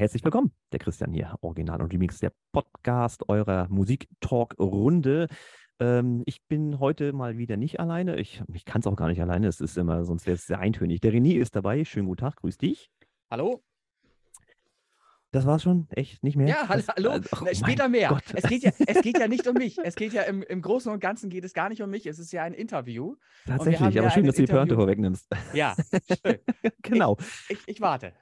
Herzlich willkommen, der Christian hier, Original und Remix, der Podcast eurer Musik-Talk-Runde. Ähm, ich bin heute mal wieder nicht alleine. Ich, ich kann es auch gar nicht alleine. Es ist immer, sonst wäre es sehr eintönig. Der René ist dabei. Schönen guten Tag, grüß dich. Hallo. Das war's schon? Echt? Nicht mehr? Ja, das, hallo. Äh, oh Später mehr. Es geht, ja, es geht ja nicht um mich. Es geht ja im, im Großen und Ganzen geht es gar nicht um mich. Es ist ja ein Interview. Tatsächlich, aber ja schön, dass du die Pointe vorwegnimmst. Ja, schön. genau. Ich, ich, ich warte.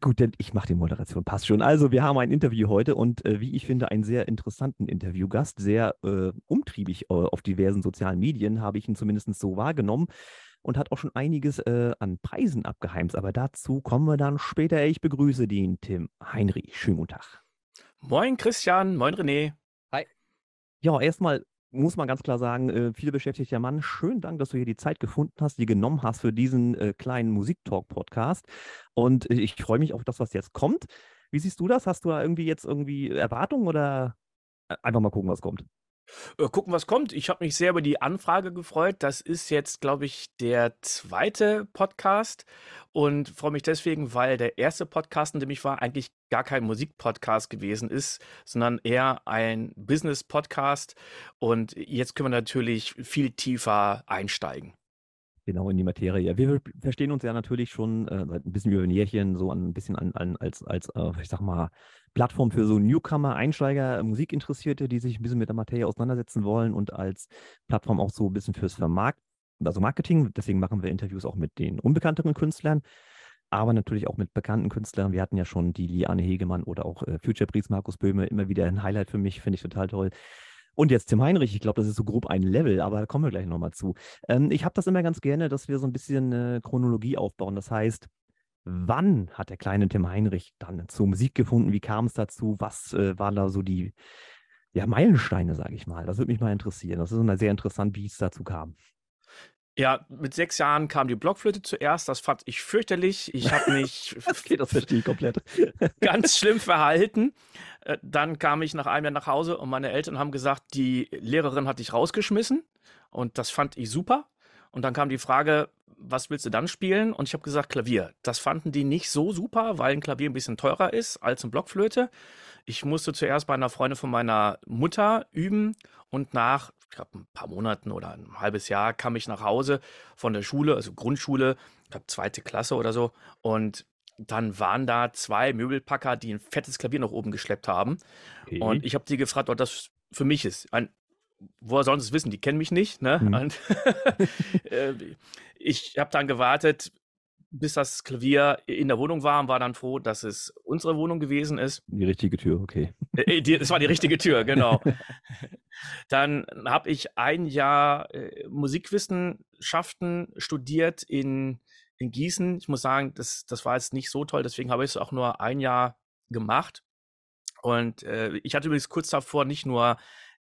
Gut, denn ich mache die Moderation, passt schon. Also, wir haben ein Interview heute und äh, wie ich finde, einen sehr interessanten Interviewgast, sehr äh, umtriebig äh, auf diversen sozialen Medien, habe ich ihn zumindest so wahrgenommen und hat auch schon einiges äh, an Preisen abgeheimst. Aber dazu kommen wir dann später. Ich begrüße den Tim Heinrich. Schönen guten Tag. Moin Christian, moin René. Hi. Ja, erstmal muss man ganz klar sagen, äh, viele beschäftigter Mann, schönen Dank, dass du hier die Zeit gefunden hast, die genommen hast für diesen äh, kleinen Musiktalk-Podcast. Und äh, ich freue mich auf das, was jetzt kommt. Wie siehst du das? Hast du da irgendwie jetzt irgendwie Erwartungen oder äh, einfach mal gucken, was kommt? Äh, gucken, was kommt. Ich habe mich sehr über die Anfrage gefreut. Das ist jetzt, glaube ich, der zweite Podcast und freue mich deswegen, weil der erste Podcast, in dem ich war, eigentlich gar kein Musikpodcast gewesen ist, sondern eher ein Business-Podcast. Und jetzt können wir natürlich viel tiefer einsteigen. Genau, in die Materie. Wir verstehen uns ja natürlich schon äh, ein bisschen über ein Jährchen so ein bisschen an, an als, als äh, ich sag mal, Plattform für so Newcomer, Einsteiger, Musikinteressierte, die sich ein bisschen mit der Materie auseinandersetzen wollen und als Plattform auch so ein bisschen fürs Vermarkt, also Marketing. Deswegen machen wir Interviews auch mit den unbekannteren Künstlern, aber natürlich auch mit bekannten Künstlern. Wir hatten ja schon die Liane Hegemann oder auch äh, Future Breeze, Markus Böhme, immer wieder ein Highlight für mich, finde ich total toll. Und jetzt Tim Heinrich, ich glaube, das ist so grob ein Level, aber da kommen wir gleich nochmal zu. Ähm, ich habe das immer ganz gerne, dass wir so ein bisschen eine Chronologie aufbauen. Das heißt, wann hat der kleine Tim Heinrich dann zur Musik gefunden? Wie kam es dazu? Was äh, waren da so die ja, Meilensteine, sage ich mal? Das würde mich mal interessieren. Das ist immer sehr interessant, wie es dazu kam. Ja, mit sechs Jahren kam die Blockflöte zuerst. Das fand ich fürchterlich. Ich habe mich okay, das verstehe ich komplett. ganz schlimm verhalten. Äh, dann kam ich nach einem Jahr nach Hause und meine Eltern haben gesagt, die Lehrerin hat dich rausgeschmissen. Und das fand ich super. Und dann kam die Frage, was willst du dann spielen? Und ich habe gesagt, Klavier. Das fanden die nicht so super, weil ein Klavier ein bisschen teurer ist als eine Blockflöte. Ich musste zuerst bei einer Freundin von meiner Mutter üben und nach ich glaube, ein paar Monaten oder ein halbes Jahr kam ich nach Hause von der Schule, also Grundschule, ich glaube, zweite Klasse oder so. Und dann waren da zwei Möbelpacker, die ein fettes Klavier nach oben geschleppt haben. Okay. Und ich habe die gefragt, ob das für mich ist. Ein, woher sollen sie es wissen? Die kennen mich nicht. Ne? Mhm. Und äh, ich habe dann gewartet, bis das Klavier in der Wohnung war und war dann froh, dass es unsere Wohnung gewesen ist. Die richtige Tür, okay. Äh, äh das war die richtige Tür, genau. dann habe ich ein Jahr Musikwissenschaften studiert in, in Gießen. Ich muss sagen, das, das war jetzt nicht so toll, deswegen habe ich es auch nur ein Jahr gemacht. Und äh, ich hatte übrigens kurz davor nicht nur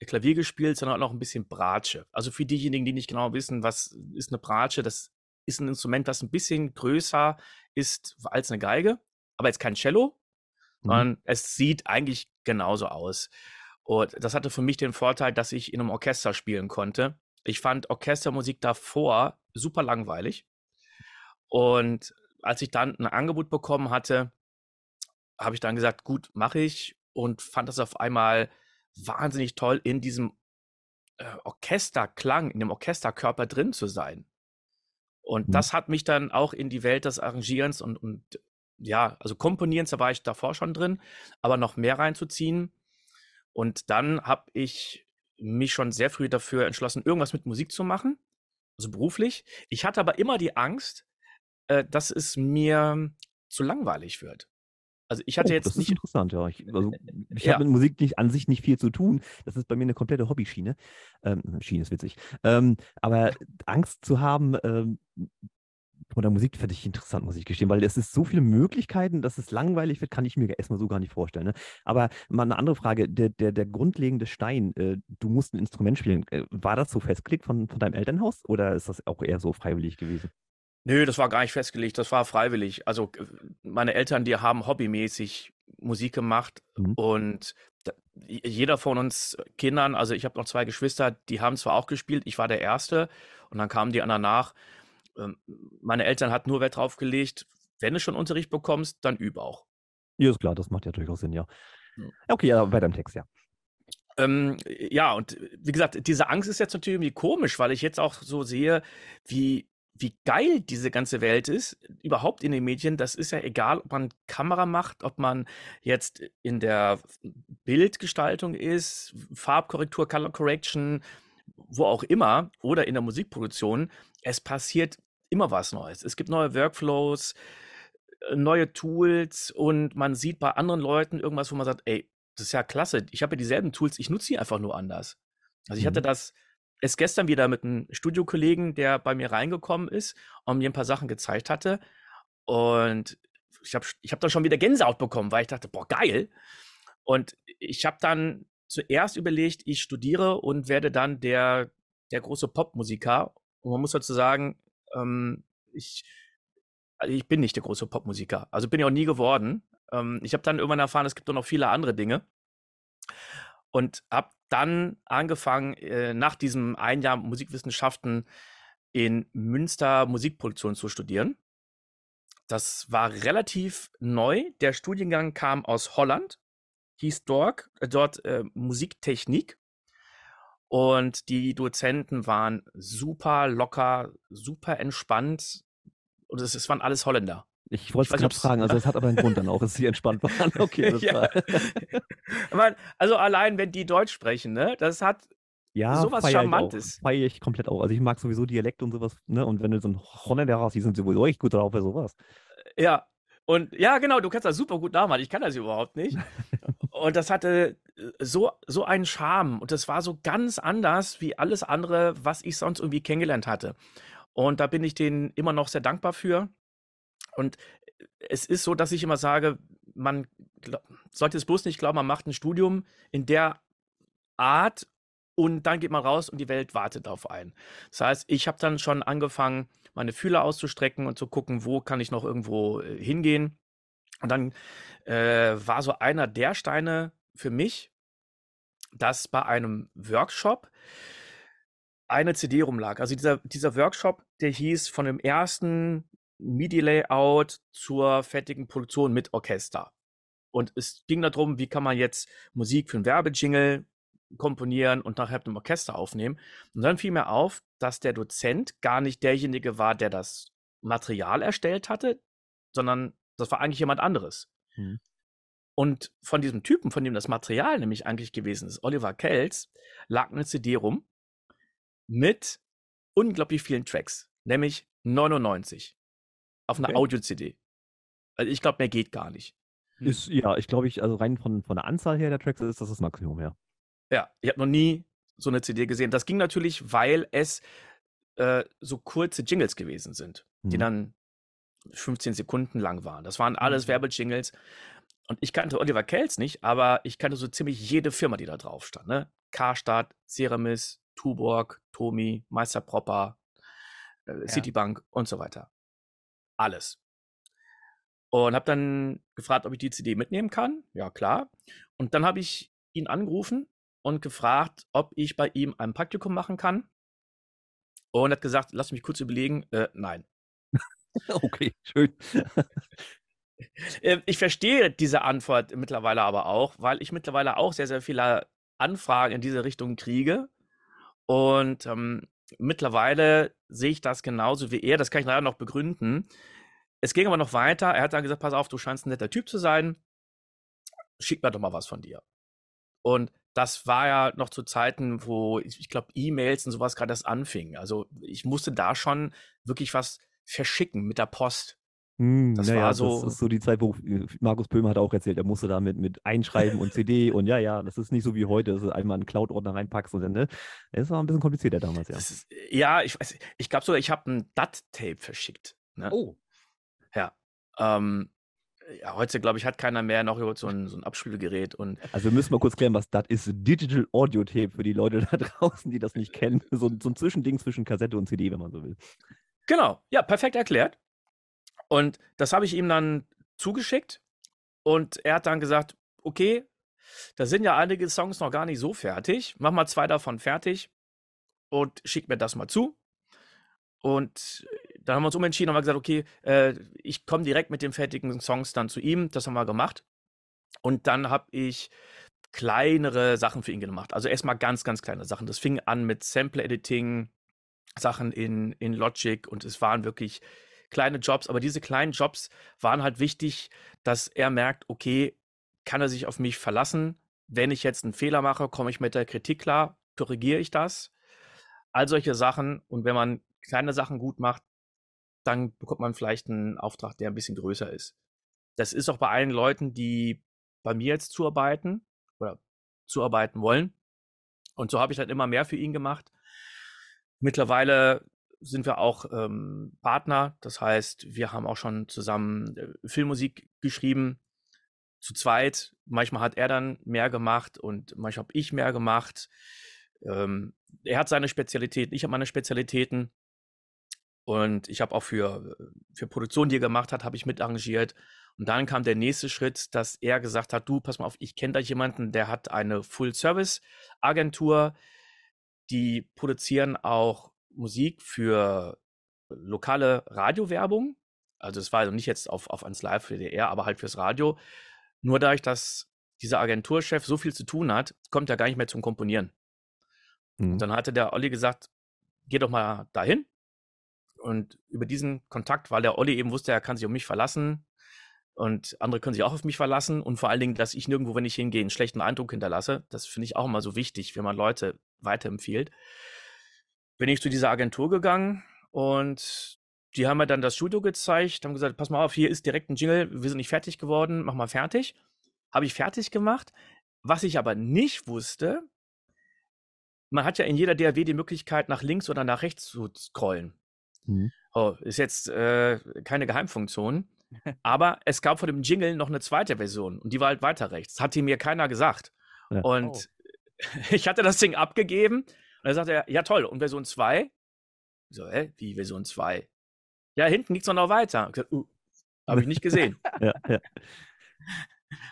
Klavier gespielt, sondern auch noch ein bisschen Bratsche. Also für diejenigen, die nicht genau wissen, was ist eine Bratsche, das ist ein Instrument, das ein bisschen größer ist als eine Geige, aber jetzt kein Cello, mhm. sondern es sieht eigentlich genauso aus. Und das hatte für mich den Vorteil, dass ich in einem Orchester spielen konnte. Ich fand Orchestermusik davor super langweilig. Und als ich dann ein Angebot bekommen hatte, habe ich dann gesagt, gut, mache ich und fand das auf einmal wahnsinnig toll, in diesem äh, Orchesterklang, in dem Orchesterkörper drin zu sein. Und mhm. das hat mich dann auch in die Welt des Arrangierens und, und ja, also Komponierens, da war ich davor schon drin, aber noch mehr reinzuziehen. Und dann habe ich mich schon sehr früh dafür entschlossen, irgendwas mit Musik zu machen, also beruflich. Ich hatte aber immer die Angst, äh, dass es mir zu langweilig wird. Also ich hatte oh, jetzt das nicht. ist interessant, ja. Ich, also, ich ja. habe mit Musik nicht an sich nicht viel zu tun. Das ist bei mir eine komplette Hobbyschiene. Ähm, Schiene ist witzig. Ähm, aber Angst zu haben ähm, von der Musik finde ich interessant, muss ich gestehen, weil es ist so viele Möglichkeiten, dass es langweilig wird, kann ich mir erstmal so gar nicht vorstellen. Ne? Aber mal eine andere Frage, der, der, der grundlegende Stein, äh, du musst ein Instrument spielen. Äh, war das so festgelegt von, von deinem Elternhaus oder ist das auch eher so freiwillig gewesen? Nö, das war gar nicht festgelegt, das war freiwillig. Also meine Eltern, die haben hobbymäßig Musik gemacht mhm. und jeder von uns Kindern, also ich habe noch zwei Geschwister, die haben zwar auch gespielt, ich war der Erste und dann kamen die anderen nach. Ähm, meine Eltern hatten nur Wert drauf gelegt, wenn du schon Unterricht bekommst, dann üb auch. Ja, ist klar, das macht ja durchaus Sinn, ja. Okay, ja, weiter im Text, ja. Ähm, ja, und wie gesagt, diese Angst ist jetzt natürlich irgendwie komisch, weil ich jetzt auch so sehe, wie, wie geil diese ganze Welt ist, überhaupt in den Medien. Das ist ja egal, ob man Kamera macht, ob man jetzt in der Bildgestaltung ist, Farbkorrektur, Color Correction, wo auch immer, oder in der Musikproduktion. Es passiert immer was Neues. Es gibt neue Workflows, äh, neue Tools und man sieht bei anderen Leuten irgendwas, wo man sagt, ey, das ist ja klasse. Ich habe ja dieselben Tools, ich nutze sie einfach nur anders. Also ich hatte mhm. das erst gestern wieder mit einem Studiokollegen, der bei mir reingekommen ist und mir ein paar Sachen gezeigt hatte. Und ich habe ich hab dann schon wieder Gänsehaut bekommen, weil ich dachte, boah, geil. Und ich habe dann zuerst überlegt, ich studiere und werde dann der, der große Popmusiker. Und man muss dazu sagen, ähm, ich, also ich bin nicht der große Popmusiker. Also bin ich auch nie geworden. Ähm, ich habe dann irgendwann erfahren, es gibt auch noch viele andere Dinge. Und habe dann angefangen, äh, nach diesem ein Jahr Musikwissenschaften in Münster Musikproduktion zu studieren. Das war relativ neu. Der Studiengang kam aus Holland, hieß dort, äh, dort äh, Musiktechnik. Und die Dozenten waren super locker, super entspannt. Und es, es waren alles Holländer. Ich wollte es gerade fragen, also es hat aber einen Grund dann auch, dass sie entspannt waren. Okay, das ja. war. also allein, wenn die Deutsch sprechen, ne, das hat ja, sowas feier Charmantes. Feiere ich komplett auch. Also ich mag sowieso Dialekt und sowas, ne? Und wenn du so ein Holländer hast, die sind sowieso echt gut drauf für sowas. Ja, und ja, genau, du kannst das super gut nachmachen. Ich kann das überhaupt nicht. und das hatte äh, so, so einen Charme. Und das war so ganz anders wie alles andere, was ich sonst irgendwie kennengelernt hatte. Und da bin ich denen immer noch sehr dankbar für. Und es ist so, dass ich immer sage, man sollte es bloß nicht glauben, man macht ein Studium in der Art und dann geht man raus und die Welt wartet auf einen. Das heißt, ich habe dann schon angefangen, meine Fühler auszustrecken und zu gucken, wo kann ich noch irgendwo äh, hingehen. Und dann äh, war so einer der Steine für mich, dass bei einem Workshop eine CD rumlag. Also dieser, dieser Workshop, der hieß von dem ersten MIDI-Layout zur fertigen Produktion mit Orchester. Und es ging darum, wie kann man jetzt Musik für einen Werbejingle komponieren und nachher mit einem Orchester aufnehmen. Und dann fiel mir auf, dass der Dozent gar nicht derjenige war, der das Material erstellt hatte, sondern das war eigentlich jemand anderes. Mhm. Und von diesem Typen, von dem das Material nämlich eigentlich gewesen ist, Oliver Kells, lag eine CD rum mit unglaublich vielen Tracks, nämlich 99 auf einer okay. Audio-CD. Also ich glaube, mehr geht gar nicht. Hm. Ist, ja, ich glaube, ich, also rein von, von der Anzahl her der Tracks ist das das Maximum, ja. Ja, ich habe noch nie so eine CD gesehen. Das ging natürlich, weil es äh, so kurze Jingles gewesen sind, mhm. die dann 15 Sekunden lang waren. Das waren alles mhm. Werbejingles. Und ich kannte Oliver Kells nicht, aber ich kannte so ziemlich jede Firma, die da drauf stand. Ne? Karstadt, Ceramis, Tuborg, Tomi, Meister Propper, äh, ja. Citibank und so weiter alles. Und habe dann gefragt, ob ich die CD mitnehmen kann. Ja, klar. Und dann habe ich ihn angerufen und gefragt, ob ich bei ihm ein Praktikum machen kann. Und hat gesagt, lass mich kurz überlegen. Äh, nein. okay, schön. Ähm, ich verstehe diese Antwort mittlerweile aber auch, weil ich mittlerweile auch sehr, sehr viele Anfragen in diese Richtung kriege. Und ähm, mittlerweile sehe ich das genauso wie er. Das kann ich leider noch begründen. Es ging aber noch weiter. Er hat dann gesagt: Pass auf, du scheinst ein netter Typ zu sein. Schick mir doch mal was von dir. Und das war ja noch zu Zeiten, wo ich, ich glaube, E-Mails und sowas gerade erst anfingen. Also ich musste da schon wirklich was verschicken mit der Post. Hm, das naja, war so. Das ist so die Zeit, wo äh, Markus Böhmer hat auch erzählt, er musste da mit, mit Einschreiben und CD und ja, ja, das ist nicht so wie heute, dass du einmal einen Cloud-Ordner reinpackst und dann, ne? Das war ein bisschen komplizierter damals, ja. Ist, ja, ich weiß, ich glaube sogar, ich habe ein DAT-Tape verschickt. Ne? Oh. Ja. Ähm, ja, heute, glaube ich, hat keiner mehr noch so ein, so ein Abspielgerät. Und also wir müssen mal kurz klären, was das ist. Digital Audio Tape für die Leute da draußen, die das nicht kennen. So, so ein Zwischending zwischen Kassette und CD, wenn man so will. Genau, ja, perfekt erklärt. Und das habe ich ihm dann zugeschickt und er hat dann gesagt, okay, da sind ja einige Songs noch gar nicht so fertig. Mach mal zwei davon fertig und schick mir das mal zu. Und dann haben wir uns umentschieden und haben gesagt, okay, äh, ich komme direkt mit den fertigen Songs dann zu ihm. Das haben wir gemacht. Und dann habe ich kleinere Sachen für ihn gemacht. Also erstmal ganz, ganz kleine Sachen. Das fing an mit Sample-Editing, Sachen in, in Logic und es waren wirklich kleine Jobs. Aber diese kleinen Jobs waren halt wichtig, dass er merkt, okay, kann er sich auf mich verlassen? Wenn ich jetzt einen Fehler mache, komme ich mit der Kritik klar, korrigiere ich das? All solche Sachen. Und wenn man kleine Sachen gut macht, dann bekommt man vielleicht einen Auftrag, der ein bisschen größer ist. Das ist auch bei allen Leuten, die bei mir jetzt zuarbeiten oder zuarbeiten wollen. Und so habe ich dann immer mehr für ihn gemacht. Mittlerweile sind wir auch ähm, Partner. Das heißt, wir haben auch schon zusammen äh, Filmmusik geschrieben. Zu zweit. Manchmal hat er dann mehr gemacht und manchmal habe ich mehr gemacht. Ähm, er hat seine Spezialitäten, ich habe meine Spezialitäten. Und ich habe auch für, für Produktionen, die er gemacht hat, habe ich mit arrangiert. Und dann kam der nächste Schritt, dass er gesagt hat, du, pass mal auf, ich kenne da jemanden, der hat eine Full-Service-Agentur, die produzieren auch Musik für lokale Radiowerbung. Also es war also nicht jetzt auf, auf ans Live für DR, aber halt fürs Radio. Nur dadurch, dass dieser Agenturchef so viel zu tun hat, kommt er gar nicht mehr zum Komponieren. Mhm. Und dann hatte der Olli gesagt, geh doch mal dahin, und über diesen Kontakt, weil der Olli eben wusste, er kann sich auf mich verlassen und andere können sich auch auf mich verlassen und vor allen Dingen, dass ich nirgendwo, wenn ich hingehe, einen schlechten Eindruck hinterlasse. Das finde ich auch immer so wichtig, wenn man Leute weiterempfiehlt. Bin ich zu dieser Agentur gegangen und die haben mir dann das Studio gezeigt, haben gesagt, pass mal auf, hier ist direkt ein Jingle, wir sind nicht fertig geworden, mach mal fertig. Habe ich fertig gemacht. Was ich aber nicht wusste, man hat ja in jeder DAW die Möglichkeit, nach links oder nach rechts zu scrollen. Mhm. Oh, ist jetzt äh, keine Geheimfunktion. aber es gab vor dem Jingle noch eine zweite Version und die war halt weiter rechts. Hat ihm mir keiner gesagt. Ja. Und oh. ich hatte das Ding abgegeben und er sagte er, ja toll, und Version 2? So, hä, wie Version 2? Ja, hinten geht es noch weiter. Uh, Habe ich nicht gesehen. ja, ja.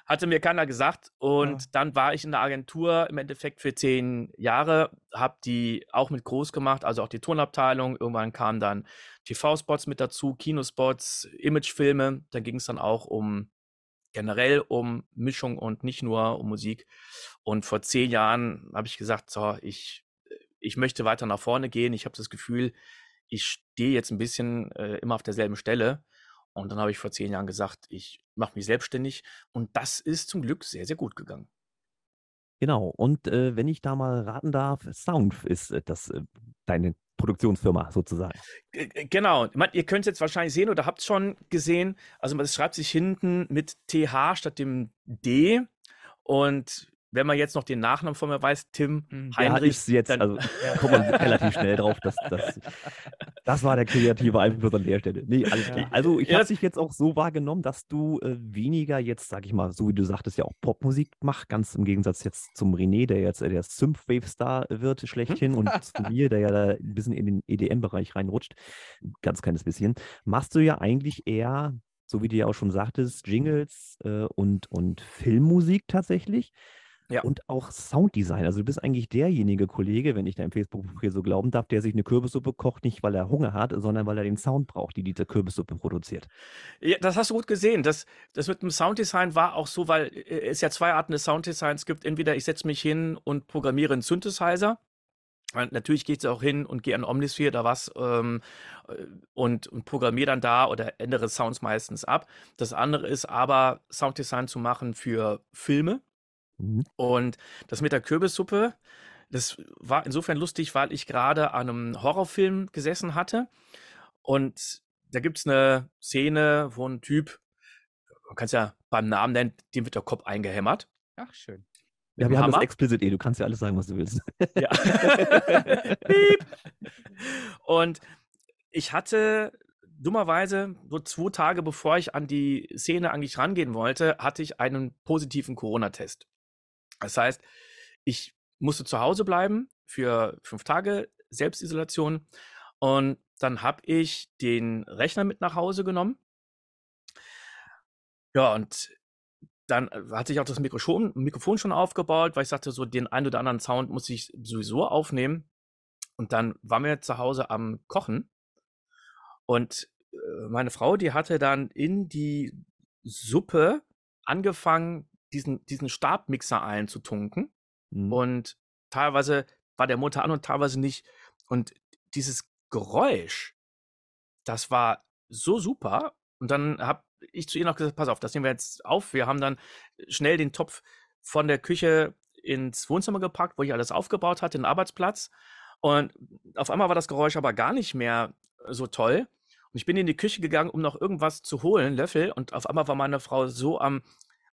Hatte mir keiner gesagt. Und ja. dann war ich in der Agentur im Endeffekt für zehn Jahre, habe die auch mit groß gemacht, also auch die Tonabteilung. Irgendwann kamen dann TV-Spots mit dazu, Kinospots, Imagefilme. Dann ging es dann auch um generell um Mischung und nicht nur um Musik. Und vor zehn Jahren habe ich gesagt, so, ich, ich möchte weiter nach vorne gehen. Ich habe das Gefühl, ich stehe jetzt ein bisschen äh, immer auf derselben Stelle. Und dann habe ich vor zehn Jahren gesagt, ich mache mich selbstständig. Und das ist zum Glück sehr, sehr gut gegangen. Genau. Und äh, wenn ich da mal raten darf, Sound ist äh, das äh, deine Produktionsfirma sozusagen. Genau. Man, ihr könnt es jetzt wahrscheinlich sehen oder habt es schon gesehen. Also es schreibt sich hinten mit TH statt dem D. Und wenn man jetzt noch den Nachnamen von mir weiß, Tim mhm. Heinrich. Ja, jetzt, dann, also kommt man relativ schnell drauf, dass, dass das war der kreative Einfluss an der Stelle. Nee, alles klar. Also ich ja. habe dich jetzt auch so wahrgenommen, dass du äh, weniger jetzt, sag ich mal, so wie du sagtest, ja auch Popmusik machst, ganz im Gegensatz jetzt zum René, der jetzt äh, der Synthwave-Star wird schlechthin und zu mir, der ja da ein bisschen in den EDM-Bereich reinrutscht, ganz kleines bisschen, machst du ja eigentlich eher so wie du ja auch schon sagtest, Jingles äh, und, und Filmmusik tatsächlich. Ja. Und auch Sounddesign. Also du bist eigentlich derjenige Kollege, wenn ich deinem Facebook-Profil so glauben darf, der sich eine Kürbissuppe kocht, nicht weil er Hunger hat, sondern weil er den Sound braucht, die diese Kürbissuppe produziert. Ja, das hast du gut gesehen. Das, das mit dem Sounddesign war auch so, weil äh, es ja zwei Arten des Sounddesigns gibt. Entweder ich setze mich hin und programmiere einen Synthesizer. Natürlich geht es auch hin und gehe an Omnisphere oder was ähm, äh, und, und programmiere dann da oder ändere Sounds meistens ab. Das andere ist aber, Sounddesign zu machen für Filme Mhm. Und das mit der Kürbissuppe, das war insofern lustig, weil ich gerade an einem Horrorfilm gesessen hatte. Und da gibt es eine Szene, wo ein Typ, man kann es ja beim Namen nennen, dem wird der Kopf eingehämmert. Ach, schön. Ja, wir haben das explizit eh, du kannst ja alles sagen, was du willst. Ja. Piep. Und ich hatte dummerweise, so zwei Tage bevor ich an die Szene eigentlich rangehen wollte, hatte ich einen positiven Corona-Test. Das heißt, ich musste zu Hause bleiben für fünf Tage Selbstisolation und dann habe ich den Rechner mit nach Hause genommen. Ja, und dann äh, hatte ich auch das Mikrofon, Mikrofon schon aufgebaut, weil ich sagte, so den einen oder anderen Sound muss ich sowieso aufnehmen. Und dann waren wir zu Hause am Kochen. Und äh, meine Frau, die hatte dann in die Suppe angefangen, diesen, diesen Stabmixer einzutunken. Mhm. Und teilweise war der Motor an und teilweise nicht. Und dieses Geräusch, das war so super. Und dann habe ich zu ihr noch gesagt, pass auf, das nehmen wir jetzt auf. Wir haben dann schnell den Topf von der Küche ins Wohnzimmer gepackt, wo ich alles aufgebaut hatte, den Arbeitsplatz. Und auf einmal war das Geräusch aber gar nicht mehr so toll. Und ich bin in die Küche gegangen, um noch irgendwas zu holen, Löffel. Und auf einmal war meine Frau so am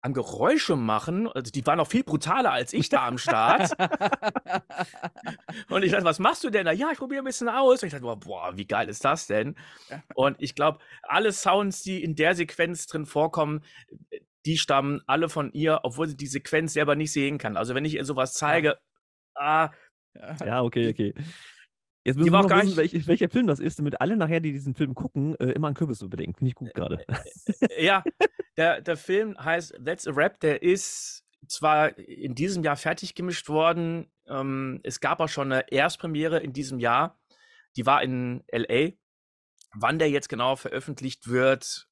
an Geräusche machen. Also die waren noch viel brutaler als ich da am Start. und ich dachte, was machst du denn da? Ja, ich probiere ein bisschen aus. Und ich dachte, boah, wie geil ist das denn? Und ich glaube, alle Sounds, die in der Sequenz drin vorkommen, die stammen alle von ihr, obwohl sie die Sequenz selber nicht sehen kann. Also wenn ich ihr sowas zeige, ah, ja, okay, okay. Jetzt müssen wir noch wissen, welch, welcher Film das ist, damit alle nachher, die diesen Film gucken, äh, immer an Kürbis überdenken. Finde ich gut gerade. Äh, äh, ja, der, der Film heißt That's a Rap. Der ist zwar in diesem Jahr fertig gemischt worden. Ähm, es gab auch schon eine Erstpremiere in diesem Jahr. Die war in L.A. Wann der jetzt genau veröffentlicht wird,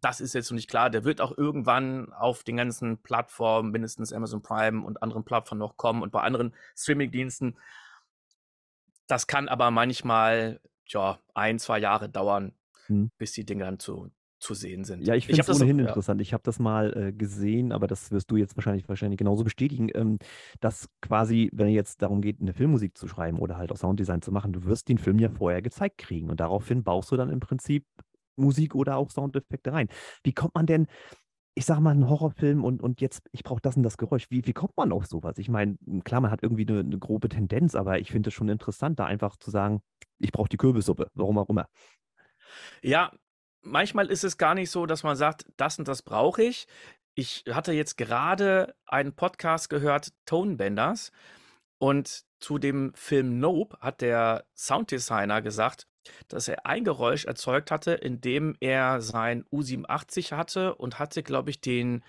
das ist jetzt noch nicht klar. Der wird auch irgendwann auf den ganzen Plattformen, mindestens Amazon Prime und anderen Plattformen noch kommen und bei anderen Streamingdiensten. Das kann aber manchmal ja, ein, zwei Jahre dauern, hm. bis die Dinge dann zu, zu sehen sind. Ja, ich finde es ohnehin so, interessant. Ja. Ich habe das mal äh, gesehen, aber das wirst du jetzt wahrscheinlich, wahrscheinlich genauso bestätigen, ähm, dass quasi, wenn es jetzt darum geht, eine Filmmusik zu schreiben oder halt auch Sounddesign zu machen, du wirst den Film ja vorher gezeigt kriegen und daraufhin baust du dann im Prinzip Musik oder auch Soundeffekte rein. Wie kommt man denn, ich sage mal, einen Horrorfilm und, und jetzt, ich brauche das und das Geräusch. Wie, wie kommt man auf sowas? Ich meine, klar, man hat irgendwie eine, eine grobe Tendenz, aber ich finde es schon interessant, da einfach zu sagen, ich brauche die Kürbissuppe, warum auch immer. Ja, manchmal ist es gar nicht so, dass man sagt, das und das brauche ich. Ich hatte jetzt gerade einen Podcast gehört, Tonebenders, und zu dem Film Nope hat der Sounddesigner gesagt, dass er ein Geräusch erzeugt hatte, indem er sein U87 hatte und hatte, glaube ich, den,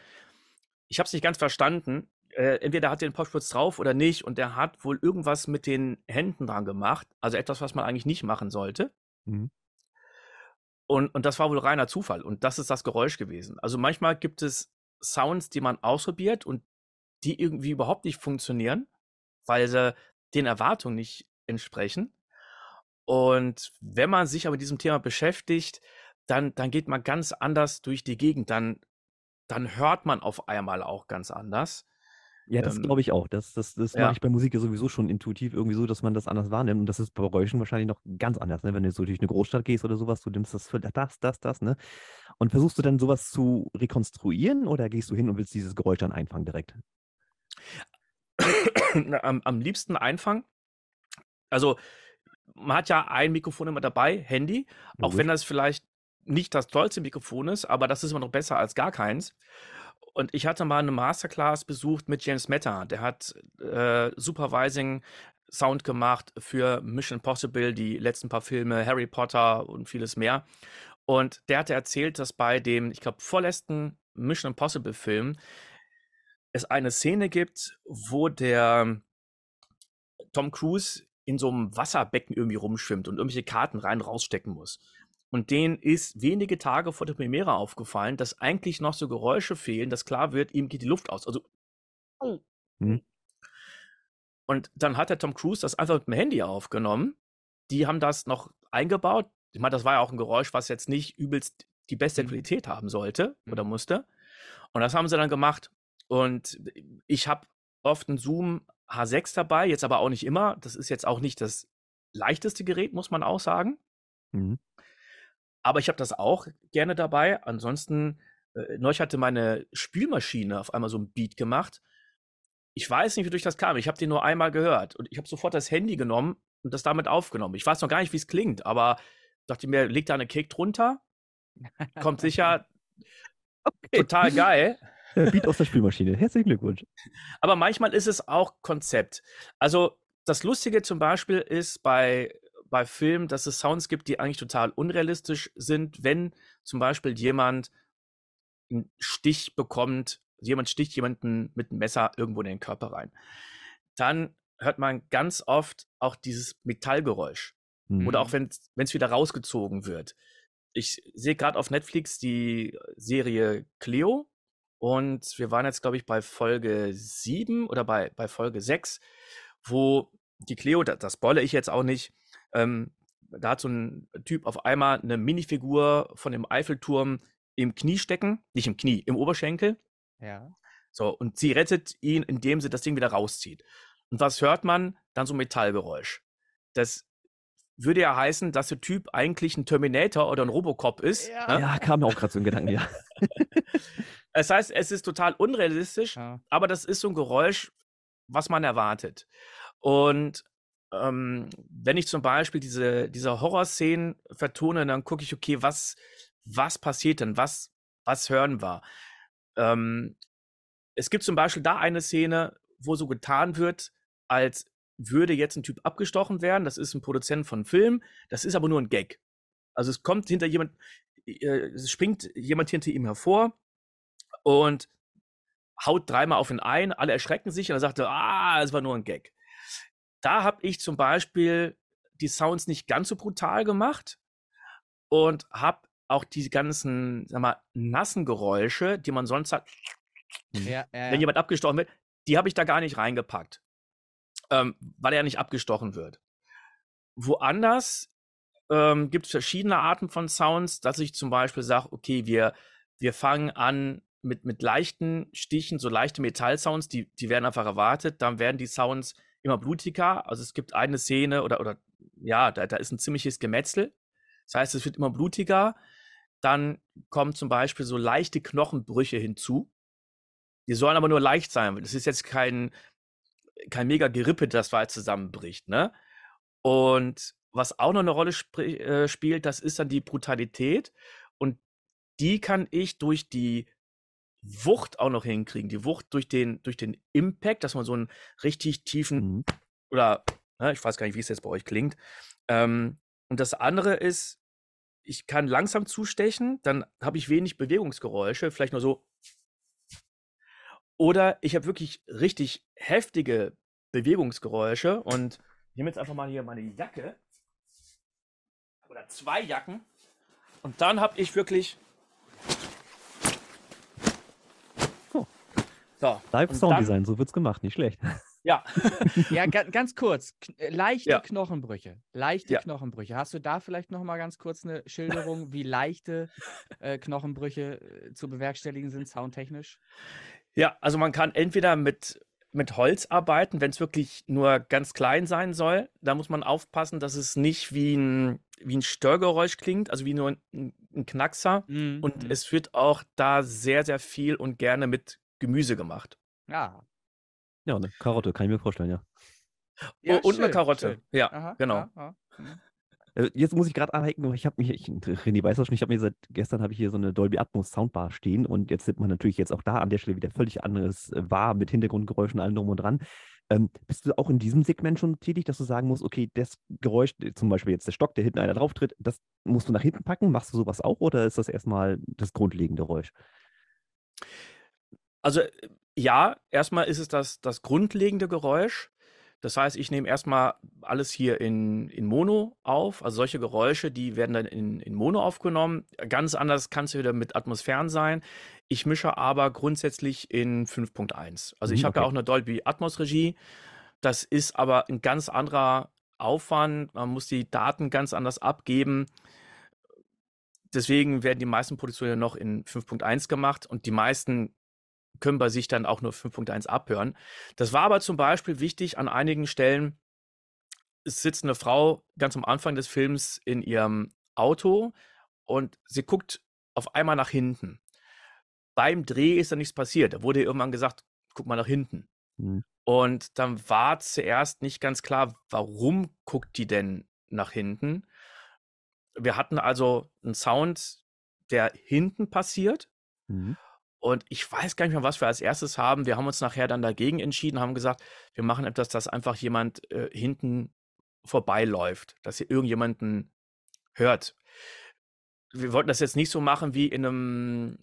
ich habe es nicht ganz verstanden, äh, entweder hat er den Popschutz drauf oder nicht und er hat wohl irgendwas mit den Händen dran gemacht, also etwas, was man eigentlich nicht machen sollte. Mhm. Und, und das war wohl reiner Zufall und das ist das Geräusch gewesen. Also manchmal gibt es Sounds, die man ausprobiert und die irgendwie überhaupt nicht funktionieren, weil sie den Erwartungen nicht entsprechen. Und wenn man sich aber mit diesem Thema beschäftigt, dann, dann geht man ganz anders durch die Gegend. Dann, dann hört man auf einmal auch ganz anders. Ja, das ähm, glaube ich auch. Das, das, das ja. mache ich bei Musik ja sowieso schon intuitiv irgendwie so, dass man das anders wahrnimmt. Und das ist bei Geräuschen wahrscheinlich noch ganz anders. Ne? Wenn du so durch eine Großstadt gehst oder sowas, du nimmst das für das, das, das, ne? Und versuchst du dann sowas zu rekonstruieren oder gehst du hin und willst dieses Geräusch dann einfangen direkt? am, am liebsten einfangen. Also man hat ja ein Mikrofon immer dabei, Handy, auch mhm. wenn das vielleicht nicht das tollste Mikrofon ist, aber das ist immer noch besser als gar keins. Und ich hatte mal eine Masterclass besucht mit James Meta. Der hat äh, Supervising Sound gemacht für Mission Impossible, die letzten paar Filme, Harry Potter und vieles mehr. Und der hatte erzählt, dass bei dem, ich glaube, vorletzten Mission Impossible Film es eine Szene gibt, wo der Tom Cruise in so einem Wasserbecken irgendwie rumschwimmt und irgendwelche Karten rein rausstecken muss. Und denen ist wenige Tage vor der Premiere aufgefallen, dass eigentlich noch so Geräusche fehlen, dass klar wird, ihm geht die Luft aus. Also. Mhm. Und dann hat der Tom Cruise das einfach mit dem Handy aufgenommen. Die haben das noch eingebaut. Ich meine, das war ja auch ein Geräusch, was jetzt nicht übelst die beste mhm. Qualität haben sollte oder mhm. musste. Und das haben sie dann gemacht. Und ich habe oft einen Zoom H6 dabei, jetzt aber auch nicht immer. Das ist jetzt auch nicht das leichteste Gerät, muss man auch sagen. Mhm. Aber ich habe das auch gerne dabei. Ansonsten, äh, neulich hatte meine Spielmaschine auf einmal so ein Beat gemacht. Ich weiß nicht, wie durch das kam. Ich habe den nur einmal gehört und ich habe sofort das Handy genommen und das damit aufgenommen. Ich weiß noch gar nicht, wie es klingt, aber dachte mir, leg da eine Kick drunter. Kommt sicher okay. total geil. Äh, Beat aus der Spielmaschine. Herzlichen Glückwunsch. Aber manchmal ist es auch Konzept. Also das Lustige zum Beispiel ist bei, bei Filmen, dass es Sounds gibt, die eigentlich total unrealistisch sind, wenn zum Beispiel jemand einen Stich bekommt, jemand sticht jemanden mit einem Messer irgendwo in den Körper rein. Dann hört man ganz oft auch dieses Metallgeräusch. Mhm. Oder auch wenn es wieder rausgezogen wird. Ich sehe gerade auf Netflix die Serie Cleo Und wir waren jetzt, glaube ich, bei Folge 7 oder bei, bei Folge 6, wo die Cleo, das, das spoilere ich jetzt auch nicht, ähm, da hat so ein Typ auf einmal eine Minifigur von dem Eiffelturm im Knie stecken, nicht im Knie, im Oberschenkel. Ja. So, und sie rettet ihn, indem sie das Ding wieder rauszieht. Und was hört man? Dann so ein Metallgeräusch. Das würde ja heißen, dass der Typ eigentlich ein Terminator oder ein Robocop ist. Ja, ne? ja kam mir auch gerade so ein Gedanken, ja. das heißt, es ist total unrealistisch, ja. aber das ist so ein Geräusch, was man erwartet. Und ähm, wenn ich zum Beispiel diese, diese Horrorszenen vertone, dann gucke ich, okay, was, was passiert denn? Was, was hören wir? Ähm, es gibt zum Beispiel da eine Szene, wo so getan wird, als würde jetzt ein Typ abgestochen werden. Das ist ein Produzent von Film. Das ist aber nur ein Gag. Also es kommt hinter jemand, äh, es springt jemand hinter ihm hervor und haut dreimal auf ihn ein. Alle erschrecken sich und er sagte, ah, es war nur ein Gag. Da habe ich zum Beispiel die Sounds nicht ganz so brutal gemacht und habe auch die ganzen, sag mal, nassen Geräusche, die man sonst hat, ja, ja, wenn jemand abgestochen wird, die habe ich da gar nicht reingepackt ähm, weil er nicht abgestochen wird. Woanders ähm, gibt es verschiedene Arten von Sounds, dass ich zum Beispiel sage, okay, wir, wir fangen an mit, mit leichten Stichen, so leichte Metallsounds, die, die werden einfach erwartet, dann werden die Sounds immer blutiger. Also es gibt eine Szene oder, oder ja, da, da ist ein ziemliches Gemetzel. Das heißt, es wird immer blutiger. Dann kommen zum Beispiel so leichte Knochenbrüche hinzu. Die sollen aber nur leicht sein. Das ist jetzt kein, kein mega Gerippe, das weit zusammenbricht, ne? Und was auch noch eine Rolle sp äh, spielt, das ist dann die Brutalität. Und die kann ich durch die Wucht auch noch hinkriegen. Die Wucht durch den, durch den Impact, dass man so einen richtig tiefen mhm. oder ne, ich weiß gar nicht, wie es jetzt bei euch klingt. Ähm, und das andere ist, ich kann langsam zustechen, dann habe ich wenig Bewegungsgeräusche, vielleicht nur so oder ich habe wirklich richtig heftige Bewegungsgeräusche und ich nehme jetzt einfach mal hier meine Jacke oder zwei Jacken und dann habe ich wirklich so, Live Sounddesign, so wird's gemacht, nicht schlecht. Ja. ja, ganz kurz. Leichte ja. Knochenbrüche. Leichte ja. Knochenbrüche. Hast du da vielleicht noch mal ganz kurz eine Schilderung, wie leichte äh, Knochenbrüche äh, zu bewerkstelligen sind, soundtechnisch? Ja, also man kann entweder mit, mit Holz arbeiten, wenn es wirklich nur ganz klein sein soll. Da muss man aufpassen, dass es nicht wie ein, wie ein Störgeräusch klingt, also wie nur ein, ein Knackser. Mhm. Und mhm. es wird auch da sehr, sehr viel und gerne mit Gemüse gemacht. Ja. Ja, eine Karotte, kann ich mir vorstellen, ja. ja und schön, eine Karotte, schön. ja, Aha, genau. Ja, ja. Mhm. Äh, jetzt muss ich gerade anhaken, ich habe mich, ich, René weiß das schon, ich habe mir seit gestern habe ich hier so eine Dolby Atmos Soundbar stehen und jetzt nimmt man natürlich jetzt auch da an der Stelle wieder völlig anderes äh, wahr mit Hintergrundgeräuschen allem drum und dran. Ähm, bist du auch in diesem Segment schon tätig, dass du sagen musst, okay, das Geräusch, zum Beispiel jetzt der Stock, der hinten einer drauf tritt, das musst du nach hinten packen? Machst du sowas auch oder ist das erstmal das grundlegende Geräusch? Also ja, erstmal ist es das, das grundlegende Geräusch. Das heißt, ich nehme erstmal alles hier in, in Mono auf. Also solche Geräusche, die werden dann in, in Mono aufgenommen. Ganz anders kann es wieder mit Atmosphären sein. Ich mische aber grundsätzlich in 5.1. Also ich mhm, habe ja auch eine Dolby Atmos Regie. Das ist aber ein ganz anderer Aufwand. Man muss die Daten ganz anders abgeben. Deswegen werden die meisten Produktionen noch in 5.1 gemacht und die meisten können bei sich dann auch nur 5.1 abhören. Das war aber zum Beispiel wichtig an einigen Stellen. Es sitzt eine Frau ganz am Anfang des Films in ihrem Auto und sie guckt auf einmal nach hinten. Beim Dreh ist da nichts passiert. Da wurde irgendwann gesagt, guck mal nach hinten. Mhm. Und dann war zuerst nicht ganz klar, warum guckt die denn nach hinten. Wir hatten also einen Sound, der hinten passiert. Mhm. Und ich weiß gar nicht mehr, was wir als erstes haben. Wir haben uns nachher dann dagegen entschieden, haben gesagt, wir machen etwas, dass einfach jemand äh, hinten vorbeiläuft, dass ihr irgendjemanden hört. Wir wollten das jetzt nicht so machen wie in einem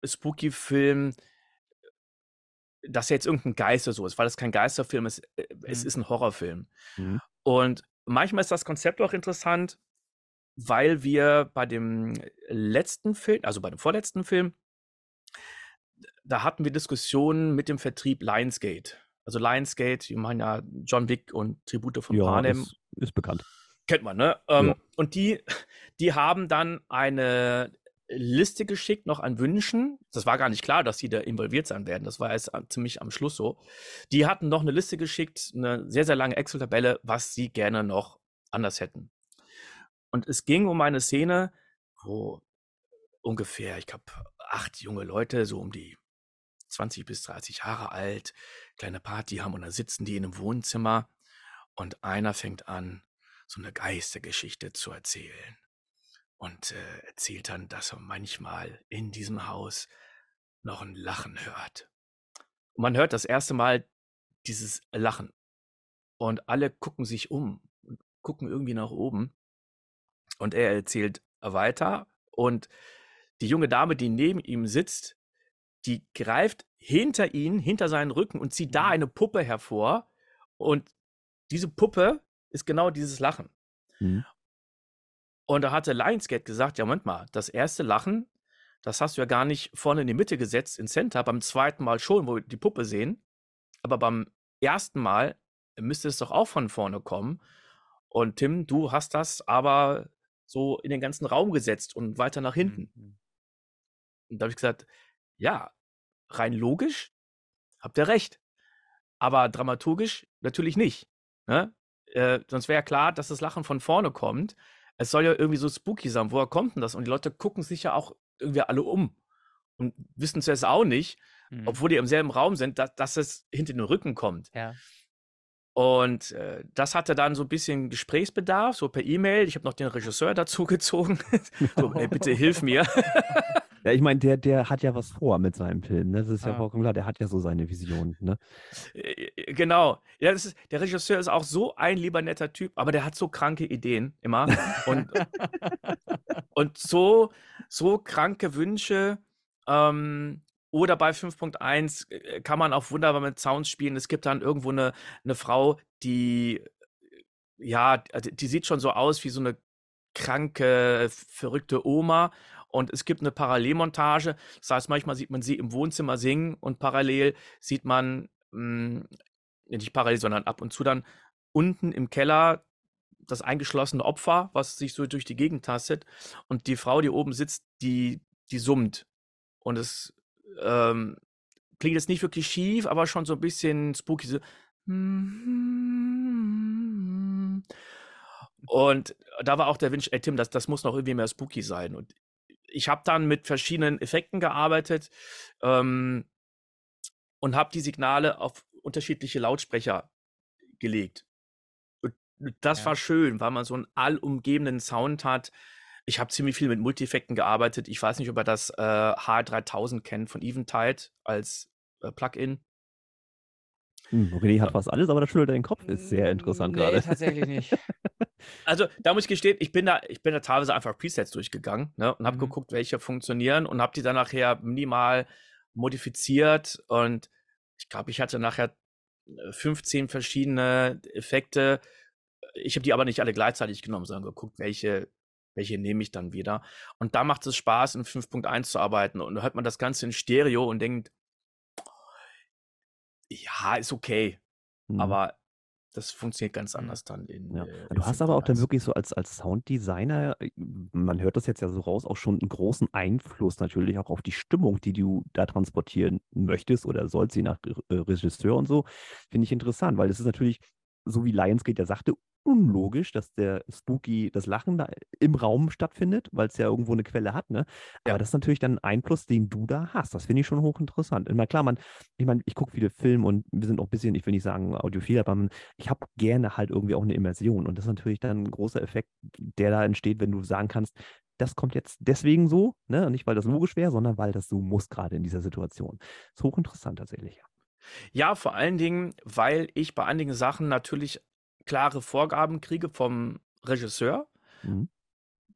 äh, Spooky-Film, dass jetzt irgendein Geister so ist, weil es kein Geisterfilm ist, äh, es mhm. ist ein Horrorfilm. Mhm. Und manchmal ist das Konzept auch interessant, weil wir bei dem letzten Film, also bei dem vorletzten Film, da hatten wir Diskussionen mit dem Vertrieb Lionsgate. Also Lionsgate, wir machen ja John Wick und Tribute von Ja, Panem. ist, ist bekannt. Kennt man, ne? Ähm, Ja. Und die, die haben dann eine Liste geschickt, noch an Wünschen. Das war gar nicht klar, dass die da involviert sein werden. Das war erst ziemlich am Schluss so. Die hatten noch eine Liste geschickt, eine sehr, sehr lange Excel-Tabelle, was sie gerne noch anders hätten. Und es ging um eine Szene, wo ungefähr, ich glaube, acht junge Leute, so um die 20 bis 30 Jahre alt, kleine Party haben und dann sitzen die in einem Wohnzimmer und einer fängt an, so eine Geistergeschichte zu erzählen und äh, erzählt dann, dass er manchmal in diesem Haus noch ein Lachen hört. Und man hört das erste Mal dieses Lachen und alle gucken sich um und gucken irgendwie nach oben und er erzählt weiter und die junge Dame, die neben ihm sitzt, die greift hinter ihn, hinter seinen Rücken und zieht da Mhm. eine Puppe hervor und diese Puppe ist genau dieses Lachen. Mhm. Und da hatte Lionsgate gesagt, ja, Moment mal, das erste Lachen, das hast du ja gar nicht vorne in die Mitte gesetzt, ins Center, beim zweiten Mal schon, wo wir die Puppe sehen, aber beim ersten Mal müsste es doch auch von vorne kommen. Und Tim, du hast das aber so in den ganzen Raum gesetzt und weiter nach hinten. Mhm. Und da habe ich gesagt, ja, rein logisch habt ihr recht. Aber dramaturgisch natürlich nicht. Ne? Äh, sonst wäre ja klar, dass das Lachen von vorne kommt. Es soll ja irgendwie so spooky sein. Woher kommt denn das? Und die Leute gucken sich ja auch irgendwie alle um und wissen zuerst auch nicht, Mhm. obwohl die im selben Raum sind, dass, dass es hinter den Rücken kommt. Ja. Und äh, das hatte dann so ein bisschen Gesprächsbedarf, so per E-Mail. Ich habe noch den Regisseur dazu gezogen. so, ey, bitte hilf mir. Ja, ich meine, der, der hat ja was vor mit seinem Film. Ne? Das ist ja Ah. vollkommen klar. Der hat ja so seine Vision. Ne? Äh, Genau. Ja, das ist, der Regisseur ist auch so ein lieber netter Typ, aber der hat so kranke Ideen immer. Und, und so, so kranke Wünsche. Ähm, oder bei 5.1 äh, kann man auch wunderbar mit Sounds spielen. Es gibt dann irgendwo eine, eine Frau, die, äh, ja, die sieht schon so aus wie so eine kranke, verrückte Oma. Und es gibt eine Parallelmontage. Das heißt, manchmal sieht man sie im Wohnzimmer singen und parallel sieht man, mh, nicht parallel, sondern ab und zu dann unten im Keller das eingeschlossene Opfer, was sich so durch die Gegend tastet. Und die Frau, die oben sitzt, die, die summt. Und es ähm, klingt jetzt nicht wirklich schief, aber schon so ein bisschen spooky. So. Und da war auch der Wunsch, ey Tim, das, das muss noch irgendwie mehr spooky sein. Und ich habe dann mit verschiedenen Effekten gearbeitet ähm, und habe die Signale auf unterschiedliche Lautsprecher gelegt. Und das Ja. war schön, weil man so einen allumgebenden Sound hat. Ich habe ziemlich viel mit Multieffekten gearbeitet. Ich weiß nicht, ob ihr das äh, HR3000 kennt von Eventide als äh, Plugin. Hm, René hat fast alles, aber das schüttelt den Kopf. Ist sehr interessant nee, gerade. tatsächlich nicht. Also, da muss ich gestehen, ich bin da, ich bin da teilweise einfach Presets durchgegangen ne, und habe Mhm. geguckt, welche funktionieren und habe die dann nachher minimal modifiziert. Und ich glaube, ich hatte nachher äh, 15 verschiedene Effekte. Ich habe die aber nicht alle gleichzeitig genommen, sondern geguckt, welche, welche nehme ich dann wieder. Und da macht es Spaß, in 5.1 zu arbeiten. Und da hört man das Ganze in Stereo und denkt, ja, ist okay. Hm. Aber das funktioniert ganz Mhm. anders dann in. Ja. äh, Du hast aber auch dann 5.1. wirklich so als, als Sounddesigner, äh, man hört das jetzt ja so raus, auch schon einen großen Einfluss natürlich auch auf die Stimmung, die du da transportieren möchtest oder sollst, je nach äh, Regisseur und so. Finde ich interessant, weil es ist natürlich, so wie Lionsgate ja sagte, unlogisch, dass der Spooky, das Lachen da im Raum stattfindet, weil es ja irgendwo eine Quelle hat, ne? Aber Ja. das ist natürlich dann ein Einfluss, den du da hast. Das finde ich schon hochinteressant. Immer klar, man, ich meine, ich gucke viele Filme und wir sind auch ein bisschen, ich will nicht sagen audiophil, aber man, ich habe gerne halt irgendwie auch eine Immersion. Und das ist natürlich dann ein großer Effekt, der da entsteht, wenn du sagen kannst, das kommt jetzt deswegen so, ne? Nicht, weil das logisch wäre, sondern weil das so muss gerade in dieser Situation. ist hochinteressant tatsächlich. Ja, vor allen Dingen, weil ich bei einigen Sachen natürlich klare Vorgaben kriege vom Regisseur. Mhm.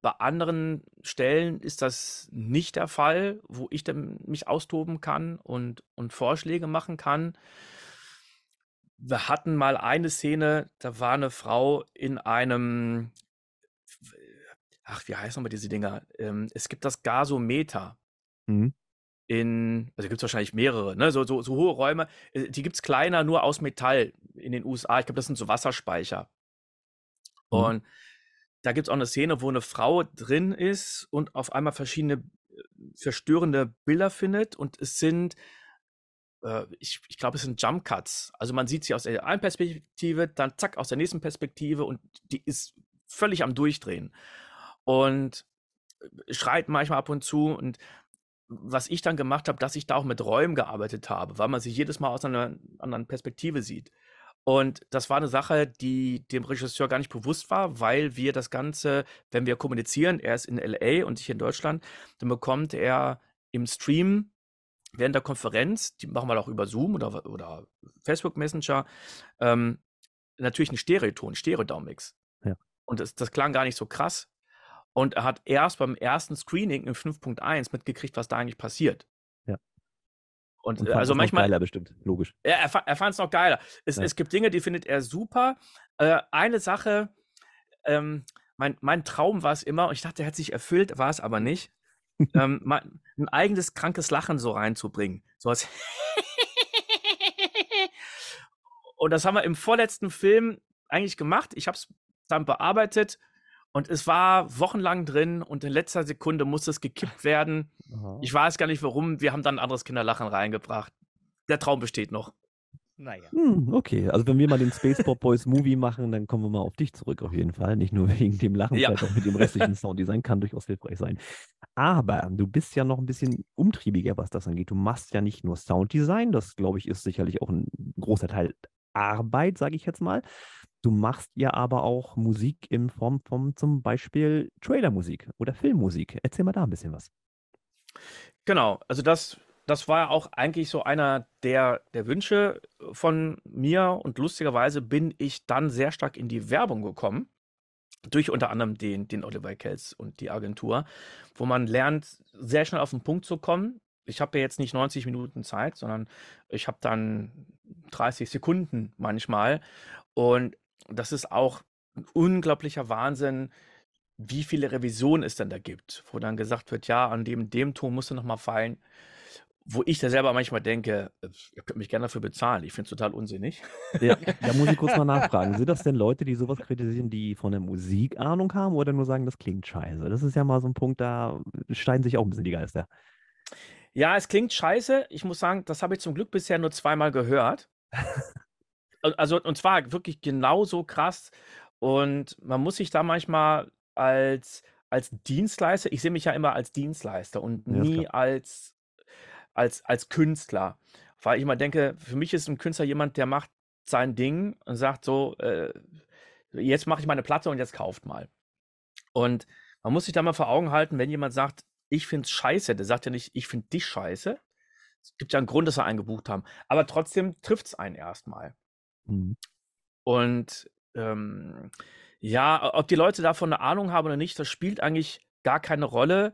Bei anderen Stellen ist das nicht der Fall, wo ich dann mich austoben kann und, und Vorschläge machen kann. Wir hatten mal eine Szene, da war eine Frau in einem, ach, wie heißen nochmal diese Dinger? Ähm, es gibt das Gasometer. Mhm. In, also gibt es wahrscheinlich mehrere, ne? so, so, so hohe Räume. Äh, die gibt es kleiner, nur aus Metall in den USA. Ich glaube, das sind so Wasserspeicher. Mhm. Und da gibt es auch eine Szene, wo eine Frau drin ist und auf einmal verschiedene äh, verstörende Bilder findet. Und es sind, äh, ich, ich glaube, es sind Jump Cuts. Also man sieht sie aus der einen Perspektive, dann zack, aus der nächsten Perspektive und die ist völlig am Durchdrehen. Und äh, schreit manchmal ab und zu. Und was ich dann gemacht habe, dass ich da auch mit Räumen gearbeitet habe, weil man sich jedes Mal aus einer anderen Perspektive sieht. Und das war eine Sache, die dem Regisseur gar nicht bewusst war, weil wir das Ganze, wenn wir kommunizieren, er ist in LA und ich in Deutschland, dann bekommt er im Stream während der Konferenz, die machen wir auch über Zoom oder, oder Facebook Messenger, ähm, natürlich einen Stereoton, Stereo-Down-Mix. Ja. Und das, das klang gar nicht so krass. Und er hat erst beim ersten Screening in 5.1 mitgekriegt, was da eigentlich passiert. Ja. Und, und also manchmal. Geiler bestimmt, logisch. Ja, er, er fand es noch geiler. Es, ja. es gibt Dinge, die findet er super. Äh, eine Sache, ähm, mein, mein Traum war es immer, und ich dachte, er hat sich erfüllt, war es aber nicht, ähm, mein, ein eigenes krankes Lachen so reinzubringen. So als und das haben wir im vorletzten Film eigentlich gemacht. Ich habe es dann bearbeitet und es war wochenlang drin und in letzter Sekunde musste es gekippt werden. Aha. Ich weiß gar nicht warum. Wir haben dann ein anderes Kinderlachen reingebracht. Der Traum besteht noch. Naja. Hm, okay, also wenn wir mal den Space Pop Boys Movie machen, dann kommen wir mal auf dich zurück auf jeden Fall. Nicht nur wegen dem Lachen, ja. vielleicht auch mit dem restlichen Sounddesign kann durchaus hilfreich sein. Aber du bist ja noch ein bisschen umtriebiger, was das angeht. Du machst ja nicht nur Sounddesign, das glaube ich ist sicherlich auch ein großer Teil Arbeit, sage ich jetzt mal, Du machst ja aber auch Musik in Form von zum Beispiel Trailermusik oder Filmmusik. Erzähl mal da ein bisschen was. Genau, also das, das war auch eigentlich so einer der, der Wünsche von mir und lustigerweise bin ich dann sehr stark in die Werbung gekommen. Durch unter anderem den, den Oliver Kells und die Agentur, wo man lernt, sehr schnell auf den Punkt zu kommen. Ich habe ja jetzt nicht 90 Minuten Zeit, sondern ich habe dann 30 Sekunden manchmal. Und das ist auch ein unglaublicher Wahnsinn, wie viele Revisionen es denn da gibt, wo dann gesagt wird, ja, an dem, dem Ton musst du nochmal fallen. Wo ich da selber manchmal denke, ihr könnt mich gerne dafür bezahlen. Ich finde es total unsinnig. Ja, da muss ich kurz mal nachfragen. Sind das denn Leute, die sowas kritisieren, die von der Musik Ahnung haben oder nur sagen, das klingt scheiße? Das ist ja mal so ein Punkt, da steigen sich auch ein bisschen die Geister. Ja, es klingt scheiße. Ich muss sagen, das habe ich zum Glück bisher nur zweimal gehört. Also, und zwar wirklich genauso krass. Und man muss sich da manchmal als, als Dienstleister, ich sehe mich ja immer als Dienstleister und Ja, nie als, als, als Künstler. Weil ich immer denke, für mich ist ein Künstler jemand, der macht sein Ding und sagt so, äh, jetzt mache ich meine Platte und jetzt kauft mal. Und man muss sich da mal vor Augen halten, wenn jemand sagt, ich finde es scheiße, der sagt ja nicht, ich finde dich scheiße. Es gibt ja einen Grund, dass wir einen gebucht haben. Aber trotzdem trifft es einen erstmal. Mhm. Und ähm, ja, ob die Leute davon eine Ahnung haben oder nicht, das spielt eigentlich gar keine Rolle.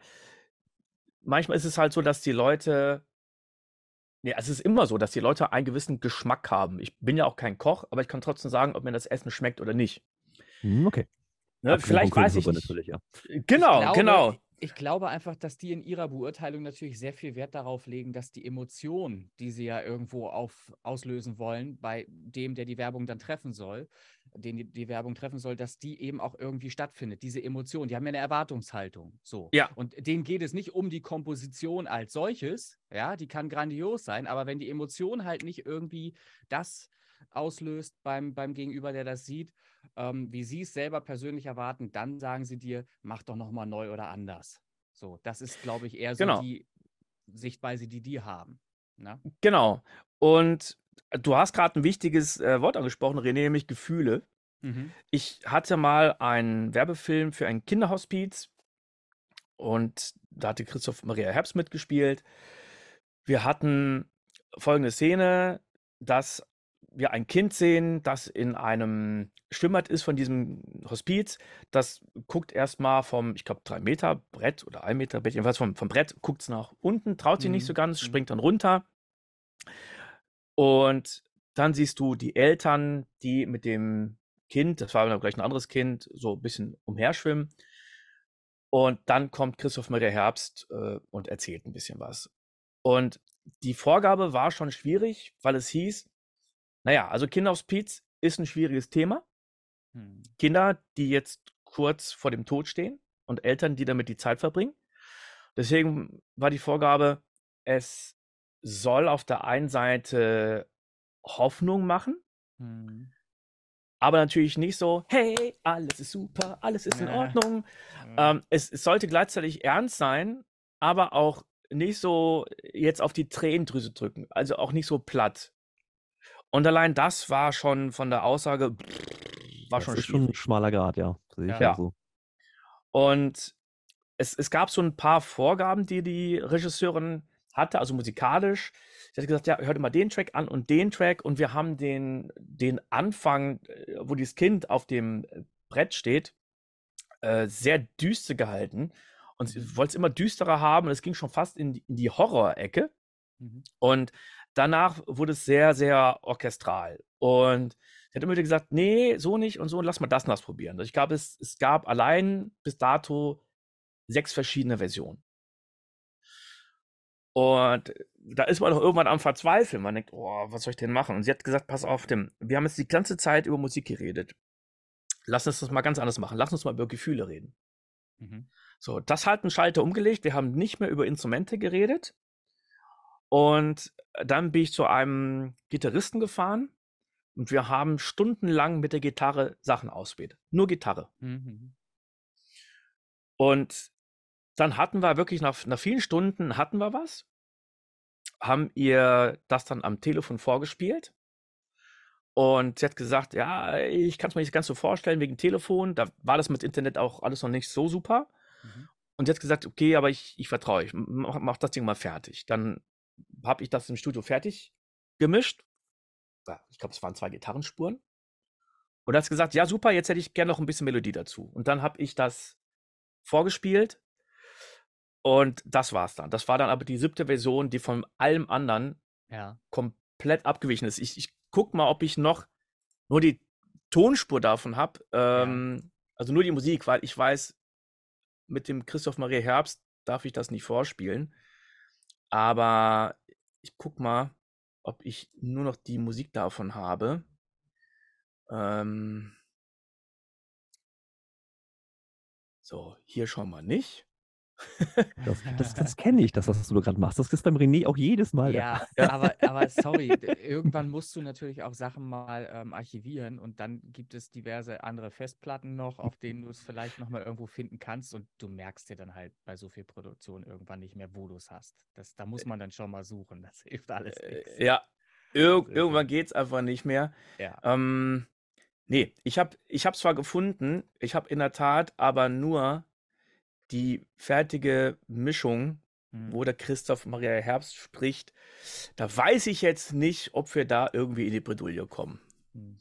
Manchmal ist es halt so, dass die Leute, ja, es ist immer so, dass die Leute einen gewissen Geschmack haben. Ich bin ja auch kein Koch, aber ich kann trotzdem sagen, ob mir das Essen schmeckt oder nicht. Mhm, okay. Ne, vielleicht weiß ich nicht. Ja. Genau, ich glaube, genau ich glaube einfach, dass die in ihrer Beurteilung natürlich sehr viel Wert darauf legen, dass die Emotion, die sie ja irgendwo auf, auslösen wollen, bei dem, der die Werbung dann treffen soll, den die, die Werbung treffen soll, dass die eben auch irgendwie stattfindet. Diese Emotion, die haben ja eine Erwartungshaltung. So. Ja. Und denen geht es nicht um die Komposition als solches, ja, die kann grandios sein, aber wenn die Emotion halt nicht irgendwie das auslöst beim, beim Gegenüber, der das sieht, ähm, wie sie es selber persönlich erwarten, dann sagen sie dir, mach doch nochmal neu oder anders. So, das ist, glaube ich, eher so genau. die Sichtweise, die die haben. Ne? Genau. Und du hast gerade ein wichtiges äh, Wort angesprochen, René, nämlich Gefühle. Mhm. Ich hatte mal einen Werbefilm für ein Kinderhospiz und da hatte Christoph Maria Herbst mitgespielt. Wir hatten folgende Szene, dass wir ein Kind sehen, das in einem Schwimmbad ist von diesem Hospiz. Das guckt erstmal vom, ich glaube, drei Meter Brett oder ein Meter Brett, jedenfalls vom, vom Brett, guckt es nach unten, traut sich mhm. nicht so ganz, mhm. springt dann runter. Und dann siehst du die Eltern, die mit dem Kind, das war gleich ein anderes Kind, so ein bisschen umherschwimmen. Und dann kommt Christoph Maria Herbst äh, und erzählt ein bisschen was. Und die Vorgabe war schon schwierig, weil es hieß, naja, also Kinderhospiz ist ein schwieriges Thema. Hm. Kinder, die jetzt kurz vor dem Tod stehen und Eltern, die damit die Zeit verbringen. Deswegen war die Vorgabe, es soll auf der einen Seite Hoffnung machen, hm. aber natürlich nicht so, hey, alles ist super, alles ist in Ordnung. Ähm, es, es sollte gleichzeitig ernst sein, aber auch nicht so jetzt auf die Tränendrüse drücken, also auch nicht so platt. Und allein das war schon von der Aussage, war das schon ist schon ein schmaler Grad, ja. Ich ja. so. Und es, es gab so ein paar Vorgaben, die die Regisseurin hatte, also musikalisch. Sie hat gesagt, ja, hört immer den Track an und den Track und wir haben den, den Anfang, äh, wo dieses Kind auf dem Brett steht, äh, sehr düster gehalten. Und sie wollte es immer düsterer haben und es ging schon fast in die, in die Horror-Ecke. Mhm. Und danach wurde es sehr, sehr orchestral. Und sie hat immer wieder gesagt, nee, so nicht und so, und lass mal das und das probieren. Also ich glaube, es, es gab allein bis dato sechs verschiedene Versionen. Und da ist man doch irgendwann am Verzweifeln. Man denkt, oh, was soll ich denn machen? Und sie hat gesagt, pass auf, Tim, wir haben jetzt die ganze Zeit über Musik geredet. Lass uns das mal ganz anders machen. Lass uns mal über Gefühle reden. Mhm. So, das hat einen Schalter umgelegt. Wir haben nicht mehr über Instrumente geredet. Und dann bin ich zu einem Gitarristen gefahren und wir haben stundenlang mit der Gitarre Sachen ausprobiert. Nur Gitarre. Mhm. Und dann hatten wir wirklich nach, nach vielen Stunden hatten wir was, haben ihr das dann am Telefon vorgespielt. Und sie hat gesagt, ja, ich kann es mir nicht ganz so vorstellen wegen Telefon. Da war das mit Internet auch alles noch nicht so super. Mhm. Und sie hat gesagt, okay, aber ich, ich vertraue, ich mach, mach das Ding mal fertig. Dann habe ich das im Studio fertig gemischt. Ich glaube, es waren zwei Gitarrenspuren. Und hat gesagt, ja, super, jetzt hätte ich gerne noch ein bisschen Melodie dazu. Und dann habe ich das vorgespielt und das war's dann. Das war dann aber die siebte Version, die von allem anderen ja. komplett abgewichen ist. Ich, ich guck mal, ob ich noch nur die Tonspur davon habe. Ähm, ja. Also nur die Musik, weil ich weiß, mit dem Christoph Maria Herbst darf ich das nicht vorspielen. Aber ich guck mal, ob ich nur noch die Musik davon habe. Ähm, so, hier schon mal nicht. Das, das, das kenne ich, das, was du gerade machst. Das ist beim René auch jedes Mal. Ja, ja. Aber, aber sorry, irgendwann musst du natürlich auch Sachen mal ähm, archivieren und dann gibt es diverse andere Festplatten noch, auf denen du es vielleicht nochmal irgendwo finden kannst und du merkst dir dann halt bei so viel Produktion irgendwann nicht mehr, wo du es hast. Das, da muss man dann schon mal suchen. Das hilft alles äh, nichts. Ja, Ir irgendwann geht es einfach nicht mehr. Ja. Ähm, nee, ich habe ich es zwar gefunden, ich habe in der Tat aber nur die fertige Mischung, mhm. wo der Christoph Maria Herbst spricht, da weiß ich jetzt nicht, ob wir da irgendwie in die Bredouille kommen. Mhm.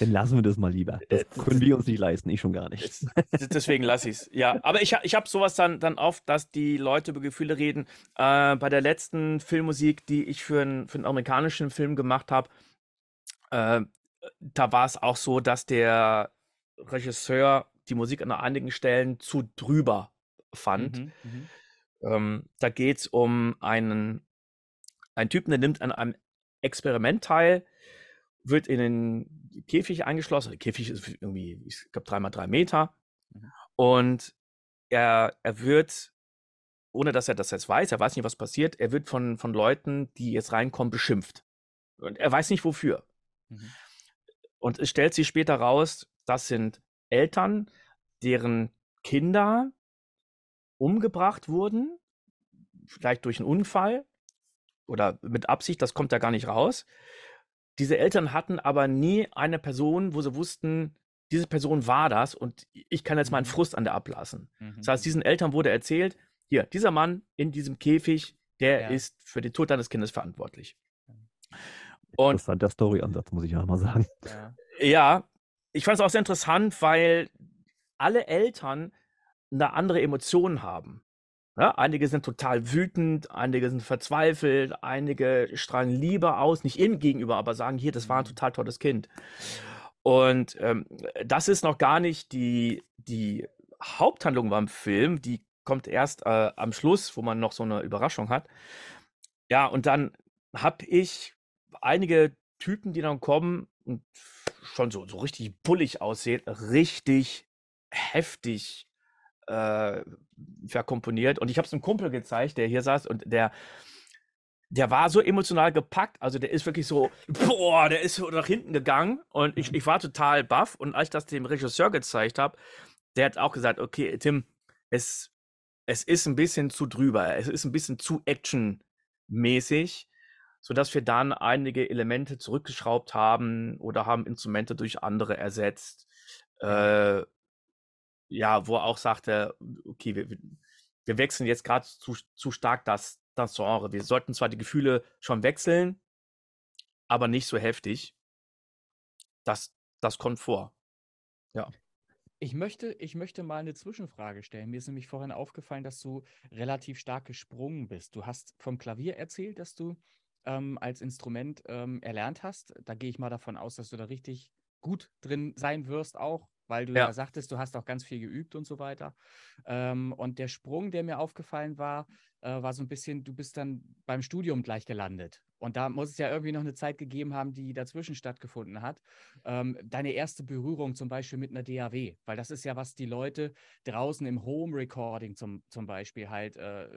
Dann lassen wir das mal lieber. Das können wir uns nicht leisten, ich schon gar nicht. Deswegen lasse ich es. Ja, aber ich, ich habe sowas dann, dann oft, dass die Leute über Gefühle reden. Äh, bei der letzten Filmmusik, die ich für, ein, für einen amerikanischen Film gemacht habe, äh, da war es auch so, dass der Regisseur die Musik an einigen Stellen zu drüber fand. Mhm, mhm. ähm, da geht es um einen, einen Typen, der nimmt an einem Experiment teil, wird in den Käfig eingeschlossen. Der Käfig ist irgendwie, ich glaube, dreimal drei Meter. Mhm. Und er, er wird, ohne dass er das jetzt weiß, er weiß nicht, was passiert, er wird von, von Leuten, die jetzt reinkommen, beschimpft. Und er weiß nicht wofür. Mhm. Und es stellt sich später raus, das sind Eltern, deren Kinder umgebracht wurden, vielleicht durch einen Unfall oder mit Absicht, das kommt da gar nicht raus. Diese Eltern hatten aber nie eine Person, wo sie wussten, diese Person war das und ich kann jetzt meinen mhm. Frust an der ablassen. Mhm. Das heißt, diesen Eltern wurde erzählt, hier, dieser Mann in diesem Käfig, der ja. ist für den Tod deines Kindes verantwortlich. Und Interessanter Story-Ansatz, muss ich ja mal sagen. Ja, ja ich fand es auch sehr interessant, weil alle Eltern eine andere Emotion haben. Ja, einige sind total wütend, einige sind verzweifelt, einige strahlen Liebe aus, nicht ihm gegenüber, aber sagen, hier, das war ein mhm. total tolles Kind. Und ähm, das ist noch gar nicht die, die Haupthandlung beim Film, die kommt erst äh, am Schluss, wo man noch so eine Überraschung hat. ja, und dann habe ich einige Typen, die dann kommen und schon so, so richtig bullig aussehen, richtig heftig äh, verkomponiert. Und ich habe es einem Kumpel gezeigt, der hier saß und der, der war so emotional gepackt. Also der ist wirklich so, boah, der ist so nach hinten gegangen. Und ich, ich war total baff. Und als ich das dem Regisseur gezeigt habe, der hat auch gesagt, okay, Tim, es, es ist ein bisschen zu drüber. Es ist ein bisschen zu actionmäßig, sodass wir dann einige Elemente zurückgeschraubt haben oder haben Instrumente durch andere ersetzt. Äh, ja, wo er auch sagte, okay, wir, wir wechseln jetzt gerade zu, zu stark das, das Genre. Wir sollten zwar die Gefühle schon wechseln, aber nicht so heftig. Das, das kommt vor. Ja. Ich möchte, ich möchte mal eine Zwischenfrage stellen. Mir ist nämlich vorhin aufgefallen, dass du relativ stark gesprungen bist. Du hast vom Klavier erzählt, dass du ähm, als Instrument ähm, erlernt hast. Da gehe ich mal davon aus, dass du da richtig gut drin sein wirst auch weil du ja. ja, sagtest, du hast auch ganz viel geübt und so weiter. Ähm, und der Sprung, der mir aufgefallen war, äh, war so ein bisschen, du bist dann beim Studium gleich gelandet. Und da muss es ja irgendwie noch eine Zeit gegeben haben, die dazwischen stattgefunden hat. Ähm, deine erste Berührung zum Beispiel mit einer DAW, weil das ist ja, was die Leute draußen im Home Recording zum, zum Beispiel halt äh,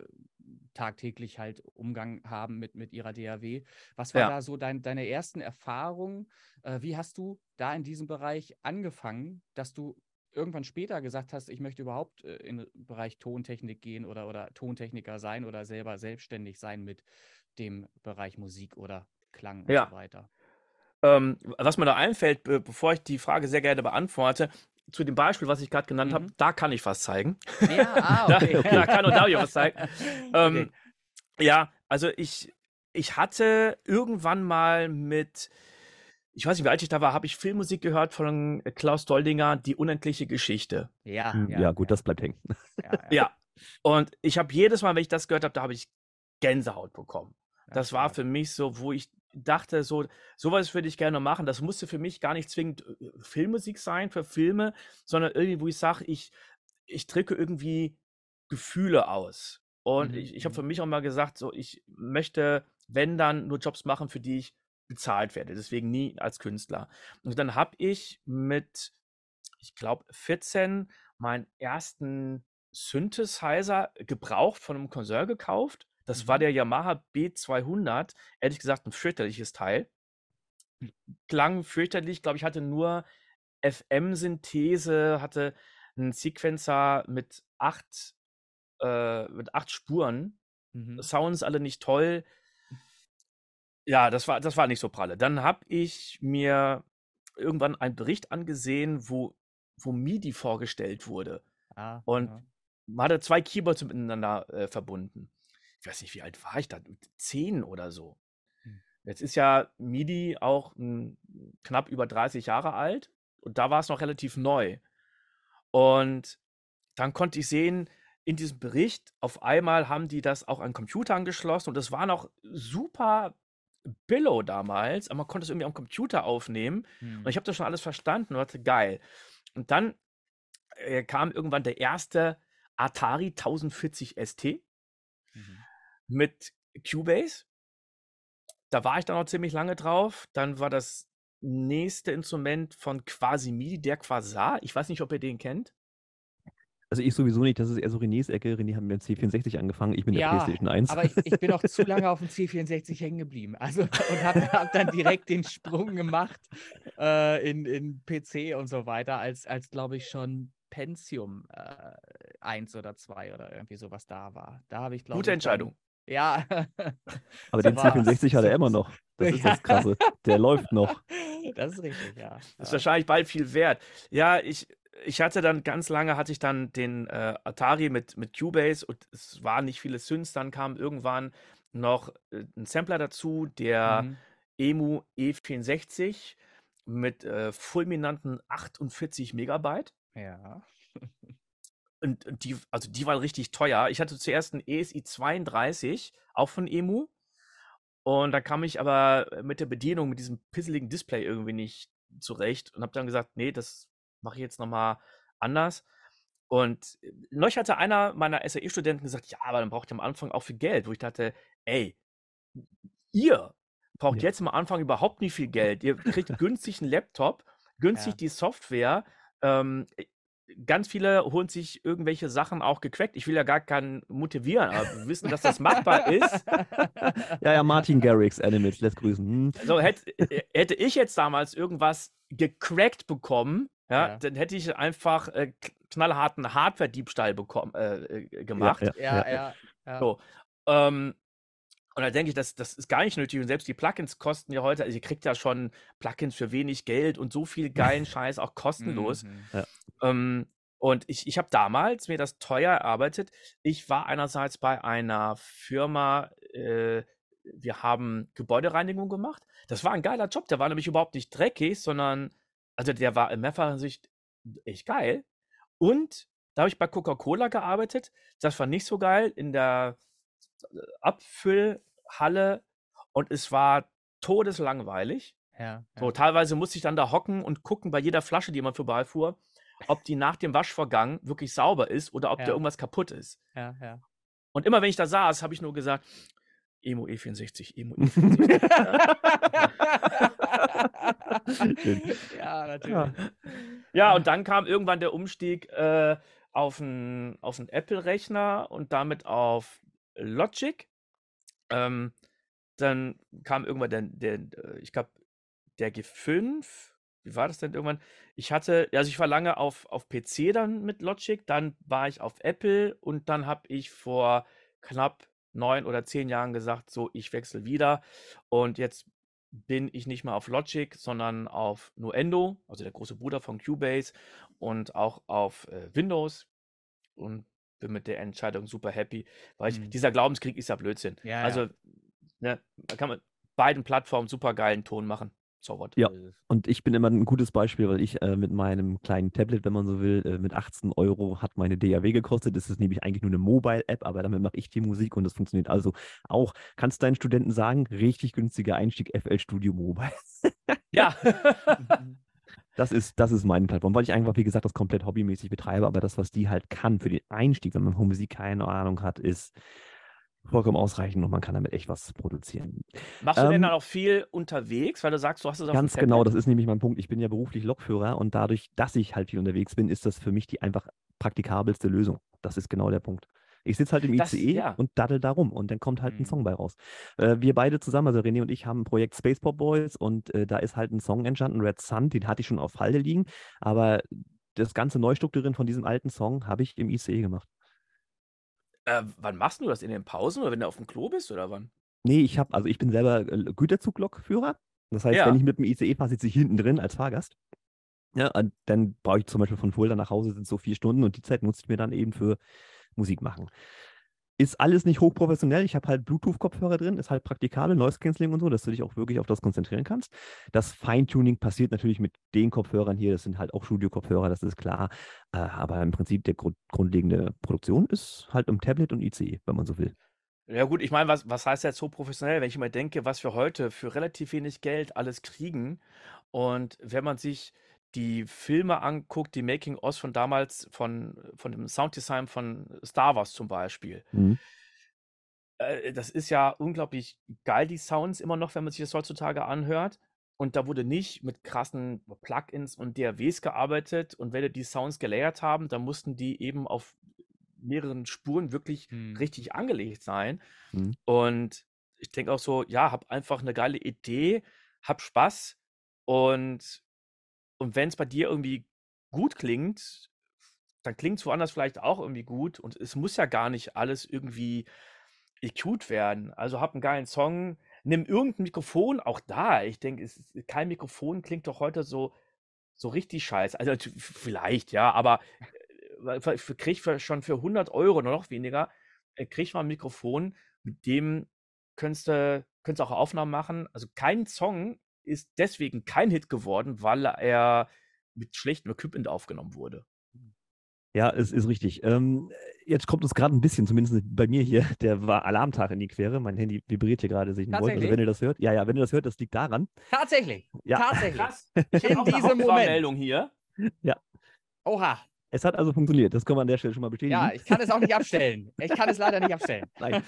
tagtäglich halt Umgang haben mit, mit ihrer DAW. Was war ja. da so dein, deine ersten Erfahrungen? Äh, wie hast du da in diesem Bereich angefangen, dass du irgendwann später gesagt hast, ich möchte überhaupt äh, in den Bereich Tontechnik gehen oder, oder Tontechniker sein oder selber selbstständig sein mit dem Bereich Musik oder Klang ja. und so weiter? Ähm, was mir da einfällt, be bevor ich die Frage sehr gerne beantworte, zu dem Beispiel, was ich gerade genannt mhm. habe, da kann ich was zeigen. Ja, ah, okay. da, da, kann und Dario was zeigen. Ähm, okay. Ja, also ich, ich hatte irgendwann mal mit, ich weiß nicht, wie alt ich da war, habe ich Filmmusik gehört von Klaus Doldinger, Die unendliche Geschichte. Ja, hm, ja, ja gut, das bleibt hängen. Ja, ja. und ich habe jedes Mal, wenn ich das gehört habe, da habe ich Gänsehaut bekommen. Das war für mich so, wo ich dachte, so, sowas würde ich gerne machen. Das musste für mich gar nicht zwingend äh, Filmmusik sein für Filme, sondern irgendwie, wo ich sage, ich, ich drücke irgendwie Gefühle aus. Und mhm. ich, ich habe für mhm. mich auch mal gesagt, so, ich möchte, wenn dann, nur Jobs machen, für die ich bezahlt werde. Deswegen nie als Künstler. Und dann habe ich mit, ich glaube, 14 meinen ersten Synthesizer gebraucht von einem Concern gekauft das war mhm. der Yamaha B200. Ehrlich gesagt, ein fürchterliches Teil. Klang fürchterlich, glaube ich, hatte nur FM-Synthese, hatte einen Sequencer mit acht, äh, mit acht Spuren. Mhm. Sounds alle nicht toll. Ja, das war, das war nicht so pralle. Dann habe ich mir irgendwann einen Bericht angesehen, wo, wo MIDI vorgestellt wurde. Ah, und ja. man hatte zwei Keyboards miteinander äh, verbunden ich weiß nicht, wie alt war ich da? Zehn oder so. Hm. Jetzt ist ja MIDI auch m, hm, knapp über 30 Jahre alt und da war es noch relativ neu. Und dann konnte ich sehen, in diesem Bericht, auf einmal haben die das auch an Computer angeschlossen und das war noch super Billow damals, aber man konnte es irgendwie am Computer aufnehmen. Hm. Und ich habe das schon alles verstanden und dachte, geil. Und dann äh, kam irgendwann der erste Atari 1040 ST. Mit Cubase. Da war ich dann auch ziemlich lange drauf. Dann war das nächste Instrument von Quasimidi, der Quasar. Ich weiß nicht, ob ihr den kennt. Also ich sowieso nicht, das ist eher so Renés Ecke. René hat mit dem C64 angefangen, ich bin ja, der PlayStation 1. aber ich, ich bin auch zu lange auf dem C64 hängen geblieben. Also und habe hab dann direkt den Sprung gemacht äh, in, in PC und so weiter, als, als glaube ich schon Pentium äh, 1 oder 2 oder irgendwie sowas da war. Da habe ich glaube Gute Entscheidung. Ja. Aber den C64 hat er immer noch. Das ist das Krasse. Der läuft noch. Das ist richtig, ja. Ist wahrscheinlich bald viel wert. Ja, ich, ich hatte dann ganz lange hatte ich dann den äh, Atari mit, mit Cubase und es waren nicht viele Synths. Dann kam irgendwann noch äh, ein Sampler dazu, der mhm. EMU E64 mit äh, fulminanten 48 Megabyte. Ja und, die, also die waren richtig teuer. Ich hatte zuerst einen ESI 32, auch von EMU. Und da kam ich aber mit der Bedienung, mit diesem pisseligen Display irgendwie nicht zurecht und habe dann gesagt, nee, das mache ich jetzt nochmal anders. Und neulich hatte einer meiner SAE-Studenten gesagt, ja, aber dann braucht ihr am Anfang auch viel Geld, wo ich dachte, ey, ihr braucht ja. jetzt am Anfang überhaupt nicht viel Geld. Ihr kriegt günstig einen Laptop, günstig ja. die Software. Ähm, ganz viele holen sich irgendwelche Sachen auch gecrackt. Ich will ja gar keinen motivieren, aber wissen, dass das machbar ist. Ja, ja, Martin Garrix, Animals, lässt grüßen. Hm. So, hätte, äh, hätte ich jetzt damals irgendwas gecrackt bekommen, ja, ja. dann hätte ich einfach äh, knallharten Hardware-Diebstahl äh, äh, gemacht. Ja, ja, ja. ja so, ähm, und da denke ich, das, das ist gar nicht nötig. Und selbst die Plugins kosten ja heute, also ihr kriegt ja schon Plugins für wenig Geld und so viel geilen Scheiß auch kostenlos. Mhm. Ja. Ähm, und ich, ich habe damals mir das teuer erarbeitet. Ich war einerseits bei einer Firma, äh, wir haben Gebäudereinigung gemacht. Das war ein geiler Job. Der war nämlich überhaupt nicht dreckig, sondern, also der war in mehrfacher Sicht echt geil. Und da habe ich bei Coca-Cola gearbeitet. Das war nicht so geil. In der Abfüllhalle und es war todeslangweilig. Ja, so, teilweise musste ich dann da hocken und gucken bei jeder Flasche, die man vorbeifuhr, ob die nach dem Waschvorgang wirklich sauber ist oder ob ja. da irgendwas kaputt ist. Ja, ja. Und immer wenn ich da saß, habe ich nur gesagt, Emo E64, Emo E64. ja, natürlich. Ja, und dann kam irgendwann der Umstieg äh, auf einen auf Apple-Rechner und damit auf Logic. Ähm, dann kam irgendwann der, der äh, ich glaube, der G5. Wie war das denn irgendwann? Ich hatte, also ich war lange auf, auf PC dann mit Logic, dann war ich auf Apple und dann habe ich vor knapp neun oder zehn Jahren gesagt, so, ich wechsle wieder. Und jetzt bin ich nicht mehr auf Logic, sondern auf Nuendo, also der große Bruder von Cubase und auch auf äh, Windows. Und bin mit der Entscheidung super happy, weil ich, mhm. dieser Glaubenskrieg ist ja Blödsinn. Ja, also, ja. Ne, da kann man beiden Plattformen super geilen Ton machen. What. Ja, und ich bin immer ein gutes Beispiel, weil ich äh, mit meinem kleinen Tablet, wenn man so will, äh, mit 18 Euro hat meine DAW gekostet. Das ist nämlich eigentlich nur eine Mobile-App, aber damit mache ich die Musik und das funktioniert also auch. Kannst du deinen Studenten sagen, richtig günstiger Einstieg FL Studio Mobile. ja. Das ist, das ist meine Plattform, weil ich einfach, wie gesagt, das komplett hobbymäßig betreibe, aber das, was die halt kann für den Einstieg, wenn man von Musik keine Ahnung hat, ist vollkommen ausreichend und man kann damit echt was produzieren. Machst du ähm, denn dann auch viel unterwegs, weil du sagst, du hast es auf Ganz genau, das ist nämlich mein Punkt. Ich bin ja beruflich Lokführer und dadurch, dass ich halt viel unterwegs bin, ist das für mich die einfach praktikabelste Lösung. Das ist genau der Punkt. Ich sitze halt im das, ICE ja. und daddel da rum und dann kommt halt mhm. ein Song bei raus. Äh, wir beide zusammen, also René und ich, haben ein Projekt Space Pop Boys und äh, da ist halt ein Song entstanden, Red Sun, den hatte ich schon auf Halde liegen, aber das ganze Neustrukturieren von diesem alten Song habe ich im ICE gemacht. Äh, wann machst du das? In den Pausen oder wenn du auf dem Klo bist oder wann? Nee, ich habe, also ich bin selber äh, Güterzuglokführer. Das heißt, ja. wenn ich mit dem ICE fahre, sitze ich hinten drin als Fahrgast. Ja, dann brauche ich zum Beispiel von Fulda nach Hause sind so vier Stunden und die Zeit nutze ich mir dann eben für Musik machen. Ist alles nicht hochprofessionell. Ich habe halt Bluetooth-Kopfhörer drin, ist halt praktikabel, Noise Cancelling und so, dass du dich auch wirklich auf das konzentrieren kannst. Das Feintuning passiert natürlich mit den Kopfhörern hier. Das sind halt auch Studio-Kopfhörer, das ist klar. Äh, aber im Prinzip der grund grundlegende Produktion ist halt im Tablet und ICE, wenn man so will. Ja, gut, ich meine, was, was heißt jetzt so professionell, wenn ich mal denke, was wir heute für relativ wenig Geld alles kriegen und wenn man sich die Filme anguckt, die Making-ofs von damals, von, von dem Sounddesign von Star Wars zum Beispiel. Mhm. Äh, das ist ja unglaublich geil, die Sounds immer noch, wenn man sich das heutzutage anhört. Und da wurde nicht mit krassen Plugins und DAWs gearbeitet. Und wenn die die Sounds gelayert haben, dann mussten die eben auf mehreren Spuren wirklich mhm. richtig angelegt sein. Mhm. Und ich denke auch so, ja, hab einfach eine geile Idee, hab Spaß und und wenn es bei dir irgendwie gut klingt, dann klingt es woanders vielleicht auch irgendwie gut. Und es muss ja gar nicht alles irgendwie EQ'd werden. Also hab einen geilen Song, nimm irgendein Mikrofon, auch da. Ich denke, kein Mikrofon klingt doch heute so, so richtig scheiße. Also vielleicht, ja, aber äh, krieg ich schon für 100 Euro oder noch weniger, äh, krieg ich mal ein Mikrofon, mit dem könntest du, auch Aufnahmen machen. Also kein Song ist deswegen kein Hit geworden, weil er mit schlechtem Equipment aufgenommen wurde. Ja, es ist richtig. Ähm, jetzt kommt es gerade ein bisschen, zumindest bei mir hier, der war Alarmtag in die Quere. Mein Handy vibriert hier gerade sich. Also wenn ihr das hört, ja, ja, wenn ihr das hört, das liegt daran. Tatsächlich. Ja. Tatsächlich. Krass. Ich in diesem Moment. Meldung hier. Ja. Oha. Es hat also funktioniert, das können wir an der Stelle schon mal bestätigen. Ja, ich kann es auch nicht abstellen. Ich kann es leider nicht abstellen. Nein.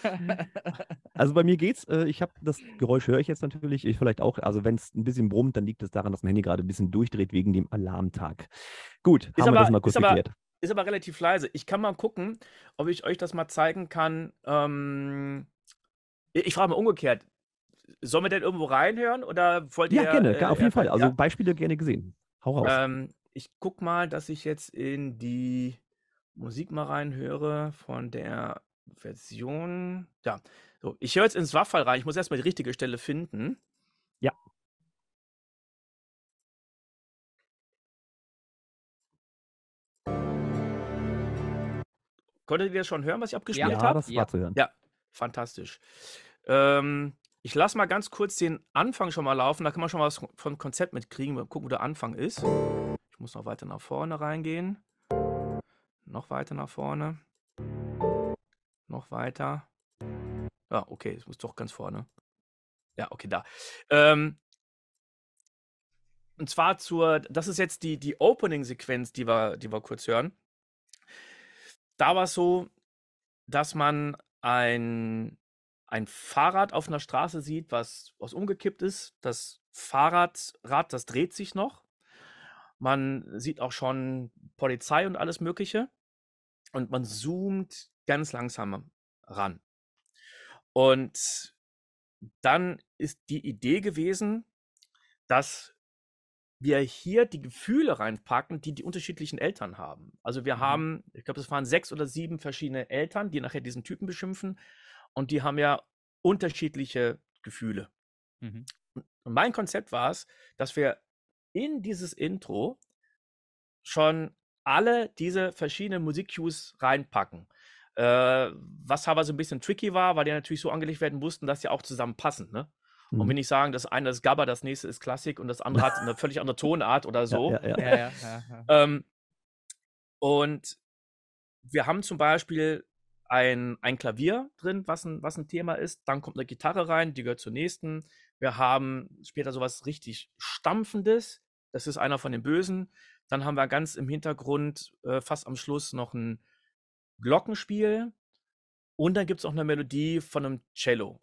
Also bei mir geht's. Äh, ich habe das Geräusch höre ich jetzt natürlich. Ich vielleicht auch. Also wenn es ein bisschen brummt, dann liegt es daran, dass mein Handy gerade ein bisschen durchdreht wegen dem Alarmtag. Gut, ist haben aber, wir das mal kurz ist geklärt. Aber, ist aber relativ leise. Ich kann mal gucken, ob ich euch das mal zeigen kann. Ähm, ich frage mal umgekehrt. Sollen wir denn irgendwo reinhören oder wollt ihr? Ja, gerne, äh, auf jeden Fall. Also ja? Beispiele gerne gesehen. Hau raus. Ähm, ich guck mal, dass ich jetzt in die Musik mal reinhöre von der Version. Ja, so, ich höre jetzt ins Waffel rein. Ich muss erstmal die richtige Stelle finden. Ja. Konntet ihr das schon hören, was ich abgespielt ja, habe? Ja, das war zu hören. Ja, fantastisch. Ähm, ich lasse mal ganz kurz den Anfang schon mal laufen. Da kann man schon mal was vom Konzept mitkriegen. Mal gucken, wo der Anfang ist. Muss noch weiter nach vorne reingehen. Noch weiter nach vorne. Noch weiter. Ja, ah, okay, es muss doch ganz vorne. Ja, okay, da. Ähm, und zwar zur, das ist jetzt die, die Opening-Sequenz, die wir, die wir kurz hören. Da war es so, dass man ein, ein Fahrrad auf einer Straße sieht, was, was umgekippt ist. Das Fahrradrad, das dreht sich noch. Man sieht auch schon Polizei und alles Mögliche. Und man zoomt ganz langsam ran. Und dann ist die Idee gewesen, dass wir hier die Gefühle reinpacken, die die unterschiedlichen Eltern haben. Also wir mhm. haben, ich glaube, es waren sechs oder sieben verschiedene Eltern, die nachher diesen Typen beschimpfen. Und die haben ja unterschiedliche Gefühle. Mhm. Und mein Konzept war es, dass wir in dieses Intro schon alle diese verschiedenen Musikcues reinpacken. Äh, was aber so ein bisschen tricky war, weil die natürlich so angelegt werden mussten, dass sie auch zusammen passen. Ne? Mhm. Und wenn ich sagen, das eine ist Gabba, das nächste ist Klassik und das andere hat eine völlig andere Tonart oder so. Ja, ja, ja. ähm, und wir haben zum Beispiel ein, ein Klavier drin, was ein, was ein Thema ist. Dann kommt eine Gitarre rein, die gehört zur nächsten. Wir haben später sowas richtig Stampfendes. Das ist einer von den Bösen. Dann haben wir ganz im Hintergrund, äh, fast am Schluss, noch ein Glockenspiel. Und dann gibt es auch eine Melodie von einem Cello.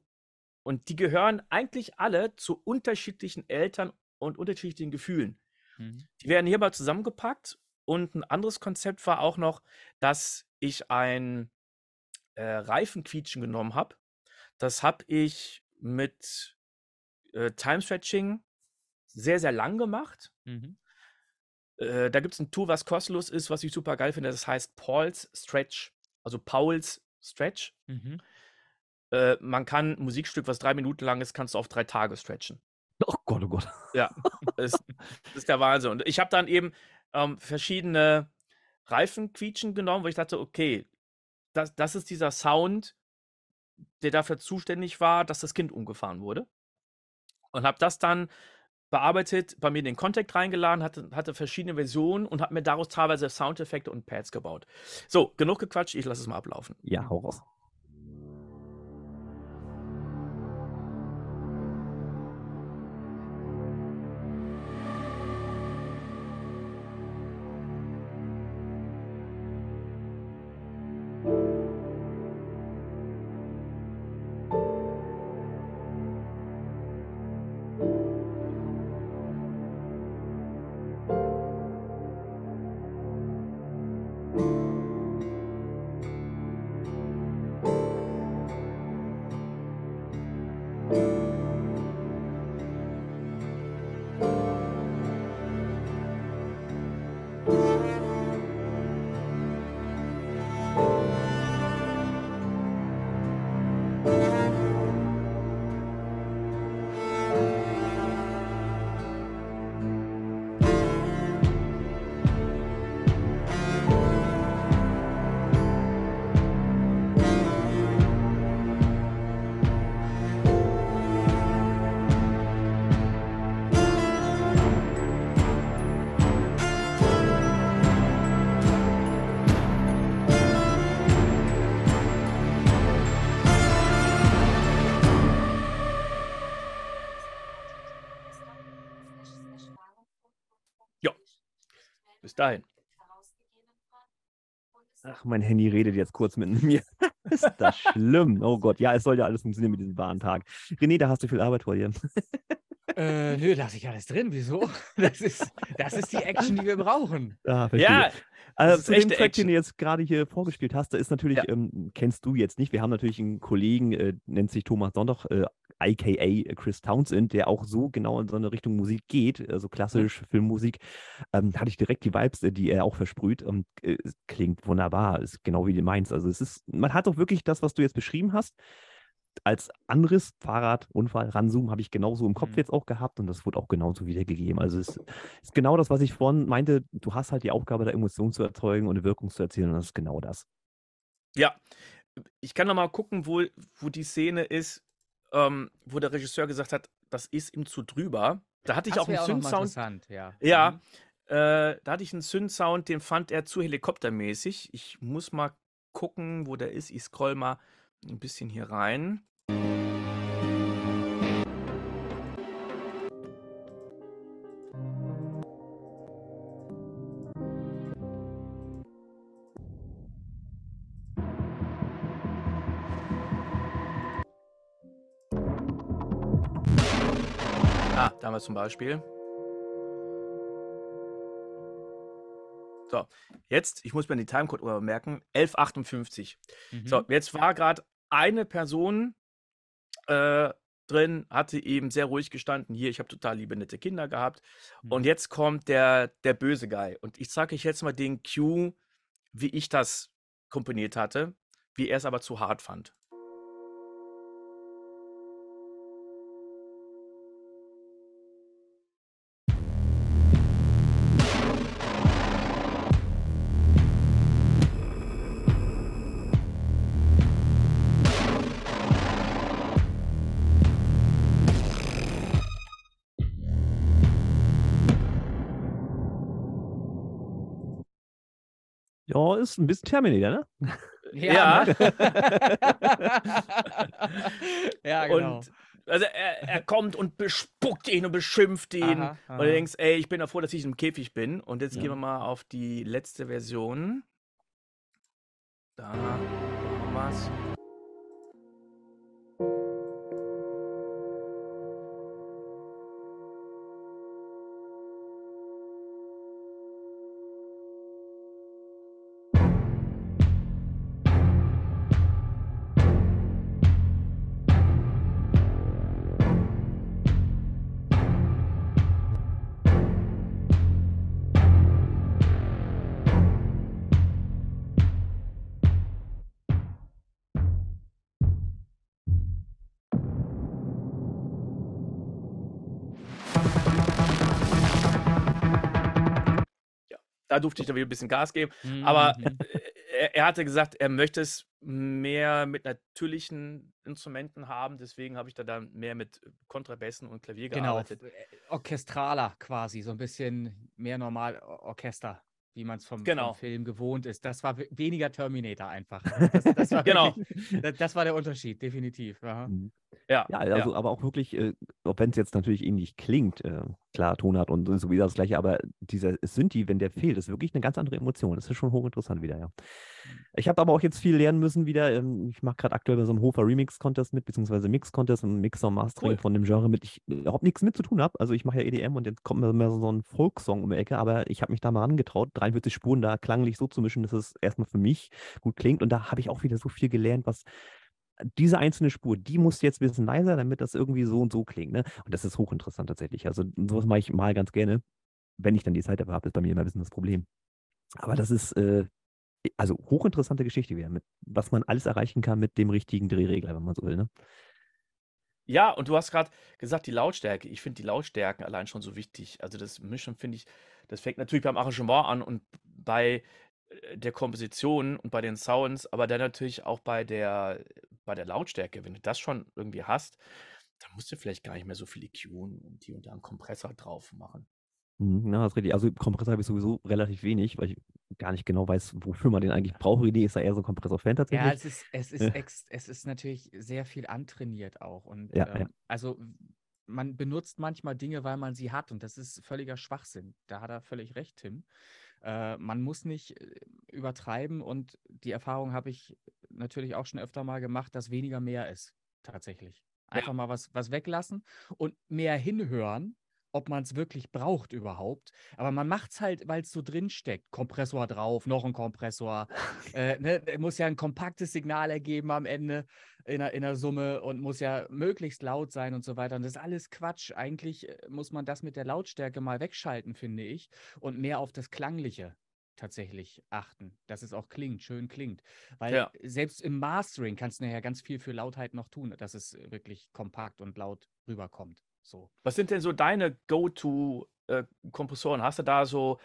Und die gehören eigentlich alle zu unterschiedlichen Eltern und unterschiedlichen Gefühlen. Mhm. Die werden hier mal zusammengepackt. Und ein anderes Konzept war auch noch, dass ich ein äh, Reifenquietschen genommen habe. Das habe ich mit äh, Time Stretching sehr, sehr lang gemacht. Mhm. Äh, da gibt es ein Tool, was kostenlos ist, was ich super geil finde. Das heißt Paul's Stretch. Also Pauls Stretch. Mhm. Äh, man kann ein Musikstück, was drei Minuten lang ist, kannst du auf drei Tage stretchen. Oh Gott, oh Gott. Ja, das, das ist der Wahnsinn. Und ich habe dann eben ähm, verschiedene Reifenquietschen genommen, wo ich dachte, okay, das, das ist dieser Sound, der dafür zuständig war, dass das Kind umgefahren wurde. Und habe das dann bearbeitet, bei mir in den Contact reingeladen, hatte, hatte verschiedene Versionen und habe mir daraus teilweise Soundeffekte und Pads gebaut. So, genug gequatscht, ich lasse es mal ablaufen. Ja, hau raus. Dahin. Ach, mein Handy redet jetzt kurz mit mir. ist das schlimm? Oh Gott, ja, es soll ja alles funktionieren mit diesem wahren Tag. René, da hast du viel Arbeit vor dir. Äh, nö, lasse ich alles drin. Wieso? Das ist, das ist die Action, die wir brauchen. Ah, ja, also zu dem Track, Action. den du jetzt gerade hier vorgespielt hast, da ist natürlich, ja. ähm, kennst du jetzt nicht, wir haben natürlich einen Kollegen, äh, nennt sich Thomas Sonntag, äh, aka Chris Townsend, der auch so genau in so eine Richtung Musik geht, also klassisch. Filmmusik, ähm, hatte ich direkt die Vibes, äh, die er auch versprüht. Und, äh, klingt wunderbar, ist genau wie du meinst. Also es ist, man hat auch wirklich das, was du jetzt beschrieben hast, als Anriss, Fahrrad, Unfall, Ranzoom habe ich genauso im Kopf mhm. jetzt auch gehabt und das wurde auch genauso wiedergegeben. Also es ist genau das, was ich vorhin meinte. Du hast halt die Aufgabe, da Emotionen zu erzeugen und eine Wirkung zu erzielen und das ist genau das. Ja, ich kann noch mal gucken, wo, wo die Szene ist, ähm, wo der Regisseur gesagt hat, das ist ihm zu drüber. Da hatte ich das auch einen Synth-Sound. Ja, ja mhm. äh, da hatte ich einen Synth-Sound, den fand er zu helikoptermäßig. Ich muss mal gucken, wo der ist. Ich scroll mal ein bisschen hier rein. Ah, damals zum Beispiel. So, jetzt, ich muss mir die Timecode merken, 1158. Mhm. So, jetzt war gerade eine Person äh, drin, hatte eben sehr ruhig gestanden. Hier, ich habe total liebe, nette Kinder gehabt. Mhm. Und jetzt kommt der, der böse Guy. Und ich sage euch jetzt mal den Cue, wie ich das komponiert hatte, wie er es aber zu hart fand. Ja, ist ein bisschen Terminator, ne? Ja. Ja, genau. Und also er, er kommt und bespuckt ihn und beschimpft ihn. Aha, aha. Und du denkst, ey, ich bin ja froh, dass ich im Käfig bin. Und jetzt ja. gehen wir mal auf die letzte Version. Da haben wir Da durfte ich dann wieder ein bisschen Gas geben. Mhm. Aber mhm. er, er, hatte gesagt, er möchte es mehr mit natürlichen Instrumenten haben. Deswegen habe ich da dann mehr mit Kontrabässen und Klavier genau. gearbeitet. Genau, orchestraler quasi, so ein bisschen mehr normal Orchester wie man es vom, genau. vom, Film gewohnt ist. Das war weniger Terminator einfach. Das, das war genau. Wirklich, das, das, war der Unterschied, definitiv. Mhm. Ja, ja, also ja. aber auch wirklich, äh, auch wenn es jetzt natürlich ähnlich klingt, äh, klar, Tonart und so wieder das gleiche, aber dieser Synthi, wenn der fehlt, ist wirklich eine ganz andere Emotion. Das ist schon hochinteressant wieder, ja. Mhm. Ich habe aber auch jetzt viel lernen müssen wieder. Ähm, ich mache gerade aktuell bei so einem Hofer Remix-Contest mit, beziehungsweise Mix-Contest und Mixer Mastering cool. von dem Genre mit, ich überhaupt nichts mit zu tun habe. Also ich mache ja EDM und jetzt kommt mir mehr so ein Folksong um die Ecke, aber ich habe mich da mal angetraut, 43 Spuren da klanglich so zu mischen, dass es erstmal für mich gut klingt. Und da habe ich auch wieder so viel gelernt, was diese einzelne Spur, die muss jetzt ein bisschen leiser, damit das irgendwie so und so klingt. Ne? Und das ist hochinteressant tatsächlich. Also sowas mache ich mal ganz gerne. Wenn ich dann die Zeit dafür habe, ist bei mir immer ein bisschen das Problem. Aber das ist äh, also hochinteressante Geschichte wieder, mit, was man alles erreichen kann mit dem richtigen Drehregler, wenn man so will. Ne? Ja, und du hast gerade gesagt, die Lautstärke. Ich finde die Lautstärken allein schon so wichtig. Also das Mischen finde ich, das fängt natürlich beim Arrangement an und bei der Komposition und bei den Sounds, aber dann natürlich auch bei der, bei der Lautstärke. Wenn du das schon irgendwie hast, dann musst du vielleicht gar nicht mehr so viel EQ und die und da einen Kompressor drauf machen. Mhm, ja, das ist richtig. Also Kompressor habe ich sowieso relativ wenig, weil ich gar nicht genau weiß, wofür man den eigentlich braucht. Idee ist da eher so Kompressor-Fan tatsächlich. Ja, es ist, es, ist ex, es ist natürlich sehr viel antrainiert auch. Und ja, ähm, ja. also man benutzt manchmal Dinge, weil man sie hat und das ist völliger Schwachsinn. Da hat er völlig recht, Tim. Äh, man muss nicht äh, übertreiben und die Erfahrung habe ich natürlich auch schon öfter mal gemacht, dass weniger mehr ist, tatsächlich. Einfach ja. mal was, was weglassen und mehr hinhören, ob man es wirklich braucht überhaupt. Aber man macht es halt, weil es so drin steckt. Kompressor drauf, noch ein Kompressor. äh, ne, muss ja ein kompaktes Signal ergeben am Ende in der, in der Summe und muss ja möglichst laut sein und so weiter. Und das ist alles Quatsch. Eigentlich äh, muss man das mit der Lautstärke mal wegschalten, finde ich, und mehr auf das Klangliche tatsächlich achten, dass es auch klingt, schön klingt. Weil ja. selbst im Mastering kannst du nachher ganz viel für Lautheit noch tun, dass es wirklich kompakt und laut rüberkommt. So. Was sind denn so deine Go-To-Kompressoren? Äh, Hast du da so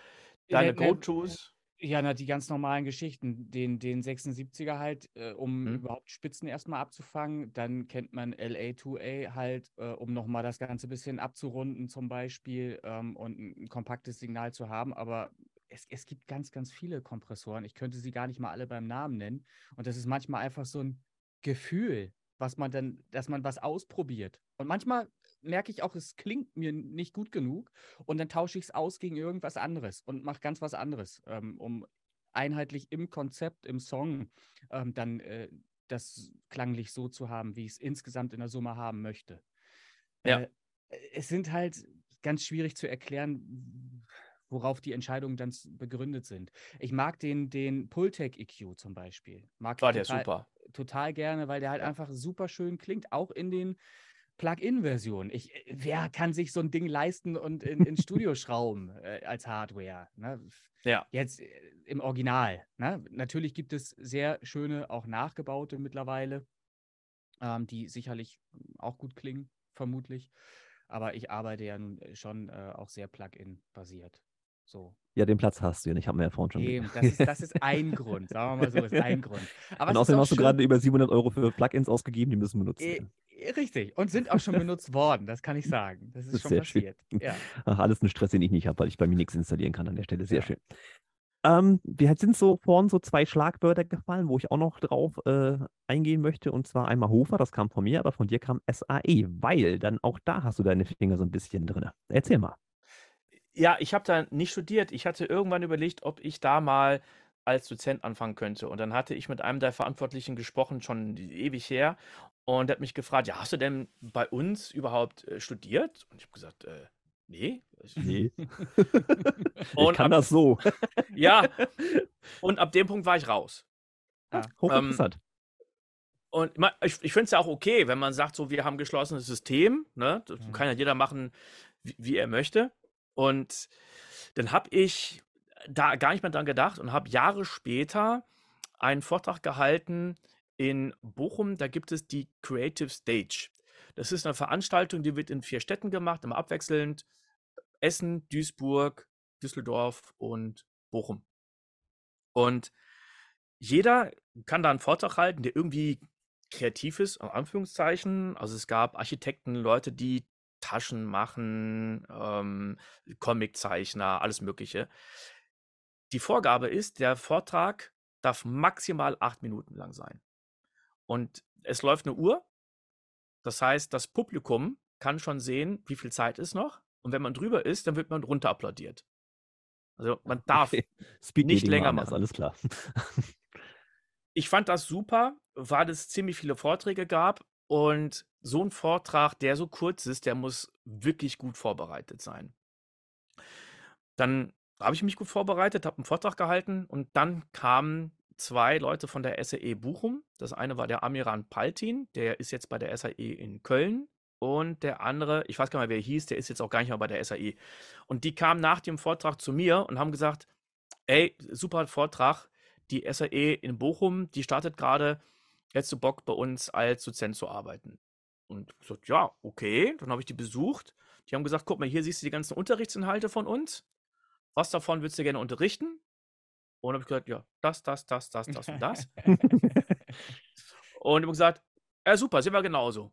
deine ja, Go-Tos? Ja, na, die ganz normalen Geschichten. Den, den 76er halt, äh, um hm. überhaupt Spitzen erstmal abzufangen. Dann kennt man LA2A halt, äh, um nochmal das Ganze ein bisschen abzurunden, zum Beispiel, ähm, und ein, ein kompaktes Signal zu haben. Aber es, es gibt ganz, ganz viele Kompressoren. Ich könnte sie gar nicht mal alle beim Namen nennen. Und das ist manchmal einfach so ein Gefühl, was man dann, dass man was ausprobiert. Und manchmal merke ich auch, es klingt mir nicht gut genug und dann tausche ich es aus gegen irgendwas anderes und mache ganz was anderes, ähm, um einheitlich im Konzept, im Song ähm, dann äh, das klanglich so zu haben, wie ich es insgesamt in der Summe haben möchte. Ja. Äh, es sind halt ganz schwierig zu erklären, worauf die Entscheidungen dann begründet sind. Ich mag den, den Pultec EQ zum Beispiel. Mag War der super. Total gerne, weil der halt einfach super schön klingt, auch in den Plug-in-Version. Ich, äh, wer kann sich so ein Ding leisten und in, ins Studio schrauben äh, als Hardware? Ne? Ja. Jetzt äh, im Original. Ne? Natürlich gibt es sehr schöne, auch nachgebaute mittlerweile, ähm, die sicherlich auch gut klingen, vermutlich. Aber ich arbeite ja nun äh, schon äh, auch sehr Plug-in-basiert. So. Ja, den Platz hast du ja. Ich habe mir ja vorhin schon Eben, das ist, das ist ein Grund. Sagen wir mal so, ist ein Grund. Aber und außerdem hast du gerade über 700 Euro für Plugins ausgegeben, die müssen benutzt werden. Richtig. Und sind auch schon benutzt worden, das kann ich sagen. Das ist, das ist schon passiert. Ja. Ach, alles ein Stress, den ich nicht habe, weil ich bei mir nichts installieren kann an der Stelle. Sehr ja. schön. Ähm, wir sind so vorhin so zwei Schlagwörter gefallen, wo ich auch noch drauf äh, eingehen möchte. Und zwar einmal Hofer, das kam von mir, aber von dir kam SAE, weil dann auch da hast du deine Finger so ein bisschen drin. Erzähl mal. Ja, ich habe da nicht studiert. Ich hatte irgendwann überlegt, ob ich da mal als Dozent anfangen könnte. Und dann hatte ich mit einem der Verantwortlichen gesprochen, schon ewig her. Und der hat mich gefragt, ja, hast du denn bei uns überhaupt äh, studiert? Und ich habe gesagt, äh, nee. Nee. ich kann ab, das so. ja. Und ab dem Punkt war ich raus. Ah, hochinteressant. Ähm, und ich, ich finde es ja auch okay, wenn man sagt, so, wir haben ein geschlossenes System. Ne? Das mhm. kann ja jeder machen, wie, wie er möchte. Und dann habe ich da gar nicht mehr dran gedacht und habe Jahre später einen Vortrag gehalten in Bochum, da gibt es die Creative Stage. Das ist eine Veranstaltung, die wird in vier Städten gemacht, immer abwechselnd. Essen, Duisburg, Düsseldorf und Bochum. Und jeder kann da einen Vortrag halten, der irgendwie kreativ ist, in Anführungszeichen. Also es gab Architekten, Leute, die Taschen machen, ähm, Comiczeichner, alles Mögliche. Die Vorgabe ist, der Vortrag darf maximal acht Minuten lang sein. Und es läuft eine Uhr. Das heißt, das Publikum kann schon sehen, wie viel Zeit ist noch. Und wenn man drüber ist, dann wird man runter applaudiert. Also man darf okay. nicht länger machen. Alles klar. ich fand das super, weil es ziemlich viele Vorträge gab. Und so ein Vortrag, der so kurz ist, der muss wirklich gut vorbereitet sein. Dann habe ich mich gut vorbereitet, habe einen Vortrag gehalten und dann kamen zwei Leute von der SAE Bochum. Das eine war der Amiran Paltin, der ist jetzt bei der SAE in Köln. Und der andere, ich weiß gar nicht mehr, wer hieß, der ist jetzt auch gar nicht mehr bei der SAE. Und die kamen nach dem Vortrag zu mir und haben gesagt, ey, super Vortrag, die SAE in Bochum, die startet gerade, hättest du Bock bei uns als Dozent zu arbeiten? Und ich gesagt, ja, okay. Dann habe ich die besucht. Die haben gesagt, guck mal, hier siehst du die ganzen Unterrichtsinhalte von uns. Was davon würdest du gerne unterrichten? Und habe ich gesagt, ja, das, das, das, das, das und das. und ich habe gesagt, ja, super, sind wir genauso.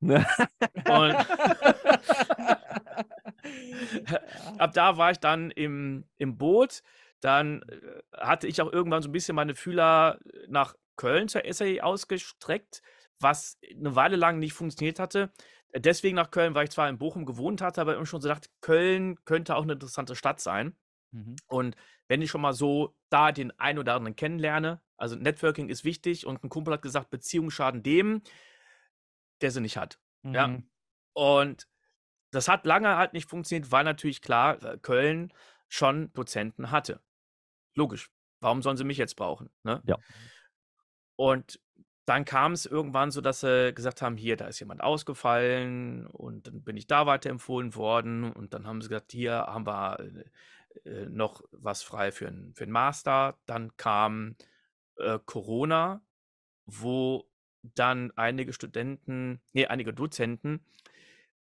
und ab da war ich dann im, im Boot. Dann äh, hatte ich auch irgendwann so ein bisschen meine Fühler nach Köln zur SAE ausgestreckt, was eine Weile lang nicht funktioniert hatte. deswegen nach Köln, weil ich zwar in Bochum gewohnt hatte, aber immer schon so dachte, Köln könnte auch eine interessante Stadt sein. Mhm. Und wenn ich schon mal so da den einen oder anderen kennenlerne, also Networking ist wichtig und ein Kumpel hat gesagt, Beziehungen schaden dem, der sie nicht hat. Mhm. Ja. Und das hat lange halt nicht funktioniert, weil natürlich klar äh, Köln schon Dozenten hatte. Logisch. Warum sollen sie mich jetzt brauchen? Ne? Ja. Und dann kam es irgendwann so, dass sie gesagt haben, hier, da ist jemand ausgefallen und dann bin ich da weiterempfohlen worden und dann haben sie gesagt, hier haben wir äh, noch was frei für einen für Master. Dann kam äh, Corona, wo dann einige Studenten, nee, einige Dozenten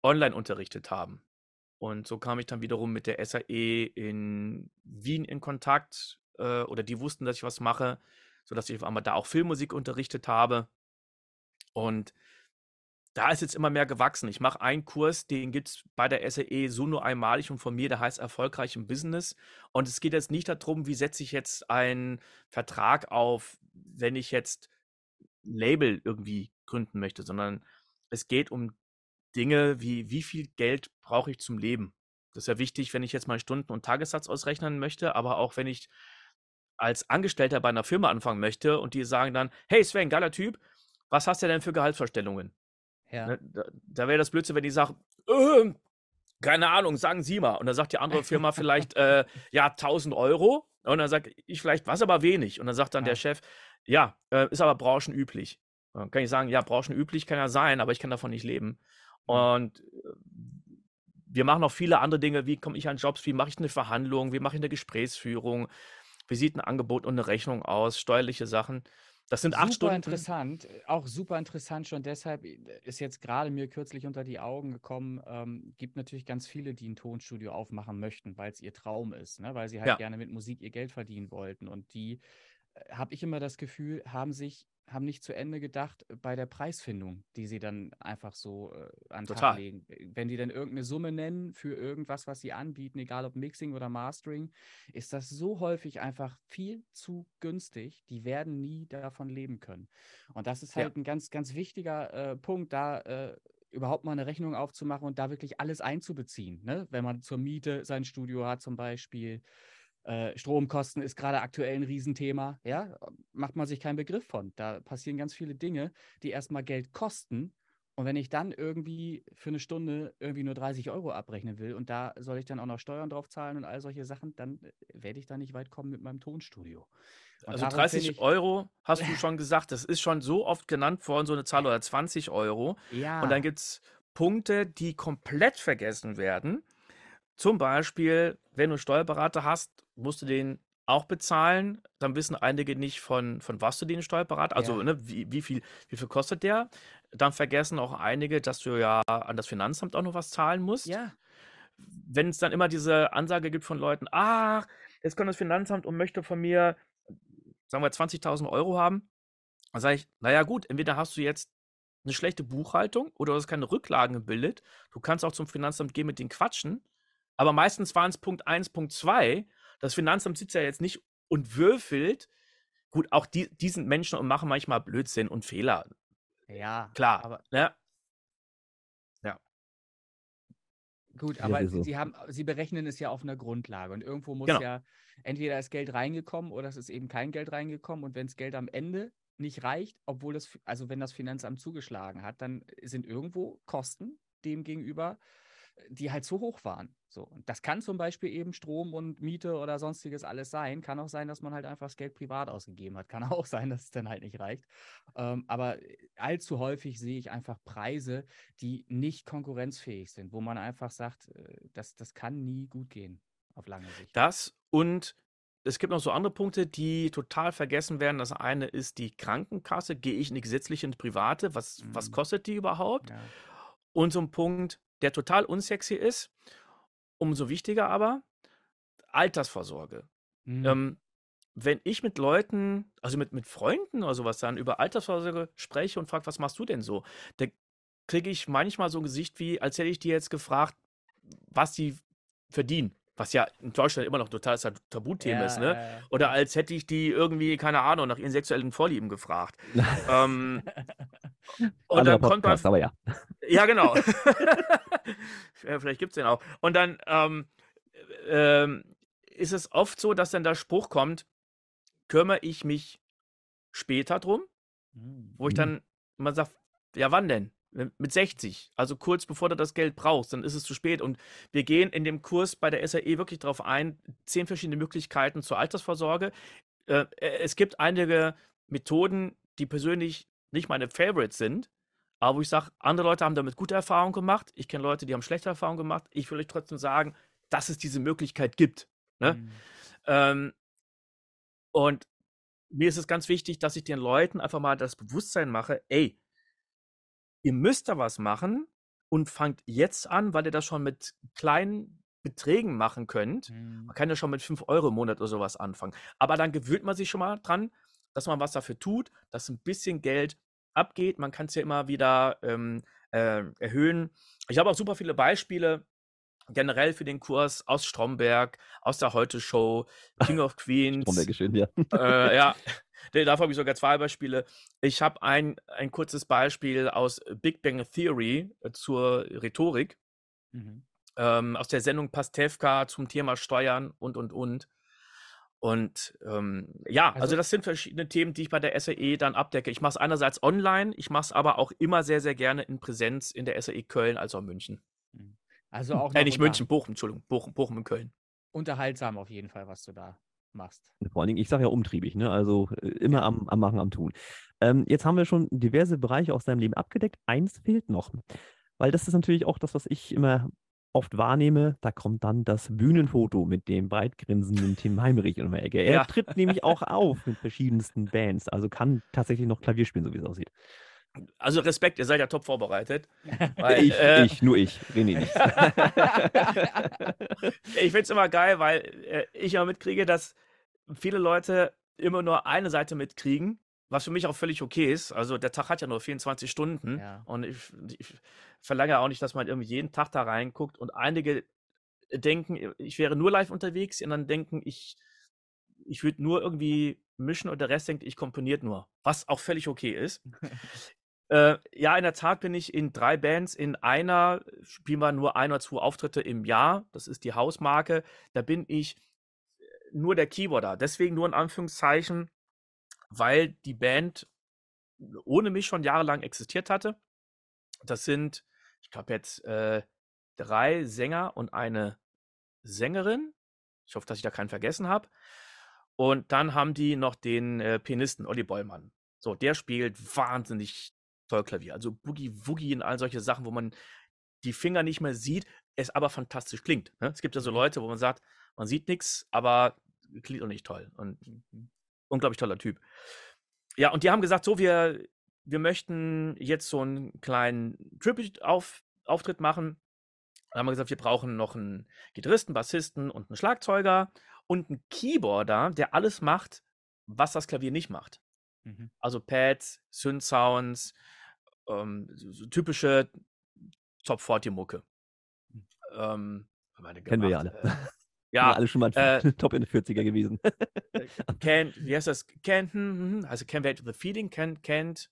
online unterrichtet haben. Und so kam ich dann wiederum mit der SAE in Wien in Kontakt äh, oder die wussten, dass ich was mache, sodass ich auf einmal da auch Filmmusik unterrichtet habe. Und da ist jetzt immer mehr gewachsen. Ich mache einen Kurs, den gibt es bei der SAE so nur einmalig und von mir, der heißt Erfolgreich im Business. Und es geht jetzt nicht darum, wie setze ich jetzt einen Vertrag auf, wenn ich jetzt ein Label irgendwie gründen möchte, sondern es geht um Dinge wie, wie viel Geld brauche ich zum Leben? Das ist ja wichtig, wenn ich jetzt mal Stunden- und Tagessatz ausrechnen möchte, aber auch wenn ich als Angestellter bei einer Firma anfangen möchte und die sagen dann, hey Sven, geiler Typ, was hast du denn für Gehaltsvorstellungen? Ja. Ne, da, da wäre das Blödsinn, wenn die sagen, äh, keine Ahnung, sagen Sie mal. Und dann sagt die andere Firma vielleicht, äh, ja, 1000 Euro. Und dann sage ich vielleicht, was aber wenig. Und dann sagt dann ja. der Chef, ja, äh, ist aber branchenüblich. Dann kann ich sagen, ja, branchenüblich kann ja sein, aber ich kann davon nicht leben. Mhm. Und äh, wir machen noch viele andere Dinge. Wie komme ich an Jobs? Wie mache ich eine Verhandlung? Wie mache ich eine Gesprächsführung? Wie sieht ein Angebot und eine Rechnung aus? Steuerliche Sachen. Das sind acht super Stunden. interessant, äh, auch super interessant schon deshalb äh, ist jetzt gerade mir kürzlich unter die Augen gekommen, ähm, gibt natürlich ganz viele, die ein Tonstudio aufmachen möchten, weil es ihr Traum ist, ne? weil sie halt ja. gerne mit Musik ihr Geld verdienen wollten und die, äh, habe ich immer das Gefühl, haben sich haben nicht zu Ende gedacht bei der Preisfindung, die sie dann einfach so äh, an den Tag legen. Wenn die dann irgendeine Summe nennen für irgendwas, was sie anbieten, egal ob Mixing oder Mastering, ist das so häufig einfach viel zu günstig. Die werden nie davon leben können. Und das ist halt ja. ein ganz, ganz wichtiger äh, Punkt, da äh, überhaupt mal eine Rechnung aufzumachen und da wirklich alles einzubeziehen. Ne? Wenn man zur Miete sein Studio hat zum Beispiel äh, Stromkosten ist gerade aktuell ein Riesenthema. Ja, macht man sich keinen Begriff von. Da passieren ganz viele Dinge, die erstmal Geld kosten. Und wenn ich dann irgendwie für eine Stunde irgendwie nur 30 Euro abrechnen will und da soll ich dann auch noch Steuern drauf zahlen und all solche Sachen, dann äh, werde ich da nicht weit kommen mit meinem Tonstudio. Und also 30 ich, Euro hast du schon gesagt, das ist schon so oft genannt worden, so eine Zahl oder 20 Euro. Ja. Und dann gibt es Punkte, die komplett vergessen werden. Zum Beispiel, wenn du Steuerberater hast musst du den auch bezahlen. Dann wissen einige nicht, von, von was du den Steuerberater, also ja. ne, wie, wie, viel, wie viel kostet der. Dann vergessen auch einige, dass du ja an das Finanzamt auch noch was zahlen musst. Ja. Wenn es dann immer diese Ansage gibt von Leuten, ach, jetzt kommt das Finanzamt und möchte von mir, sagen wir, 20.000 Euro haben, dann sage ich, naja gut, entweder hast du jetzt eine schlechte Buchhaltung oder du hast keine Rücklagen gebildet. Du kannst auch zum Finanzamt gehen mit den Quatschen. Aber meistens waren es Punkt 1, Punkt 2 das Finanzamt sitzt ja jetzt nicht und würfelt. Gut, auch die, die sind Menschen und machen manchmal Blödsinn und Fehler. Ja, klar. Aber, ne? Ja. Gut, aber ja, sie, haben, sie berechnen es ja auf einer Grundlage und irgendwo muss genau. ja entweder ist Geld reingekommen oder es ist eben kein Geld reingekommen und wenn das Geld am Ende nicht reicht, obwohl das, also wenn das Finanzamt zugeschlagen hat, dann sind irgendwo Kosten dem gegenüber die halt so hoch waren. So, und das kann zum Beispiel eben Strom und Miete oder sonstiges alles sein. Kann auch sein, dass man halt einfach das Geld privat ausgegeben hat. Kann auch sein, dass es dann halt nicht reicht. Ähm, aber allzu häufig sehe ich einfach Preise, die nicht konkurrenzfähig sind, wo man einfach sagt, äh, das, das kann nie gut gehen auf lange Sicht. Das und es gibt noch so andere Punkte, die total vergessen werden. Das eine ist die Krankenkasse. Gehe ich in die gesetzliche, in die private? Was, mhm. was kostet die überhaupt? Ja. Und so ein Punkt, der total unsexy ist. Umso wichtiger aber Altersvorsorge. Mhm. Ähm, wenn ich mit Leuten, also mit, mit Freunden oder sowas dann über Altersvorsorge spreche und frage, was machst du denn so, da kriege ich manchmal so ein Gesicht wie, als hätte ich dir jetzt gefragt, was sie verdienen. Was ja in Deutschland immer noch total Tabuthema ja, ist, ne? Ja, ja. Oder als hätte ich die irgendwie, keine Ahnung, nach ihren sexuellen Vorlieben gefragt. ähm, Und dann kommt man, aber ja. Ja, genau. Vielleicht gibt es den auch. Und dann ähm, ähm, ist es oft so, dass dann der Spruch kommt, kümmere ich mich später drum, mhm. wo ich hm. dann mal sage, ja, wann denn? Mit 60, also kurz bevor du das Geld brauchst, dann ist es zu spät. Und wir gehen in dem Kurs bei der SAE wirklich darauf ein, zehn verschiedene Möglichkeiten zur Altersvorsorge. Äh, äh, es gibt einige Methoden, die persönlich nicht meine Favorites sind, aber wo ich sage, andere Leute haben damit gute Erfahrungen gemacht. Ich kenne Leute, die haben schlechte Erfahrungen gemacht. Ich will euch trotzdem sagen, dass es diese Möglichkeit gibt. Ne? Mhm. Ähm, und mir ist es ganz wichtig, dass ich den Leuten einfach mal das Bewusstsein mache, ey, ihr müsst da was machen und fangt jetzt an, weil ihr das schon mit kleinen Beträgen machen könnt. Mhm. Man kann ja schon mit 5 Euro im Monat oder sowas anfangen. Aber dann gewöhnt man sich schon mal dran, dass man was dafür tut, dass ein bisschen Geld abgeht. Man kann es ja immer wieder ähm, äh, erhöhen. Ich habe auch super viele Beispiele generell für den Kurs aus Stromberg, aus der Heute-Show, King of Queens. Stromberg ist schön, ja. Äh, ja, Dafür habe ich sogar zwei Beispiele. Ich habe ein, ein kurzes Beispiel aus Big Bang Theory äh, zur Rhetorik. Mhm. Ähm, aus der Sendung Pastewka zum Thema Steuern und, und, und. Und ähm, ja, also, also, das sind verschiedene Themen, die ich bei der SAE dann abdecke. Ich mache es einerseits online, ich mache es aber auch immer sehr, sehr gerne in Präsenz in der SAE Köln als auch München. Mhm. Also auch äh, nicht München, Bochum, Entschuldigung, Bochum, Bochum und Köln. Unterhaltsam auf jeden Fall, was du da machst. Vor allen Dingen, ich sage ja umtriebig, ne? also äh, immer am, am Machen, am Tun. Ähm, jetzt haben wir schon diverse Bereiche aus deinem Leben abgedeckt. Eins fehlt noch, weil das ist natürlich auch das, was ich immer oft wahrnehme. Da kommt dann das Bühnenfoto mit dem breitgrinsenden Tim Heimerich in der Ecke. Er ja. tritt nämlich auch auf mit verschiedensten Bands, also kann tatsächlich noch Klavier spielen, so wie es aussieht. Also Respekt, ihr seid ja top vorbereitet. Weil, ich, äh, ich, nur ich, René nicht. ich finde es immer geil, weil äh, ich immer mitkriege, dass viele Leute immer nur eine Seite mitkriegen, was für mich auch völlig okay ist. Also der Tag hat ja nur 24 Stunden ja. und ich, ich verlange auch nicht, dass man irgendwie jeden Tag da reinguckt und einige denken, ich wäre nur live unterwegs und dann denken, ich, ich würde nur irgendwie mischen und der Rest denkt, ich komponiert nur, was auch völlig okay ist. Äh, ja, in der Tat bin ich in drei Bands. In einer spielen wir nur ein oder zwei Auftritte im Jahr. Das ist die Hausmarke. Da bin ich nur der Keyboarder. Deswegen nur in Anführungszeichen, weil die Band ohne mich schon jahrelang existiert hatte. Das sind, ich glaube jetzt äh, drei Sänger und eine Sängerin. Ich hoffe, dass ich da keinen vergessen habe. Und dann haben die noch den äh, Pianisten Olli Bollmann. So, der spielt wahnsinnig toll Klavier. Also Boogie Woogie und all solche Sachen, wo man die Finger nicht mehr sieht, es aber fantastisch klingt. Ne? Es gibt ja so mhm. Leute, wo man sagt, man sieht nichts, aber klingt auch nicht toll. Und. Unglaublich toller Typ. Ja, und die haben gesagt, so, wir, wir möchten jetzt so einen kleinen Tribute-Auftritt machen. Dann haben wir gesagt, wir brauchen noch einen Gitarristen, Bassisten und einen Schlagzeuger und einen Keyboarder, der alles macht, was das Klavier nicht macht. Mhm. Also Pads, Synth-Sounds, ähm, so typische Top 40 Mucke. Hm. Ähm, Kennen wir ja alle. Ja, alle schon mal äh, Top in den 40er gewesen. Äh, can, wie heißt das? Hm, also Can't Wait the Feeling, Can't, can't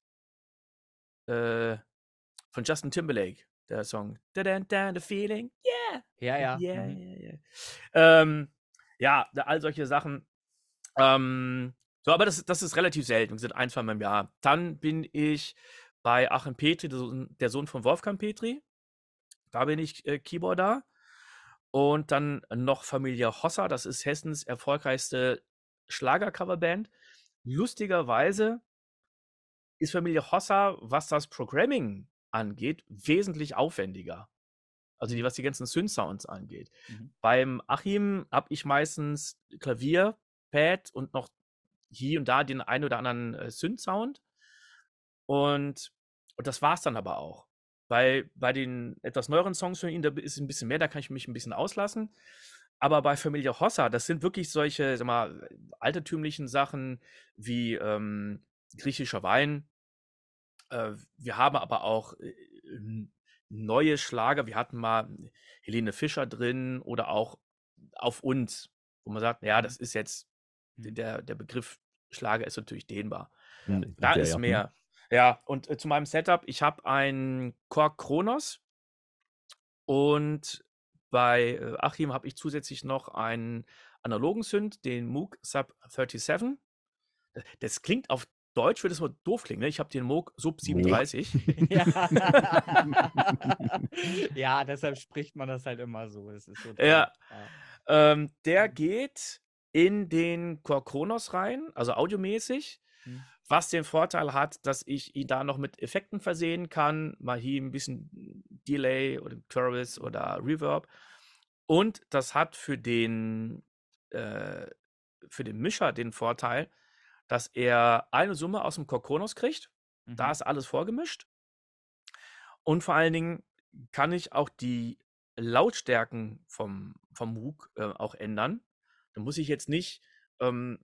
äh, von Justin Timberlake, der Song. Da, da, da, the Feeling, yeah. Ja, ja. Yeah, mhm. yeah, yeah. Ähm, ja, all solche Sachen. Ähm, so, aber das, das ist relativ selten. Wir sind ein, zwei Mal im Jahr. Dann bin ich bei Achim Petri, der Sohn von Wolfgang Petri. Da bin ich äh, Keyboarder. Und dann noch Familie Hossa, das ist Hessens erfolgreichste Schlagercoverband. Lustigerweise ist Familie Hossa, was das Programming angeht, wesentlich aufwendiger. Also die, was die ganzen Synth-Sounds angeht. Mhm. Beim Achim habe ich meistens Klavier, Pad und noch hier und da den einen oder anderen äh, Synth-Sound. Und und das war es dann aber auch. Weil bei den etwas neueren Songs von ihm, da ist ein bisschen mehr, da kann ich mich ein bisschen auslassen. Aber bei Familie Hossa, das sind wirklich solche, sag mal, altertümlichen Sachen wie ähm, griechischer Wein. Äh, wir haben aber auch äh, neue Schlager. Wir hatten mal Helene Fischer drin oder auch auf uns, wo man sagt, ja, das ist jetzt, der, der Begriff Schlager ist natürlich dehnbar. Hm, da ist ja. mehr. Ja, und äh, zu meinem Setup, ich habe ein Korg Kronos und bei äh, Achim habe ich zusätzlich noch einen analogen Synth, den Moog Sub 37. Das klingt auf Deutsch, würde es mal doof klingen. Ne? Ich habe den Moog Sub 37. Ja. ja, deshalb spricht man das halt immer so. Es ist so ja. ja. Ähm, der geht in den Kronos rein, also audiomäßig. Mhm. Was den Vorteil hat, dass ich ihn da noch mit Effekten versehen kann, mal hier ein bisschen Delay oder Chorus oder Reverb. Und das hat für den, äh, für den Mischer den Vorteil, dass er eine Summe aus dem Kokonos kriegt. Mhm. Da ist alles vorgemischt. Und vor allen Dingen kann ich auch die Lautstärken vom, vom Moog äh, auch ändern. Da muss ich jetzt nicht ähm,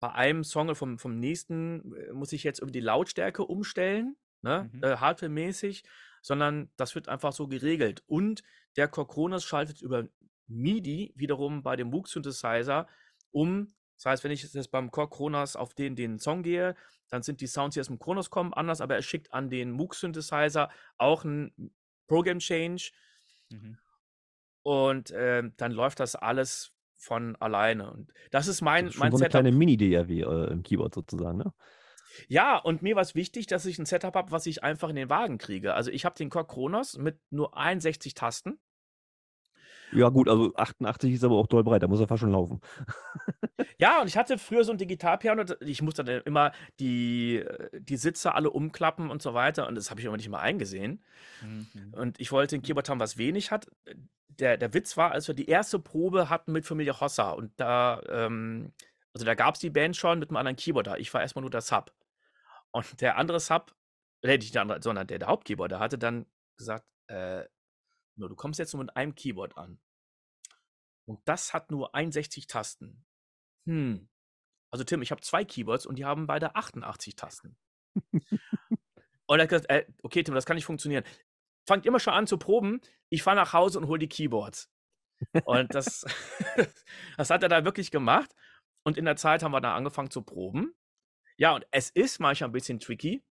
bei einem Song vom, vom nächsten äh, muss ich jetzt irgendwie die Lautstärke umstellen, ne, mhm. äh, hardware-mäßig, sondern das wird einfach so geregelt. Und der Corconas schaltet über MIDI wiederum bei dem Moog Synthesizer um. Das heißt, wenn ich jetzt beim Core Kronos auf den, den Song gehe, dann sind die Sounds, die aus dem Kronos kommen, anders, aber er schickt an den Moog Synthesizer auch einen Program Change. Mhm. Und äh, dann läuft das alles von alleine. Und das ist mein, das ist mein so eine Setup. kleine Mini-DAW äh, im Keyboard sozusagen, ne? Ja, und mir war es wichtig, dass ich ein Setup habe, was ich einfach in den Wagen kriege. Also ich habe den Core Kronos mit nur 61 Tasten. Ja, gut, also 88 ist aber auch doll breit, da muss er fast schon laufen. ja, und ich hatte früher so ein Digitalpiano, ich musste dann immer die, die Sitze alle umklappen und so weiter, und das habe ich immer nicht mal eingesehen. Mhm. Und ich wollte ein Keyboard haben, was wenig hat. Der, der Witz war, als wir die erste Probe hatten mit Familie Hossa, und da, ähm, also da gab es die Band schon mit einem anderen Keyboarder. Ich war erstmal nur der Sub. Und der andere Sub, äh, nicht der andere, sondern der, der Hauptkeyboarder hatte dann gesagt, äh, nur, du kommst jetzt nur mit einem Keyboard an. Und das hat nur 61 Tasten. Hm. Also Tim, ich habe zwei Keyboards und die haben beide 88 Tasten. und er hat gesagt, äh, okay Tim, das kann nicht funktionieren. Fangt immer schon an zu proben. Ich fahre nach Hause und hole die Keyboards. Und das, das hat er da wirklich gemacht. Und in der Zeit haben wir da angefangen zu proben. Ja, und es ist manchmal ein bisschen tricky,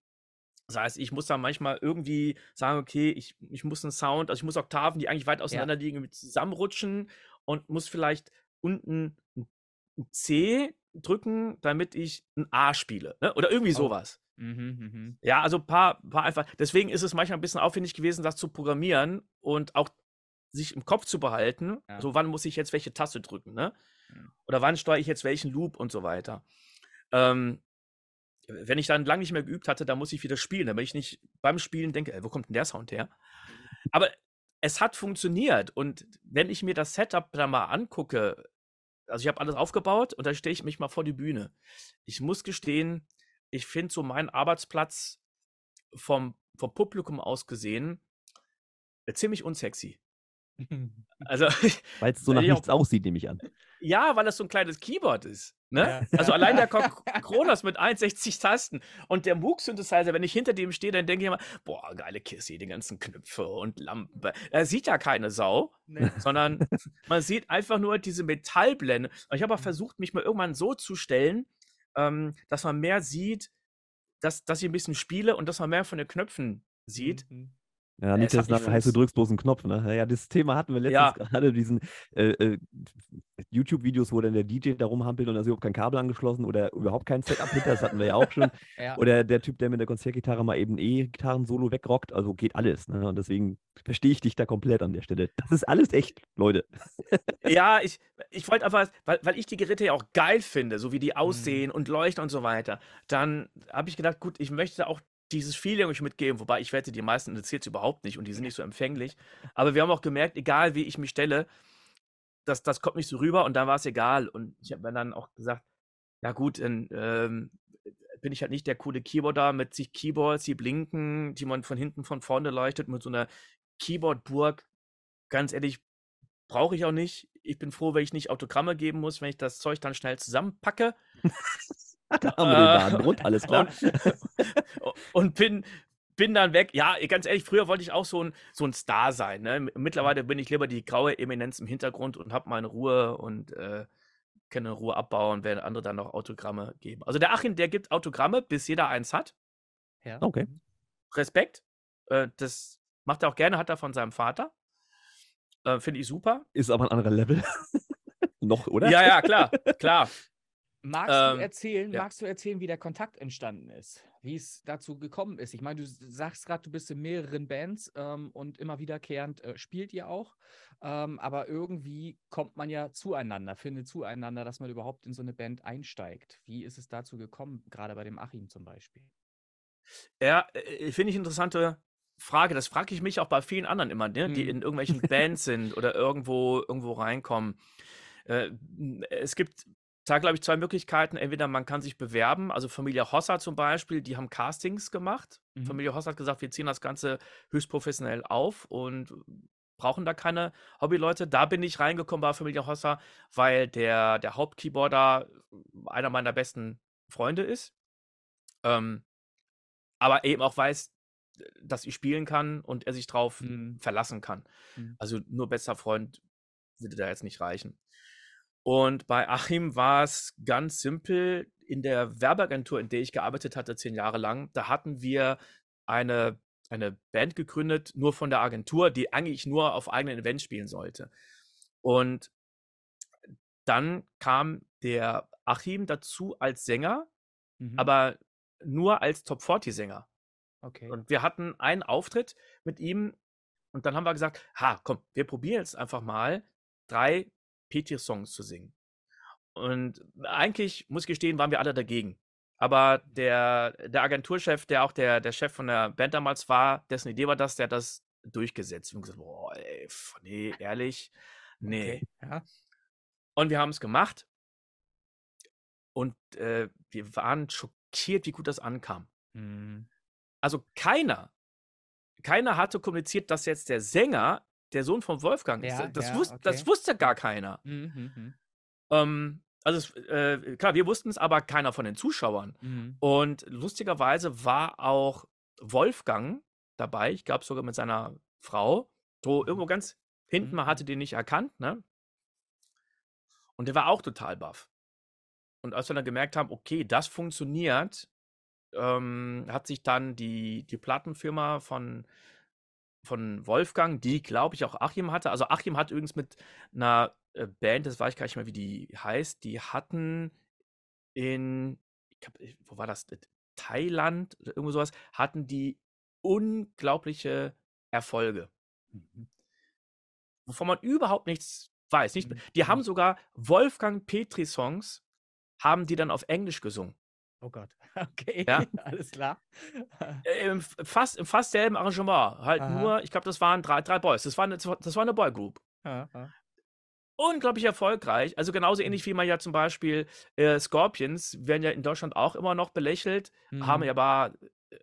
das heißt, ich muss da manchmal irgendwie sagen, okay, ich, ich muss einen Sound, also ich muss Oktaven, die eigentlich weit auseinander ja. liegen, zusammenrutschen und muss vielleicht unten ein C drücken, damit ich ein A spiele. Ne? Oder irgendwie oh. sowas. Mhm, mhm. Ja, also ein paar, paar einfach. Deswegen ist es manchmal ein bisschen aufwendig gewesen, das zu programmieren und auch sich im Kopf zu behalten. Ja. So, wann muss ich jetzt welche Taste drücken, ne? Oder wann steuere ich jetzt welchen Loop und so weiter. Ähm, wenn ich dann lange nicht mehr geübt hatte, dann muss ich wieder spielen, damit ich nicht beim Spielen denke, ey, wo kommt denn der Sound her? Aber es hat funktioniert und wenn ich mir das Setup da mal angucke, also ich habe alles aufgebaut und da stehe ich mich mal vor die Bühne. Ich muss gestehen, ich finde so meinen Arbeitsplatz vom, vom Publikum aus gesehen äh, ziemlich unsexy. Also, weil es so nach nichts auch, aussieht, nehme ich an. Ja, weil das so ein kleines Keyboard ist. Ne? Ja. Also allein der Kronos mit 61 Tasten und der Moog-Synthesizer, wenn ich hinter dem stehe, dann denke ich immer, boah, geile Kiste, die ganzen Knöpfe und Lampen. Er sieht ja keine Sau, nee. sondern man sieht einfach nur diese Metallblende. Und ich habe auch mhm. versucht, mich mal irgendwann so zu stellen, ähm, dass man mehr sieht, dass, dass ich ein bisschen spiele und dass man mehr von den Knöpfen sieht. Mhm. Ja, nicht, dass nachher heißt, du drückst bloß einen Knopf. Ne? Ja, das Thema hatten wir letztens ja. gerade, diesen äh, äh, YouTube-Videos, wo dann der DJ da rumhampelt und da ist überhaupt kein Kabel angeschlossen oder überhaupt kein Setup hinter, das hatten wir ja auch schon. ja. Oder der Typ, der mit der Konzertgitarre mal eben E-Gitarren-Solo wegrockt, also geht alles. Ne? Und deswegen verstehe ich dich da komplett an der Stelle. Das ist alles echt, Leute. ja, ich, ich wollte einfach, weil, weil ich die Geräte ja auch geil finde, so wie die mhm. aussehen mhm. und leuchten und so weiter, dann habe ich gedacht, gut, ich möchte auch dieses Feeling euch mitgeben, wobei ich wette, die meisten interessiert es überhaupt nicht und die sind nicht so empfänglich. Aber wir haben auch gemerkt, egal wie ich mich stelle, das, das kommt nicht so rüber und dann war es egal. Und ich habe mir dann auch gesagt, ja gut, dann ähm, bin ich halt nicht der coole Keyboarder mit sich Keyboards, die blinken, die man von hinten, von vorne leuchtet, mit so einer Keyboardburg. Ganz ehrlich, brauche ich auch nicht. Ich bin froh, wenn ich nicht Autogramme geben muss, wenn ich das Zeug dann schnell zusammenpacke. da haben wir den Badengrund, alles klar. Und, und, bin, bin dann weg. Ja, ganz ehrlich, früher wollte ich auch so ein, so ein Star sein. Ne? Mittlerweile bin ich lieber die graue Eminenz im Hintergrund und habe meine Ruhe und äh, kann in Ruhe abbauen, während andere dann noch Autogramme geben. Also der Achim, der gibt Autogramme, bis jeder eins hat. Ja. Okay. Mhm. Respekt. Äh, das macht er auch gerne, hat er von seinem Vater. Äh, Finde ich super. Ist aber ein anderer Level. Noch, oder? Ja, ja, klar, klar. Magst ähm, du erzählen, ja. magst du erzählen, wie der Kontakt entstanden ist? Wie es dazu gekommen ist? Ich meine, du sagst gerade, du bist in mehreren Bands ähm, und immer wiederkehrend äh, spielt ihr auch. Ähm, aber irgendwie kommt man ja zueinander, findet zueinander, dass man überhaupt in so eine Band einsteigt. Wie ist es dazu gekommen, gerade bei dem Achim zum Beispiel? Ja, äh, finde ich interessante Frage. Das frage ich mich auch bei vielen anderen immer, ne, die hm. in irgendwelchen Bands sind oder irgendwo, irgendwo reinkommen. Äh, es gibt da, glaube ich, zwei Möglichkeiten. Entweder man kann sich bewerben, also Familie Hossa zum Beispiel, die haben Castings gemacht. Mhm. Familie Hossa hat gesagt, wir ziehen das Ganze höchst professionell auf und brauchen da keine Hobbyleute. Da bin ich reingekommen bei Familie Hossa, weil der, der Hauptkeyboarder einer meiner besten Freunde ist. Ähm, aber eben auch weiß, dass ich spielen kann und er sich drauf mhm. verlassen kann. Mhm. Also nur bester Freund würde da jetzt nicht reichen. Und bei Achim war es ganz simpel. In der Werbeagentur, in der ich gearbeitet hatte, zehn Jahre lang, da hatten wir eine, eine Band gegründet, nur von der Agentur, die eigentlich nur auf eigenen Events spielen sollte. Und dann kam der Achim dazu als Sänger, mhm. aber nur als Top 40 Sänger. Okay. Und wir hatten einen Auftritt mit ihm und dann haben wir gesagt, ha, komm, wir probieren jetzt einfach mal drei Petri-Songs zu singen. Und eigentlich, muss ich gestehen, waren wir alle dagegen. Aber der, der Agenturchef, der auch der, der Chef von der Band damals war, dessen Idee war das, der hat das durchgesetzt. Wir haben gesagt, boah, ey, nee, ehrlich, nee. Okay, ja. Und wir haben es gemacht. Und äh, wir waren schockiert, wie gut das ankam. Mhm. Also keiner, keiner hatte kommuniziert, dass jetzt der Sänger der Sohn von Wolfgang ist. Ja, das, ja, wusste, okay. das wusste gar keiner. Mhm, mhm, mhm. ähm, also es, äh, klar, wir wussten es, aber keiner von den Zuschauern. Mhm. Und lustigerweise war auch Wolfgang dabei, ich glaube sogar mit seiner Frau, so mhm. irgendwo ganz hinten, man hatte den nicht erkannt, ne? Und der war auch total baff. Und als wir dann gemerkt haben, okay, das funktioniert, ähm, hat sich dann die, die Plattenfirma von von Wolfgang, die, glaube ich, auch Achim hatte. Also Achim hat übrigens mit einer äh, Band, das weiß ich gar nicht mehr, wie die heißt, die hatten in, glaub, wo war das? Thailand oder irgendwo sowas, hatten die unglaubliche Erfolge. Mhm. Wovon man überhaupt nichts weiß. Nicht, mhm. Die haben mhm. sogar Wolfgang Petri-Songs, haben die dann auf Englisch gesungen. Oh Gott, okay, ja? alles klar. Äh, Im fast, Im fast selben Arrangement. Halt Aha. nur, ich glaube, das waren drei, drei Boys. Das war eine, das war eine Boygroup. Unglaublich erfolgreich. Also genauso ähnlich mhm. wie man ja zum Beispiel äh, Scorpions werden ja in Deutschland auch immer noch belächelt, mhm. haben ja aber äh,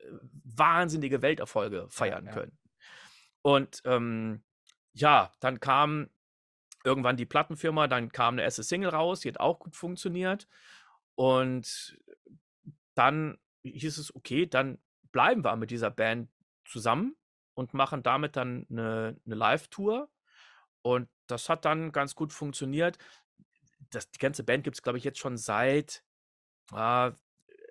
wahnsinnige Welterfolge feiern ja, ja. können. Und ähm, ja, dann kam irgendwann die Plattenfirma, dann kam eine erste Single raus, die hat auch gut funktioniert. Und dann hieß es, okay, dann bleiben wir mit dieser Band zusammen und machen damit dann eine, eine Live-Tour. Und das hat dann ganz gut funktioniert. Das, die ganze Band gibt es, glaube ich, jetzt schon seit äh,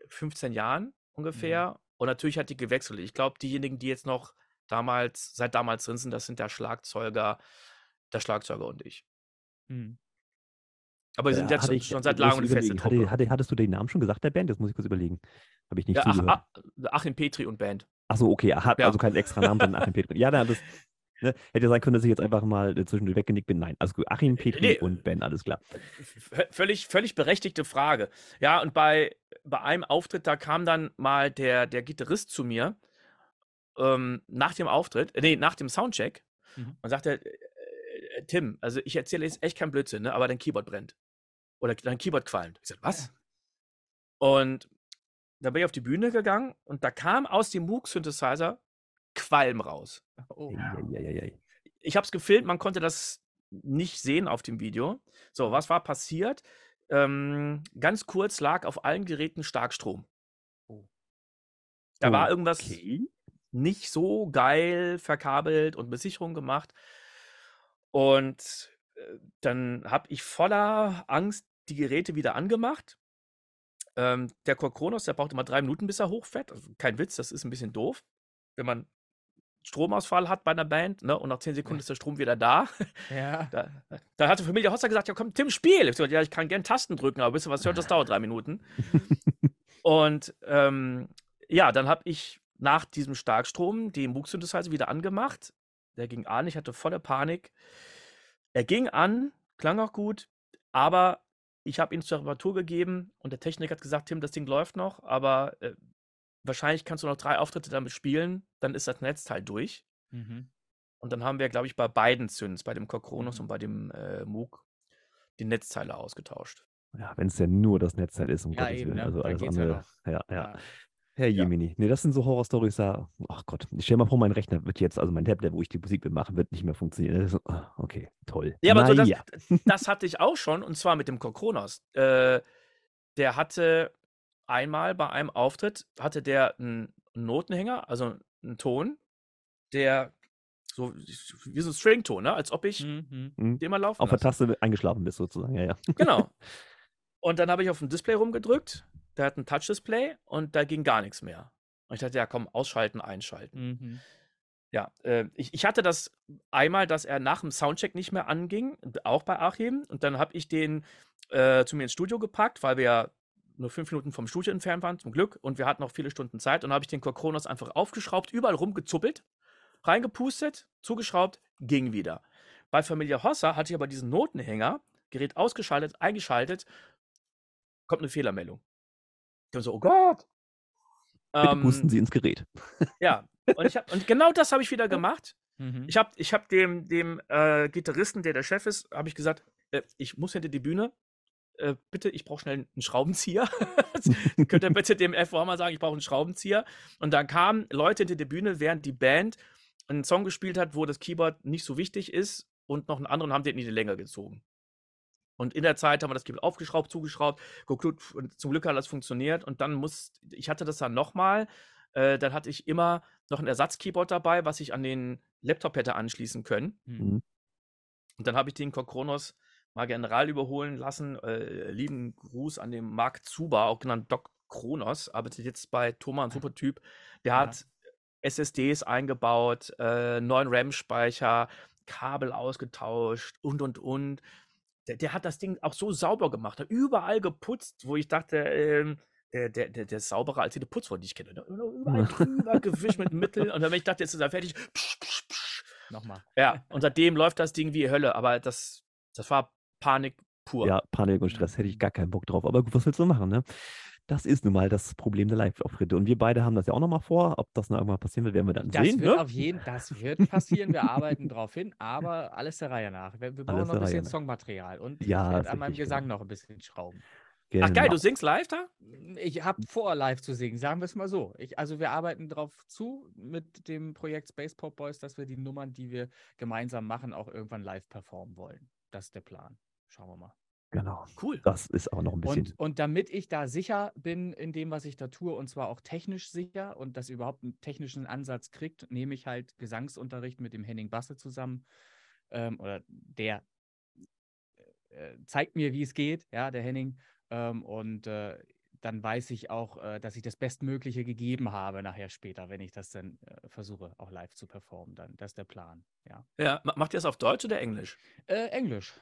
15 Jahren mhm. ungefähr. Mhm. Und natürlich hat die gewechselt. Ich glaube, diejenigen, die jetzt noch damals, seit damals drin sind, das sind der Schlagzeuger, der Schlagzeuger und ich. Mhm. Aber wir sind jetzt ich, schon seit langem feste Truppe. Hatte, hattest du den Namen schon gesagt, der Band? Das muss ich kurz überlegen. Habe ich nicht ja, zugehört. Ach, Achim Petri und Band. Achso, okay. Er hat ja. also keinen extra Namen, sondern Achim Petri. Ja, das ne, hätte sein können, dass ich jetzt einfach mal zwischendurch weggenickt bin. Nein, also. Achim Petri nee, und Ben, alles klar. Völlig, völlig berechtigte Frage. Ja, und bei, bei einem Auftritt, da kam dann mal der, der Gitarrist zu mir ähm, nach dem Auftritt, äh, nee, nach dem Soundcheck mhm. und sagte, äh, äh, Tim, also ich erzähle jetzt echt kein Blödsinn, ne, aber dein Keyboard brennt. Oder dein Keyboard qualmt. Ich sagte, was? Und da bin ich auf die Bühne gegangen und da kam aus dem Moog-Synthesizer Qualm raus. Oh. Ich habe es gefilmt, man konnte das nicht sehen auf dem Video. So, was war passiert? Ähm, ganz kurz lag auf allen Geräten Starkstrom. Oh. Da war irgendwas okay. nicht so geil verkabelt und Besicherung gemacht. Und dann habe ich voller Angst die Geräte wieder angemacht. Ähm, der Chor Kronos, der braucht immer drei Minuten, bis er hochfährt. Also kein Witz, das ist ein bisschen doof. Wenn man Stromausfall hat bei einer Band, ne, und nach zehn Sekunden ist der Strom wieder da. Ja. Da, da hatte Familie Hossa gesagt, ja komm, Tim, spiel. Ich so, ja, ich kann gern Tasten drücken, aber wisst ihr was, hört, das dauert drei Minuten. und ähm, ja, dann habe ich nach diesem Starkstrom den Moog-Synthesizer wieder angemacht. Der ging an, ich hatte volle Panik. Er ging an, klang auch gut, aber ich habe ihn zur Reparatur gegeben und der Techniker hat gesagt, Tim, das Ding läuft noch, aber äh, wahrscheinlich kannst du noch drei Auftritte damit spielen, dann ist das Netzteil durch. Mhm. Und dann haben wir, glaube ich, bei beiden Synths, bei dem Cocronos Mhm. und bei dem äh, Moog, die Netzteile ausgetauscht. Ja, wenn es ja nur das Netzteil ist, um Ja, Gottes eben, Willen. ne? Also Da alles geht's ja andere. Ja, ja. Ja. Herr Ja. Jemini. Nee, das sind so Horror-Stories da. Ach Gott, ich stell mal vor, mein Rechner wird jetzt, also mein Tablet, wo ich die Musik mitmache, wird nicht mehr funktionieren. So, ah, okay, toll. Ja, aber so das, Naja. das hatte ich auch schon, und zwar mit dem Cocronos. Äh, der hatte einmal bei einem Auftritt, hatte der einen Notenhänger, also einen Ton, der so wie so ein Strington, ne? als ob ich Mhm. Hm. den mal laufen Auf der lasse. Taste eingeschlafen bist sozusagen, ja, ja. Genau. Und dann habe ich auf dem Display rumgedrückt, der hat ein Touch-Display und da ging gar nichts mehr. Und ich dachte, ja komm, ausschalten, einschalten. Mhm. Ja, äh, ich, ich hatte das einmal, dass er nach dem Soundcheck nicht mehr anging, auch bei Achim. Und dann habe ich den äh, zu mir ins Studio gepackt, weil wir ja nur fünf Minuten vom Studio entfernt waren, zum Glück. Und wir hatten noch viele Stunden Zeit. Und dann habe ich den Kronos einfach aufgeschraubt, überall rumgezuppelt, reingepustet, zugeschraubt, ging wieder. Bei Familie Hossa hatte ich aber diesen Notenhänger, Gerät ausgeschaltet, eingeschaltet, kommt eine Fehlermeldung. Ich so, oh Gott. Bitte Ähm, pusten Sie ins Gerät. Ja, und, ich hab, und genau das habe ich wieder gemacht. Mhm. Ich habe ich hab dem, dem äh, Gitarristen, der der Chef ist, habe ich gesagt, äh, ich muss hinter die Bühne. Äh, bitte, ich brauche schnell einen Schraubenzieher. Könnt ihr bitte dem FOH mal sagen, ich brauche einen Schraubenzieher. Und dann kamen Leute hinter die Bühne, während die Band einen Song gespielt hat, wo das Keyboard nicht so wichtig ist und noch einen anderen haben den in die Länge gezogen. Und in der Zeit haben wir das Keyboard aufgeschraubt, zugeschraubt, geguckt und zum Glück hat das funktioniert. Und dann muss, ich hatte das dann nochmal, äh, dann hatte ich immer noch ein Ersatz-Keyboard dabei, was ich an den Laptop hätte anschließen können. Mhm. Und dann habe ich den Kokronos mal general überholen lassen. Äh, lieben Gruß an den Marc Zuba, auch genannt Doc Kronos, arbeitet jetzt bei Thomas, ein super Typ. Der Ja. hat SSDs eingebaut, äh, neuen RAM-Speicher, Kabel ausgetauscht und und und. Der, der hat das Ding auch so sauber gemacht, hat überall geputzt, wo ich dachte, ähm, der, der, der, der ist sauberer als jede Putzfrau, die ich kenne. Überall drüber gewischt mit Mittel. Und dann, wenn ich dachte, jetzt ist er fertig, psch, psch, psch. Nochmal. Ja, und seitdem läuft das Ding wie Hölle, aber das, das war Panik pur. Ja, Panik und Stress hätte ich gar keinen Bock drauf. Aber gut, was willst du machen, ne? Das ist nun mal das Problem der Live-Auftritte. Und wir beide haben das ja auch nochmal vor. Ob das noch irgendwann passieren wird, werden wir dann Das sehen. wird Ne? auf jeden das wird passieren. Wir arbeiten drauf hin, aber alles der Reihe nach. Wir, wir brauchen Alles noch ein bisschen nach. Songmaterial und Ja, ich werde an meinem Gesang genau. noch ein bisschen schrauben. Ach geil, Genau. du singst live da? Ich habe vor, live zu singen, sagen wir es mal so. Ich, also wir arbeiten darauf zu mit dem Projekt Space Pop Boys, dass wir die Nummern, die wir gemeinsam machen, auch irgendwann live performen wollen. Das ist der Plan. Schauen wir mal. Genau. Cool. Das ist aber noch ein bisschen. Und, und damit ich da sicher bin in dem, was ich da tue, und zwar auch technisch sicher und das überhaupt einen technischen Ansatz kriegt, nehme ich halt Gesangsunterricht mit dem Henning Basse zusammen. Ähm, oder der äh, zeigt mir, wie es geht, ja, der Henning. Ähm, und äh, dann weiß ich auch, äh, dass ich das Bestmögliche gegeben habe nachher später, wenn ich das dann äh, versuche, auch live zu performen. Dann, das ist der Plan, ja. Ja, ma- macht ihr das auf Deutsch oder Englisch? Äh, Englisch.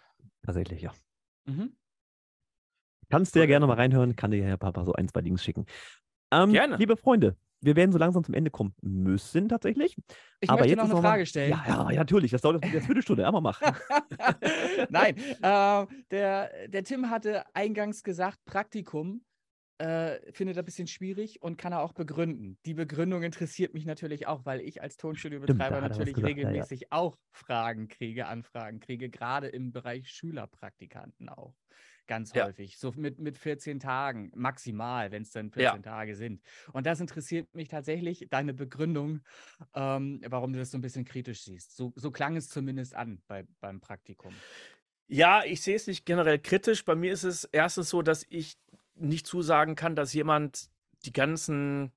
Tatsächlich, ja. Mhm. Kannst du ja gerne mal reinhören, kann dir ja Herr Papa so ein, zwei Links schicken. Ähm, Gerne. Liebe Freunde, wir werden so langsam zum Ende kommen müssen, tatsächlich. Ich Aber möchte jetzt noch eine noch mal- Frage stellen. Ja, ja, ja, natürlich. Das dauert jetzt eine Viertelstunde. Aber mach. Nein, äh, der, der Tim hatte eingangs gesagt, Praktikum äh, findet er ein bisschen schwierig und kann er auch begründen. Die Begründung interessiert mich natürlich auch, weil ich als Tonstudiobetreiber er natürlich gesagt, ja, ja. regelmäßig auch Fragen kriege, Anfragen kriege, gerade im Bereich Schülerpraktikanten auch. Ganz Ja. häufig. So mit, mit 14 Tagen maximal, wenn es dann Ja. 14 Tage sind. Und das interessiert mich tatsächlich, deine Begründung, ähm, warum du das so ein bisschen kritisch siehst. So, so klang es zumindest an bei, beim Praktikum. Ja, ich sehe es nicht generell kritisch. Bei mir ist es erstens so, dass ich nicht zusagen kann, dass jemand die ganzen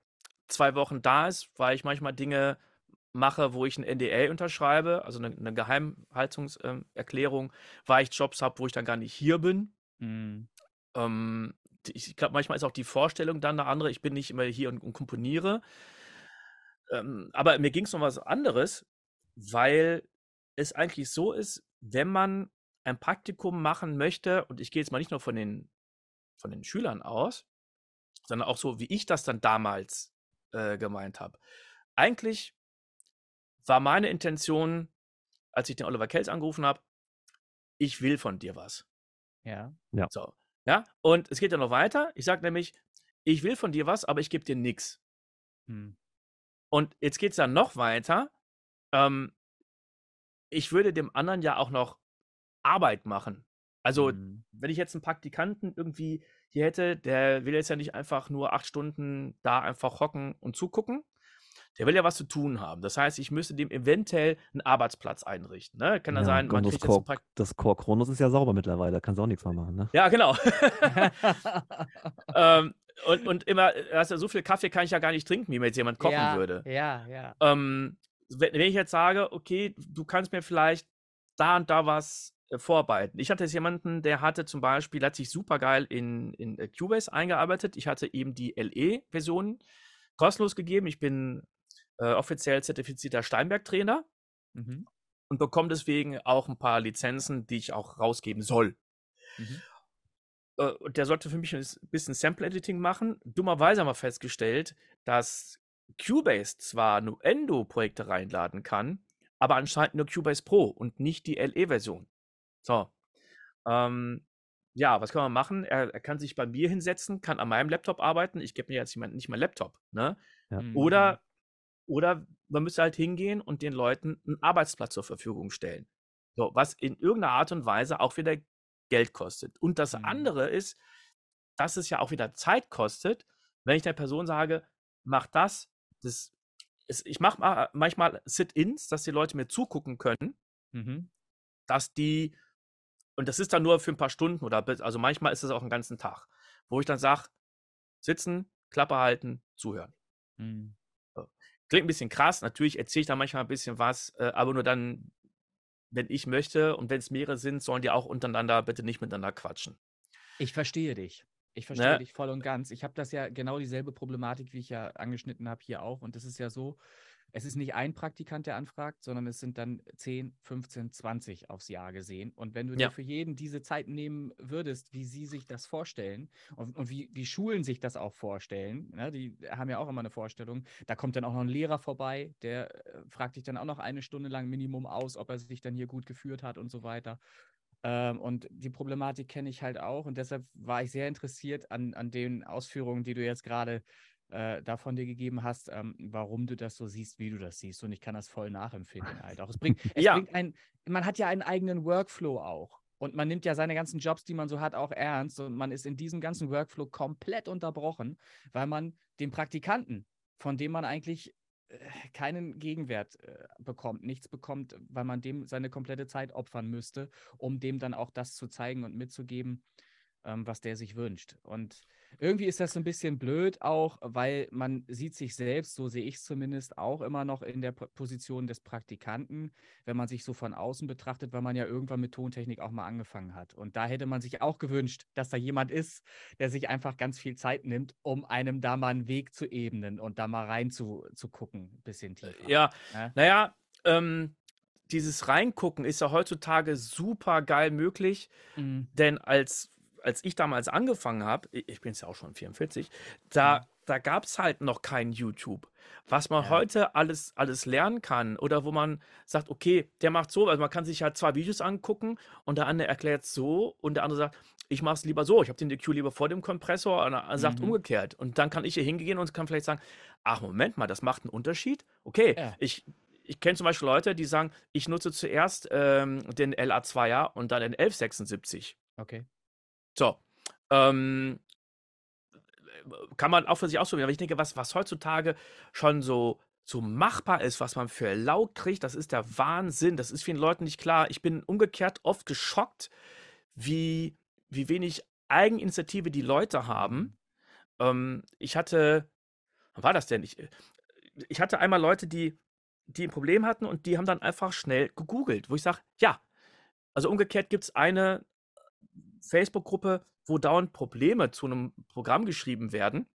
zwei Wochen da ist, weil ich manchmal Dinge mache, wo ich ein NDA unterschreibe, also eine, eine Geheimhaltungserklärung, weil ich Jobs habe, wo ich dann gar nicht hier bin. Mhm. Ähm, ich glaube, manchmal ist auch die Vorstellung dann eine andere. Ich bin nicht immer hier und, und komponiere. Ähm, aber mir ging es um was anderes, weil es eigentlich so ist, wenn man ein Praktikum machen möchte, und ich gehe jetzt mal nicht nur von den, von den Schülern aus, sondern auch so, wie ich das dann damals äh, gemeint habe. Eigentlich war meine Intention, als ich den Oliver Kells angerufen habe, ich will von dir was. Ja. Ja. So. Ja, und es geht ja noch weiter. Ich sage nämlich, ich will von dir was, aber ich gebe dir nichts. Hm. Und jetzt geht es dann noch weiter. Ähm, ich würde dem anderen ja auch noch Arbeit machen. Also, Hm. wenn ich jetzt einen Praktikanten irgendwie hier hätte, der will jetzt ja nicht einfach nur acht Stunden da einfach hocken und zugucken. Der will ja was zu tun haben. Das heißt, ich müsste dem eventuell einen Arbeitsplatz einrichten. Ne? Kann dann Ja, sein, man kriegt jetzt Core, Prakt das Core Chronos ist ja sauber mittlerweile, da kannst du auch nichts mehr machen, ne? Ja, genau. ähm, und, und immer, also so viel Kaffee kann ich ja gar nicht trinken, wie mir jetzt jemand kochen ja, würde. Ja, ja. Ähm, wenn, wenn ich jetzt sage, okay, du kannst mir vielleicht da und da was vorarbeiten. Ich hatte jetzt jemanden, der hatte zum Beispiel, hat sich super geil in, in äh, Cubase eingearbeitet. Ich hatte ihm die LE-Version kostenlos gegeben. Ich bin äh, offiziell zertifizierter Steinberg-Trainer Mhm. und bekomme deswegen auch ein paar Lizenzen, die ich auch rausgeben soll. Mhm. Äh, und der sollte für mich ein bisschen Sample-Editing machen. Dummerweise haben wir festgestellt, dass Cubase zwar Nuendo-Projekte reinladen kann, aber anscheinend nur Cubase Pro und nicht die LE-Version. So. Ähm, ja, was kann man machen? Er, er kann sich bei mir hinsetzen, kann an meinem Laptop arbeiten. Ich gebe mir jetzt nicht, nicht mein Laptop. Ne? Ja. Mhm. Oder, oder man müsste halt hingehen und den Leuten einen Arbeitsplatz zur Verfügung stellen. So, was in irgendeiner Art und Weise auch wieder Geld kostet. Und das Mhm. andere ist, dass es ja auch wieder Zeit kostet, wenn ich der Person sage, mach das, das ist, ich mache manchmal Sit-ins, dass die Leute mir zugucken können, Mhm. dass die, und das ist dann nur für ein paar Stunden oder, also manchmal ist es auch einen ganzen Tag, wo ich dann sage, sitzen, Klappe halten, zuhören. Mhm. Klingt ein bisschen krass, natürlich erzähle ich da manchmal ein bisschen was, äh, aber nur dann, wenn ich möchte und wenn es mehrere sind, sollen die auch untereinander bitte nicht miteinander quatschen. Ich verstehe dich. Ich verstehe Ne? dich voll und ganz. Ich habe das ja genau dieselbe Problematik, wie ich ja angeschnitten habe, hier auch. Und das ist ja so, es ist nicht ein Praktikant, der anfragt, sondern es sind dann 10, 15, 20 aufs Jahr gesehen. Und wenn du Ja. dir für jeden diese Zeit nehmen würdest, wie sie sich das vorstellen und, und wie, wie Schulen sich das auch vorstellen, ne, die haben ja auch immer eine Vorstellung, da kommt dann auch noch ein Lehrer vorbei, der äh, fragt dich dann auch noch eine Stunde lang Minimum aus, ob er sich dann hier gut geführt hat und so weiter. Ähm, und die Problematik kenne ich halt auch. Und deshalb war ich sehr interessiert an, an den Ausführungen, die du jetzt gerade äh, da von dir gegeben hast, ähm, warum du das so siehst, wie du das siehst. Und ich kann das voll nachempfinden halt auch. Es bringt, es Ja. bringt ein, man hat ja einen eigenen Workflow auch. Und man nimmt ja seine ganzen Jobs, die man so hat, auch ernst. Und man ist in diesem ganzen Workflow komplett unterbrochen, weil man den Praktikanten, von dem man eigentlich äh, keinen Gegenwert äh, bekommt, nichts bekommt, weil man dem seine komplette Zeit opfern müsste, um dem dann auch das zu zeigen und mitzugeben, ähm, was der sich wünscht. Und irgendwie ist das so ein bisschen blöd auch, weil man sieht sich selbst, so sehe ich es zumindest, auch immer noch in der Position des Praktikanten, wenn man sich so von außen betrachtet, weil man ja irgendwann mit Tontechnik auch mal angefangen hat. Und da hätte man sich auch gewünscht, dass da jemand ist, der sich einfach ganz viel Zeit nimmt, um einem da mal einen Weg zu ebnen und da mal rein zu, zu gucken, ein bisschen tiefer. Ja, Ja. naja, ähm, dieses Reingucken ist ja heutzutage super geil möglich, Mhm. denn als, als ich damals angefangen habe, ich bin jetzt ja auch schon 44, da, Mhm. da gab es halt noch kein YouTube. Was man Ja. heute alles, alles lernen kann oder wo man sagt, okay, der macht so, also man kann sich halt zwei Videos angucken und der andere erklärt so und der andere sagt, ich mache es lieber so, ich habe den EQ lieber vor dem Kompressor und er sagt Mhm. umgekehrt. Und dann kann ich hier hingehen und kann vielleicht sagen, ach Moment mal, das macht einen Unterschied. Okay, Ja. ich, ich kenne zum Beispiel Leute, die sagen, ich nutze zuerst ähm, den LA2er und dann den 1176. Okay. So. Ähm, kann man auch für sich ausprobieren. Aber ich denke, was, was heutzutage schon so, so machbar ist, was man für laut kriegt, das ist der Wahnsinn. Das ist vielen Leuten nicht klar. Ich bin umgekehrt oft geschockt, wie, wie wenig Eigeninitiative die Leute haben. Ähm, ich hatte, wann war das denn? Ich, ich hatte einmal Leute, die, die ein Problem hatten und die haben dann einfach schnell gegoogelt, wo ich sage, ja, also umgekehrt gibt es eine Facebook-Gruppe wo dauernd Probleme zu einem Programm geschrieben werden.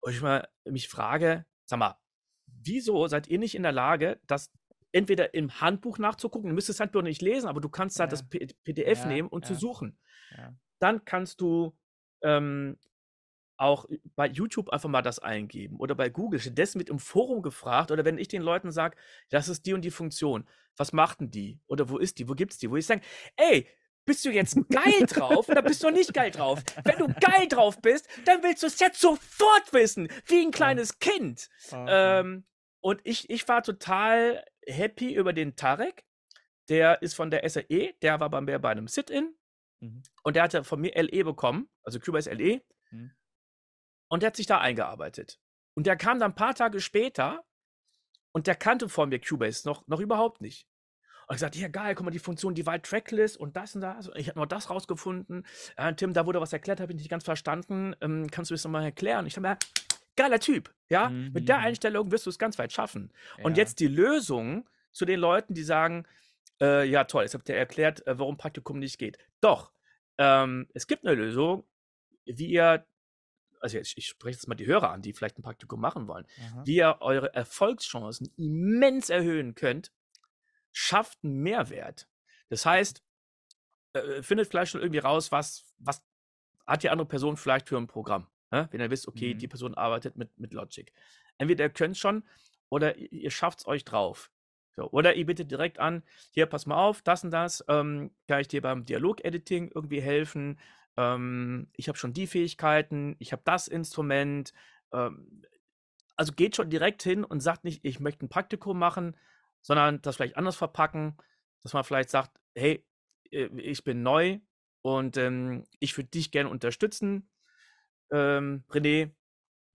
Und ich mal, mich frage, sag mal, wieso seid ihr nicht in der Lage, das entweder im Handbuch nachzugucken, du müsstest das Handbuch nicht lesen, aber du kannst halt das PDF ja, nehmen und ja. zu suchen. Ja. Dann kannst du ähm, auch bei YouTube einfach mal das eingeben oder bei Google. Stattdessen wird im Forum gefragt oder wenn ich den Leuten sage, das ist die und die Funktion, was macht denn die? Oder wo ist die? Wo gibt's die? Wo ich sage, ey, bist du jetzt geil drauf oder bist du nicht geil drauf? Wenn du geil drauf bist, dann willst du es jetzt sofort wissen, wie ein kleines Kind. Okay. Ähm, und ich, ich war total happy über den Tarek. Der ist von der SAE, der war bei mir bei einem Sit-In. Mhm. Und der hatte von mir LE bekommen, also Cubase LE. Mhm. Und der hat sich da eingearbeitet. Und der kam dann ein paar Tage später und der kannte von mir Cubase noch, noch überhaupt nicht. Und ich sagte, ja geil, guck mal, die Funktion Divide Tracklist und das und das. Und ich habe noch das rausgefunden. Äh, Tim, da wurde was erklärt, habe ich nicht ganz verstanden. Ähm, kannst du das nochmal erklären? Ich habe mir, geiler Typ, ja. Mhm. Mit der Einstellung wirst du es ganz weit schaffen. Ja. Und jetzt die Lösung zu den Leuten, die sagen, äh, ja toll, jetzt habt ihr erklärt, äh, warum Praktikum nicht geht. Doch, ähm, es gibt eine Lösung, wie ihr also jetzt, ich spreche jetzt mal die Hörer an, die vielleicht ein Praktikum machen wollen, Aha. wie ihr eure Erfolgschancen immens erhöhen könnt, schafft einen Mehrwert. Das heißt, äh, findet vielleicht schon irgendwie raus, was, was hat die andere Person vielleicht für ein Programm. Ne? Wenn ihr wisst, okay, mhm. die Person arbeitet mit, mit Logic. Entweder ihr könnt schon oder ihr schafft es euch drauf. So, oder ihr bittet direkt an, hier, pass mal auf, das und das, ähm, kann ich dir beim Dialog-Editing irgendwie helfen? ähm, ich habe schon die Fähigkeiten, ich habe das Instrument. Ähm, also geht schon direkt hin und sagt nicht, ich möchte ein Praktikum machen, sondern das vielleicht anders verpacken, dass man vielleicht sagt, hey, äh, ich bin neu und ähm, ich würde dich gerne unterstützen, ähm, René.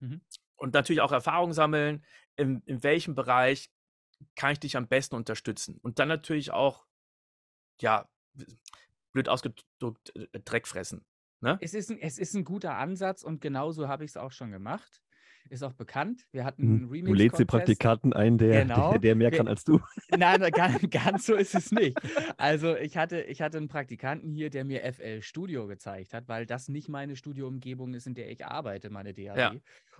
Mhm. Und natürlich auch Erfahrung sammeln, in, in welchem Bereich kann ich dich am besten unterstützen. Und dann natürlich auch, ja, blöd ausgedrückt, äh, Dreck fressen. Ne? Es, ist ein, es ist ein guter Ansatz und genauso habe ich es auch schon gemacht. Ist auch bekannt. Wir hatten einen Remix. Du lädst die Praktikanten ein, der, genau. der, der, mehr kann als du. Nein, ganz, ganz so ist es nicht. Also ich hatte, ich hatte einen Praktikanten hier, der mir FL Studio gezeigt hat, weil das nicht meine Studioumgebung ist, in der ich arbeite, meine DAW. Ja.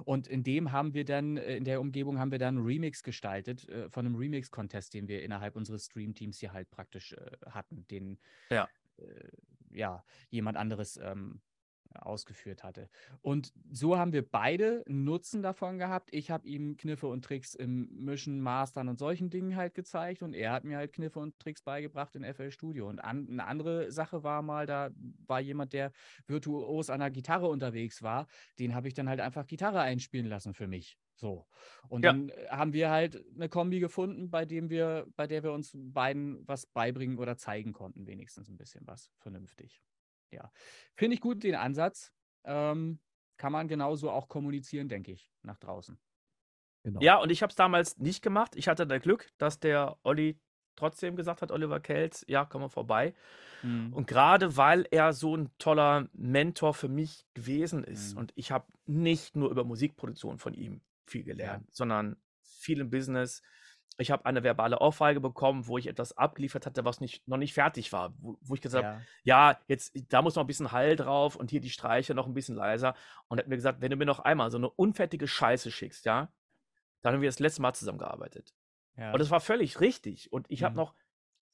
Und in dem haben wir dann, äh, in der Umgebung haben wir dann einen Remix gestaltet äh, von einem Remix-Contest, den wir innerhalb unseres Stream-Teams hier halt praktisch äh, hatten. Den ja. Äh, ja, jemand anderes ähm, ausgeführt hatte. Und so haben wir beide Nutzen davon gehabt. Ich habe ihm Kniffe und Tricks im Mischen, Mastern und solchen Dingen halt gezeigt und er hat mir halt Kniffe und Tricks beigebracht in FL Studio. Und an, eine andere Sache war mal, da war jemand, der virtuos an der Gitarre unterwegs war, den habe ich dann halt einfach Gitarre einspielen lassen für mich. So. Und ja. dann haben wir halt eine Kombi gefunden, bei dem wir, bei der wir uns beiden was beibringen oder zeigen konnten, wenigstens ein bisschen was vernünftig. Ja. Finde ich gut den Ansatz. Ähm, kann man genauso auch kommunizieren, denke ich, nach draußen. Genau. Ja, und ich habe es damals nicht gemacht. Ich hatte da Glück, dass der Olli trotzdem gesagt hat, Oliver Kelz, ja, komm mal vorbei. Mhm. Und gerade weil er so ein toller Mentor für mich gewesen ist mhm. und ich habe nicht nur über Musikproduktion von ihm viel gelernt, ja. sondern viel im Business. Ich habe eine verbale Ohrfeige bekommen, wo ich etwas abgeliefert hatte, was nicht, noch nicht fertig war. Wo, wo ich gesagt ja. habe, ja, jetzt, da muss noch ein bisschen Hall drauf und hier die Streiche noch ein bisschen leiser. Und er hat mir gesagt, wenn du mir noch einmal so eine unfertige Scheiße schickst, ja, dann haben wir das letzte Mal zusammengearbeitet. Ja. Und das war völlig richtig. Und ich mhm. habe noch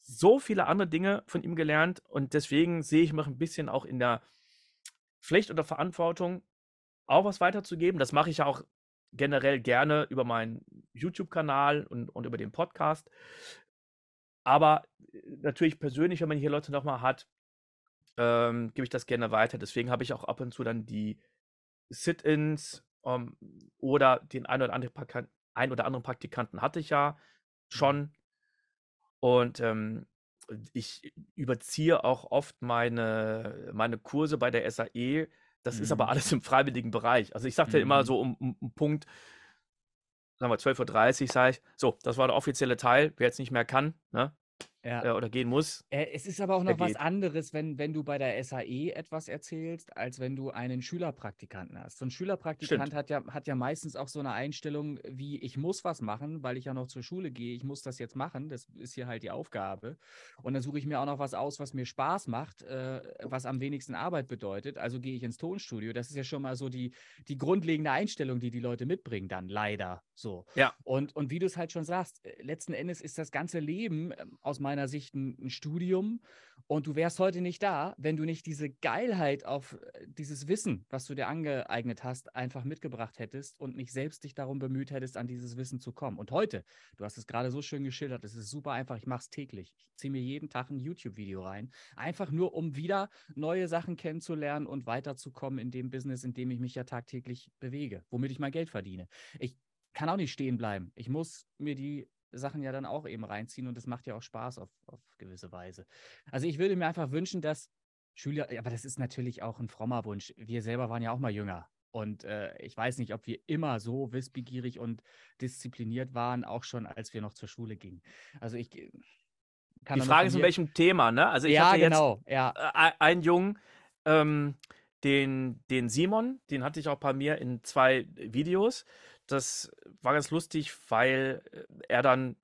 so viele andere Dinge von ihm gelernt und deswegen sehe ich mich ein bisschen auch in der Pflicht oder Verantwortung, auch was weiterzugeben. Das mache ich ja auch generell gerne über meinen YouTube-Kanal und, und über den Podcast. Aber äh, natürlich persönlich, wenn man hier Leute nochmal hat, ähm, gebe ich das gerne weiter. Deswegen habe ich auch ab und zu dann die Sit-ins ähm, oder den ein oder, andere ein oder anderen Praktikanten hatte ich ja mhm. schon. Und ähm, ich überziehe auch oft meine, meine Kurse bei der SAE das mhm. ist aber mhm. alles im freiwilligen Bereich. Also ich sagte mhm. immer so um, um, um Punkt, sagen wir 12.30 Uhr, sage ich, so, das war der offizielle Teil, wer jetzt nicht mehr kann, ne? Ja. äh, oder gehen muss. Äh, es ist aber auch noch was anderes, wenn, wenn du bei der SAE etwas erzählst, als wenn du einen Schülerpraktikanten hast. So ein Schülerpraktikant hat ja, hat ja meistens auch so eine Einstellung wie, ich muss was machen, weil ich ja noch zur Schule gehe, ich muss das jetzt machen, das ist hier halt die Aufgabe. Und dann suche ich mir auch noch was aus, was mir Spaß macht, äh, was am wenigsten Arbeit bedeutet. Also gehe ich ins Tonstudio. Das ist ja schon mal so die, die grundlegende Einstellung, die die Leute mitbringen dann, leider so. Ja. Und, und wie du es halt schon sagst, äh, letzten Endes ist das ganze Leben ähm, aus meiner meiner Sicht ein, ein, Studium und du wärst heute nicht da, wenn du nicht diese Geilheit auf äh, dieses Wissen, was du dir angeeignet hast, einfach mitgebracht hättest und nicht selbst dich darum bemüht hättest, an dieses Wissen zu kommen. Und heute, du hast es gerade so schön geschildert, es ist super einfach, ich mache es täglich. Ich ziehe mir jeden Tag ein YouTube-Video rein, einfach nur, um wieder neue Sachen kennenzulernen und weiterzukommen in dem Business, in dem ich mich ja tagtäglich bewege, womit ich mein Geld verdiene. Ich kann auch nicht stehen bleiben. Ich muss mir die Sachen ja dann auch eben reinziehen und das macht ja auch Spaß auf, auf gewisse Weise. Also ich würde mir einfach wünschen, dass Schüler, aber das ist natürlich auch ein frommer Wunsch. Wir selber waren ja auch mal jünger. Und äh, ich weiß nicht, ob wir immer so wissbegierig und diszipliniert waren, auch schon als wir noch zur Schule gingen. Also ich kann Die Frage ist, in welchem Thema, ne? Also ich ja, hatte genau, jetzt ja. Äh, einen Jungen, ähm, den, den Simon, den hatte ich auch bei mir in zwei Videos das war ganz lustig, weil äh, er dann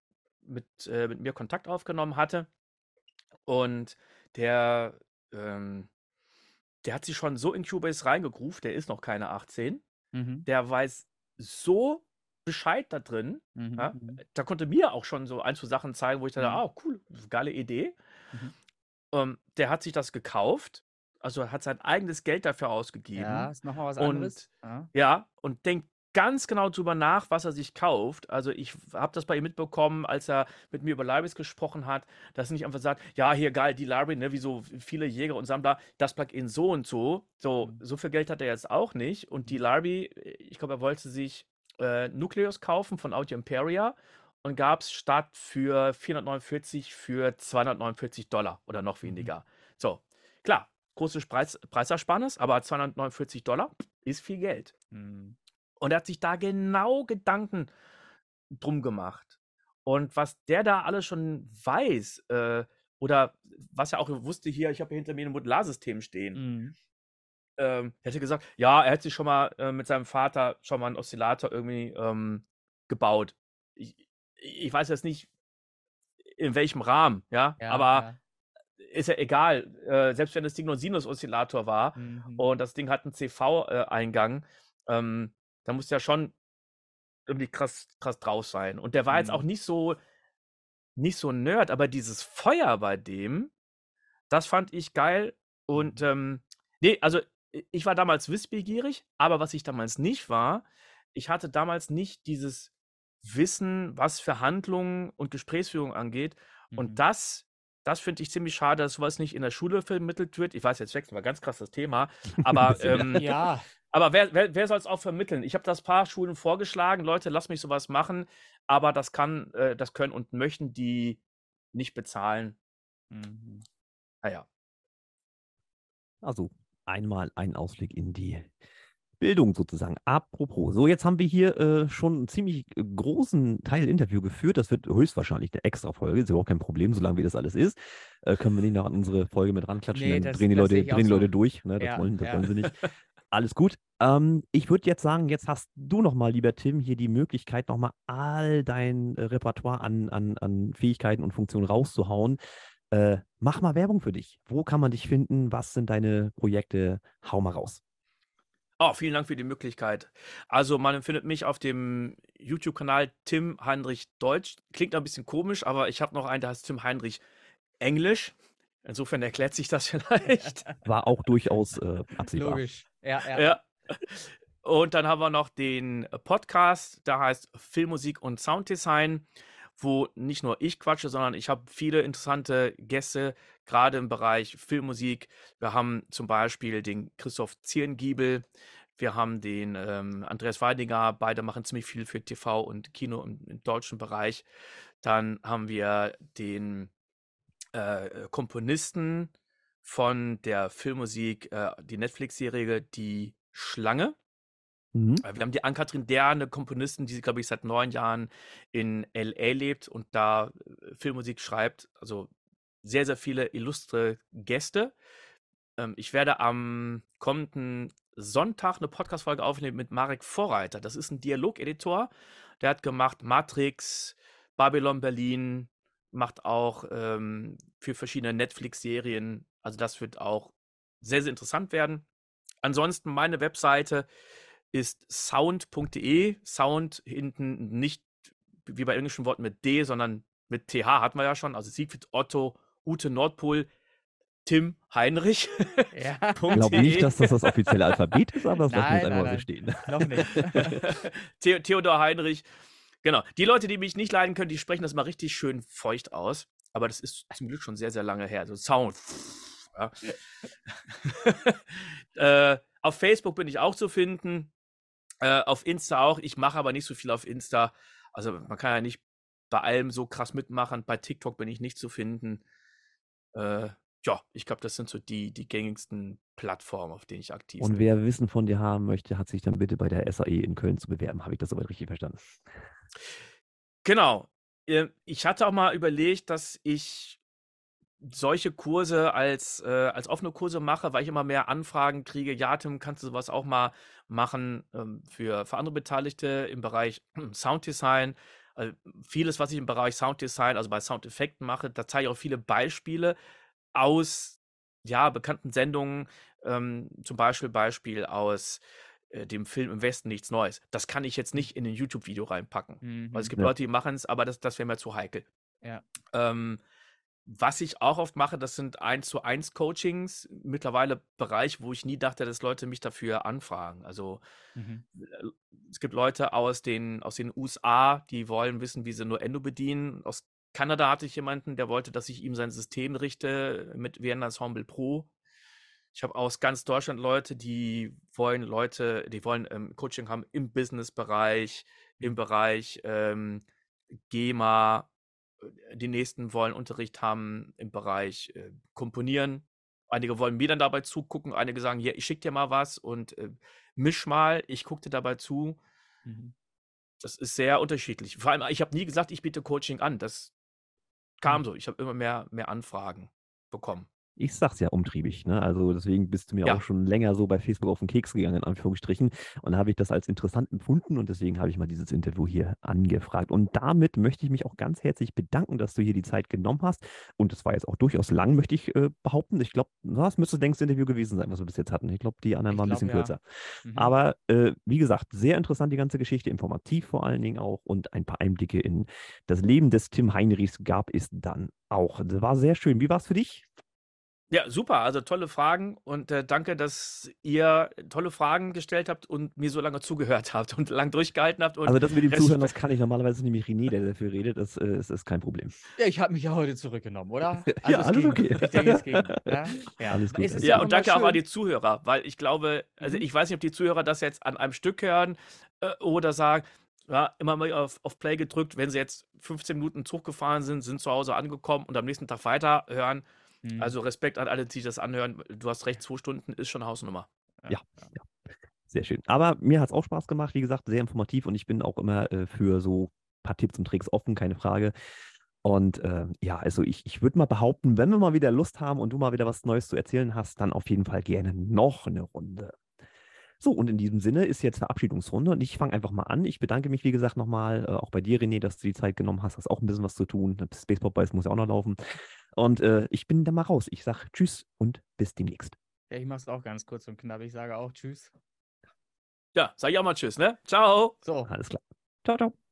mit, äh, mit mir Kontakt aufgenommen hatte. Und der, ähm, der hat sich schon so in Cubase reingegruft, der ist noch keine 18. Mhm. Der weiß so Bescheid da drin. Mhm. Ja? Mhm. Da konnte mir auch schon so ein, zwei Sachen zeigen, wo ich dachte, mhm. ah, cool, geile Idee. Mhm. Ähm, der hat sich das gekauft, also hat sein eigenes Geld dafür ausgegeben. Ja, ist nochmal was anderes. Und, ja. ja, und denkt ganz genau drüber nach, was er sich kauft. Also ich habe das bei ihm mitbekommen, als er mit mir über Libraries gesprochen hat, dass er nicht einfach sagt, ja, hier geil, die Library, ne, wie so viele Jäger und Sammler, das Plugin so und so. So, mhm. so viel Geld hat er jetzt auch nicht. Und die mhm. Library, ich glaube, er wollte sich äh, Nucleus kaufen von Audio Imperia und gab es statt für 449 für 249 Dollar oder noch mhm. weniger. Mhm. So, klar, großes Preis, Preisersparnis, aber 249 Dollar ist viel Geld. Mhm. Und er hat sich da genau Gedanken drum gemacht. Und was der da alles schon weiß, äh, oder was er auch wusste hier, ich habe hier hinter mir ein Modularsystem stehen. Mhm. Ähm, er hätte gesagt, ja, er hätte sich schon mal äh, mit seinem Vater schon mal einen Oszillator irgendwie ähm, gebaut. Ich, ich, weiß jetzt nicht, in welchem Rahmen, ja, ja aber ja. ist ja egal. Äh, selbst wenn das Ding nur ein Sinus-Oszillator war mhm. und das Ding hat einen CV-Eingang, äh, ähm, da muss ja schon irgendwie krass, krass drauf sein. Und der war mhm. jetzt auch mhm. nicht so, nicht so Nerd, aber dieses Feuer bei dem, das fand ich geil. Und mhm. ähm, nee, also ich war damals wissbegierig, aber was ich damals nicht war, ich hatte damals nicht dieses Wissen, was Verhandlungen und Gesprächsführung angeht. Mhm. Und das, das finde ich ziemlich schade, dass sowas nicht in der Schule vermittelt wird. Ich weiß, jetzt wechseln wir ganz krass das Thema, aber ähm, ja. Aber wer, wer, wer soll es auch vermitteln? Ich habe das paar Schulen vorgeschlagen, Leute, lasst mich sowas machen, aber das kann, äh, das können und möchten die nicht bezahlen. Mhm. Naja. Also einmal ein Ausblick in die Bildung sozusagen. Apropos, so jetzt haben wir hier äh, schon einen ziemlich großen Teil Interview geführt. Das wird höchstwahrscheinlich eine extra Folge, ist überhaupt kein Problem, solange wie das alles ist. Äh, können wir nicht noch an unsere Folge mit ranklatschen, nee, dann das, drehen die Leute, drehen die Leute durch. Ne? Das, ja, wollen, das ja. wollen sie nicht. Alles gut. Ähm, ich würde jetzt sagen, jetzt hast du nochmal, lieber Tim, hier die Möglichkeit, nochmal all dein äh, Repertoire an, an, an Fähigkeiten und Funktionen rauszuhauen. Äh, mach mal Werbung für dich. Wo kann man dich finden? Was sind deine Projekte? Hau mal raus. Oh, vielen Dank für die Möglichkeit. Also, man findet mich auf dem YouTube-Kanal Tim Heinrich Deutsch. Klingt ein bisschen komisch, aber ich habe noch einen, der heißt Tim Heinrich Englisch. Insofern erklärt sich das vielleicht. War auch durchaus äh, absehbar. Logisch. Ja, ja. ja. Und dann haben wir noch den Podcast, der heißt Filmmusik und Sounddesign, wo nicht nur ich quatsche, sondern ich habe viele interessante Gäste, gerade im Bereich Filmmusik. Wir haben zum Beispiel den Christoph Zierengiebel, wir haben den ähm, Andreas Weidinger, beide machen ziemlich viel für TV und Kino im, im deutschen Bereich. Dann haben wir den äh, Komponisten von der Filmmusik, äh, die Netflix-Serie Die Schlange. Mhm. Wir haben die Ann-Kathrin Der, eine Komponistin, die, glaube ich, seit neun Jahren in L.A. lebt und da äh, Filmmusik schreibt. Also sehr, sehr viele illustre Gäste. Ähm, ich werde am kommenden Sonntag eine Podcast-Folge aufnehmen mit Marek Vorreiter. Das ist ein Dialogeditor. Der hat gemacht Matrix, Babylon Berlin, macht auch ähm, für verschiedene Netflix-Serien. Also das wird auch sehr, sehr interessant werden. Ansonsten meine Webseite ist sound.de. Sound hinten nicht wie bei englischen Worten mit D, sondern mit TH hatten wir ja schon. Also Siegfried Otto, Ute Nordpol, Tim Heinrich. Ja. ich glaube nicht, dass das das offizielle Alphabet ist, aber das lassen wir einfach mal so stehen. Noch nicht. Theodor Heinrich. Genau. Die Leute, die mich nicht leiden können, die sprechen das mal richtig schön feucht aus. Aber das ist zum Glück schon sehr, sehr lange her. Also Sound. Ja. äh, auf Facebook bin ich auch zu finden. Äh, auf Insta auch. Ich mache aber nicht so viel auf Insta. Also man kann ja nicht bei allem so krass mitmachen. Bei TikTok bin ich nicht zu finden. Äh, ja, ich glaube, das sind so die, die gängigsten Plattformen, auf denen ich aktiv Und bin. wer Wissen von dir haben möchte, hat sich dann bitte bei der SAE in Köln zu bewerben. Habe ich das soweit richtig verstanden? Genau. Ähm, ich hatte auch mal überlegt, dass ich solche Kurse als, äh, als offene Kurse mache, weil ich immer mehr Anfragen kriege. Ja, Tim, kannst du sowas auch mal machen ähm, für, für andere Beteiligte im Bereich Sounddesign? Also vieles, was ich im Bereich Sounddesign, also bei Soundeffekten mache, da zeige ich auch viele Beispiele aus ja, bekannten Sendungen, ähm, zum Beispiel Beispiel aus äh, dem Film Im Westen nichts Neues. Das kann ich jetzt nicht in ein YouTube-Video reinpacken. Mhm. Weil es gibt ja. Leute, die machen es, aber das, das wäre mir zu heikel. Ja. Ähm, was ich auch oft mache, das sind 1 zu 1 Coachings. Mittlerweile Bereich, wo ich nie dachte, dass Leute mich dafür anfragen. Also mhm. Es gibt Leute aus den, aus den USA, die wollen wissen, wie sie nur Endo bedienen. Aus Kanada hatte ich jemanden, der wollte, dass ich ihm sein System richte mit Vienna Ensemble Pro. Ich habe aus ganz Deutschland Leute, die wollen Leute, die wollen ähm, Coaching haben im Business-Bereich, im Bereich ähm, GEMA, die nächsten wollen Unterricht haben im Bereich äh, Komponieren. Einige wollen mir dann dabei zugucken, einige sagen, ja, ich schicke dir mal was und äh, misch mal, ich gucke dir dabei zu. Mhm. Das ist sehr unterschiedlich. Vor allem, ich habe nie gesagt, ich biete Coaching an. Das kam mhm. so. Ich habe immer mehr, mehr Anfragen bekommen. Ich sag's ja umtriebig, ne? Also deswegen bist du mir ja. auch schon länger so bei Facebook auf den Keks gegangen, in Anführungsstrichen. Und da habe ich das als interessant empfunden und deswegen habe ich mal dieses Interview hier angefragt. Und damit möchte ich mich auch ganz herzlich bedanken, dass du hier die Zeit genommen hast. Und es war jetzt auch durchaus lang, möchte ich äh, behaupten. Ich glaube, das müsste das längste Interview gewesen sein, was wir bis jetzt hatten. Ich glaube, die anderen ich waren ein bisschen ja. kürzer. Mhm. Aber äh, wie gesagt, sehr interessant die ganze Geschichte, informativ vor allen Dingen auch und ein paar Einblicke in das Leben des Tim Heinrichs gab es dann auch. Das war sehr schön. Wie war es für dich? Ja, super. Also tolle Fragen und äh, danke, dass ihr tolle Fragen gestellt habt und mir so lange zugehört habt und lang durchgehalten habt. also das mit dem Zuhören, das kann ich normalerweise nämlich René, der dafür redet. Das äh, ist, ist, kein Problem. Ja, ich habe mich ja heute zurückgenommen, oder? Alles ja, alles okay. Ich denke, es ging. Ja, ja. Alles gut. Ja, ja und danke auch an die Zuhörer, weil ich glaube, also mhm. ich weiß nicht, ob die Zuhörer das jetzt an einem Stück hören äh, oder sagen, ja, immer mal auf, auf Play gedrückt, wenn sie jetzt 15 Minuten Zug gefahren sind, sind zu Hause angekommen und am nächsten Tag weiter hören Mhm. Also Respekt an alle, die das anhören. Du hast recht, zwei Stunden ist schon Hausnummer. Ja, ja. Sehr schön. Aber mir hat es auch Spaß gemacht, wie gesagt, sehr informativ und ich bin auch immer äh, für so ein paar Tipps und Tricks offen, keine Frage. Und äh, ja, also ich, ich würde mal behaupten, wenn wir mal wieder Lust haben und du mal wieder was Neues zu erzählen hast, dann auf jeden Fall gerne noch eine Runde. So, und in diesem Sinne ist jetzt Verabschiedungsrunde und ich fange einfach mal an. Ich bedanke mich, wie gesagt, nochmal, äh, auch bei dir, René, dass du die Zeit genommen hast. Hast auch ein bisschen was zu tun. Spaceport Boys muss ja auch noch laufen. Und äh, ich bin dann mal raus. Ich sage Tschüss und bis demnächst. Ja, ich mache es auch ganz kurz und knapp. Ich sage auch Tschüss. Ja, sage ich auch mal Tschüss, ne? Ciao. So. Alles klar. Ciao, ciao.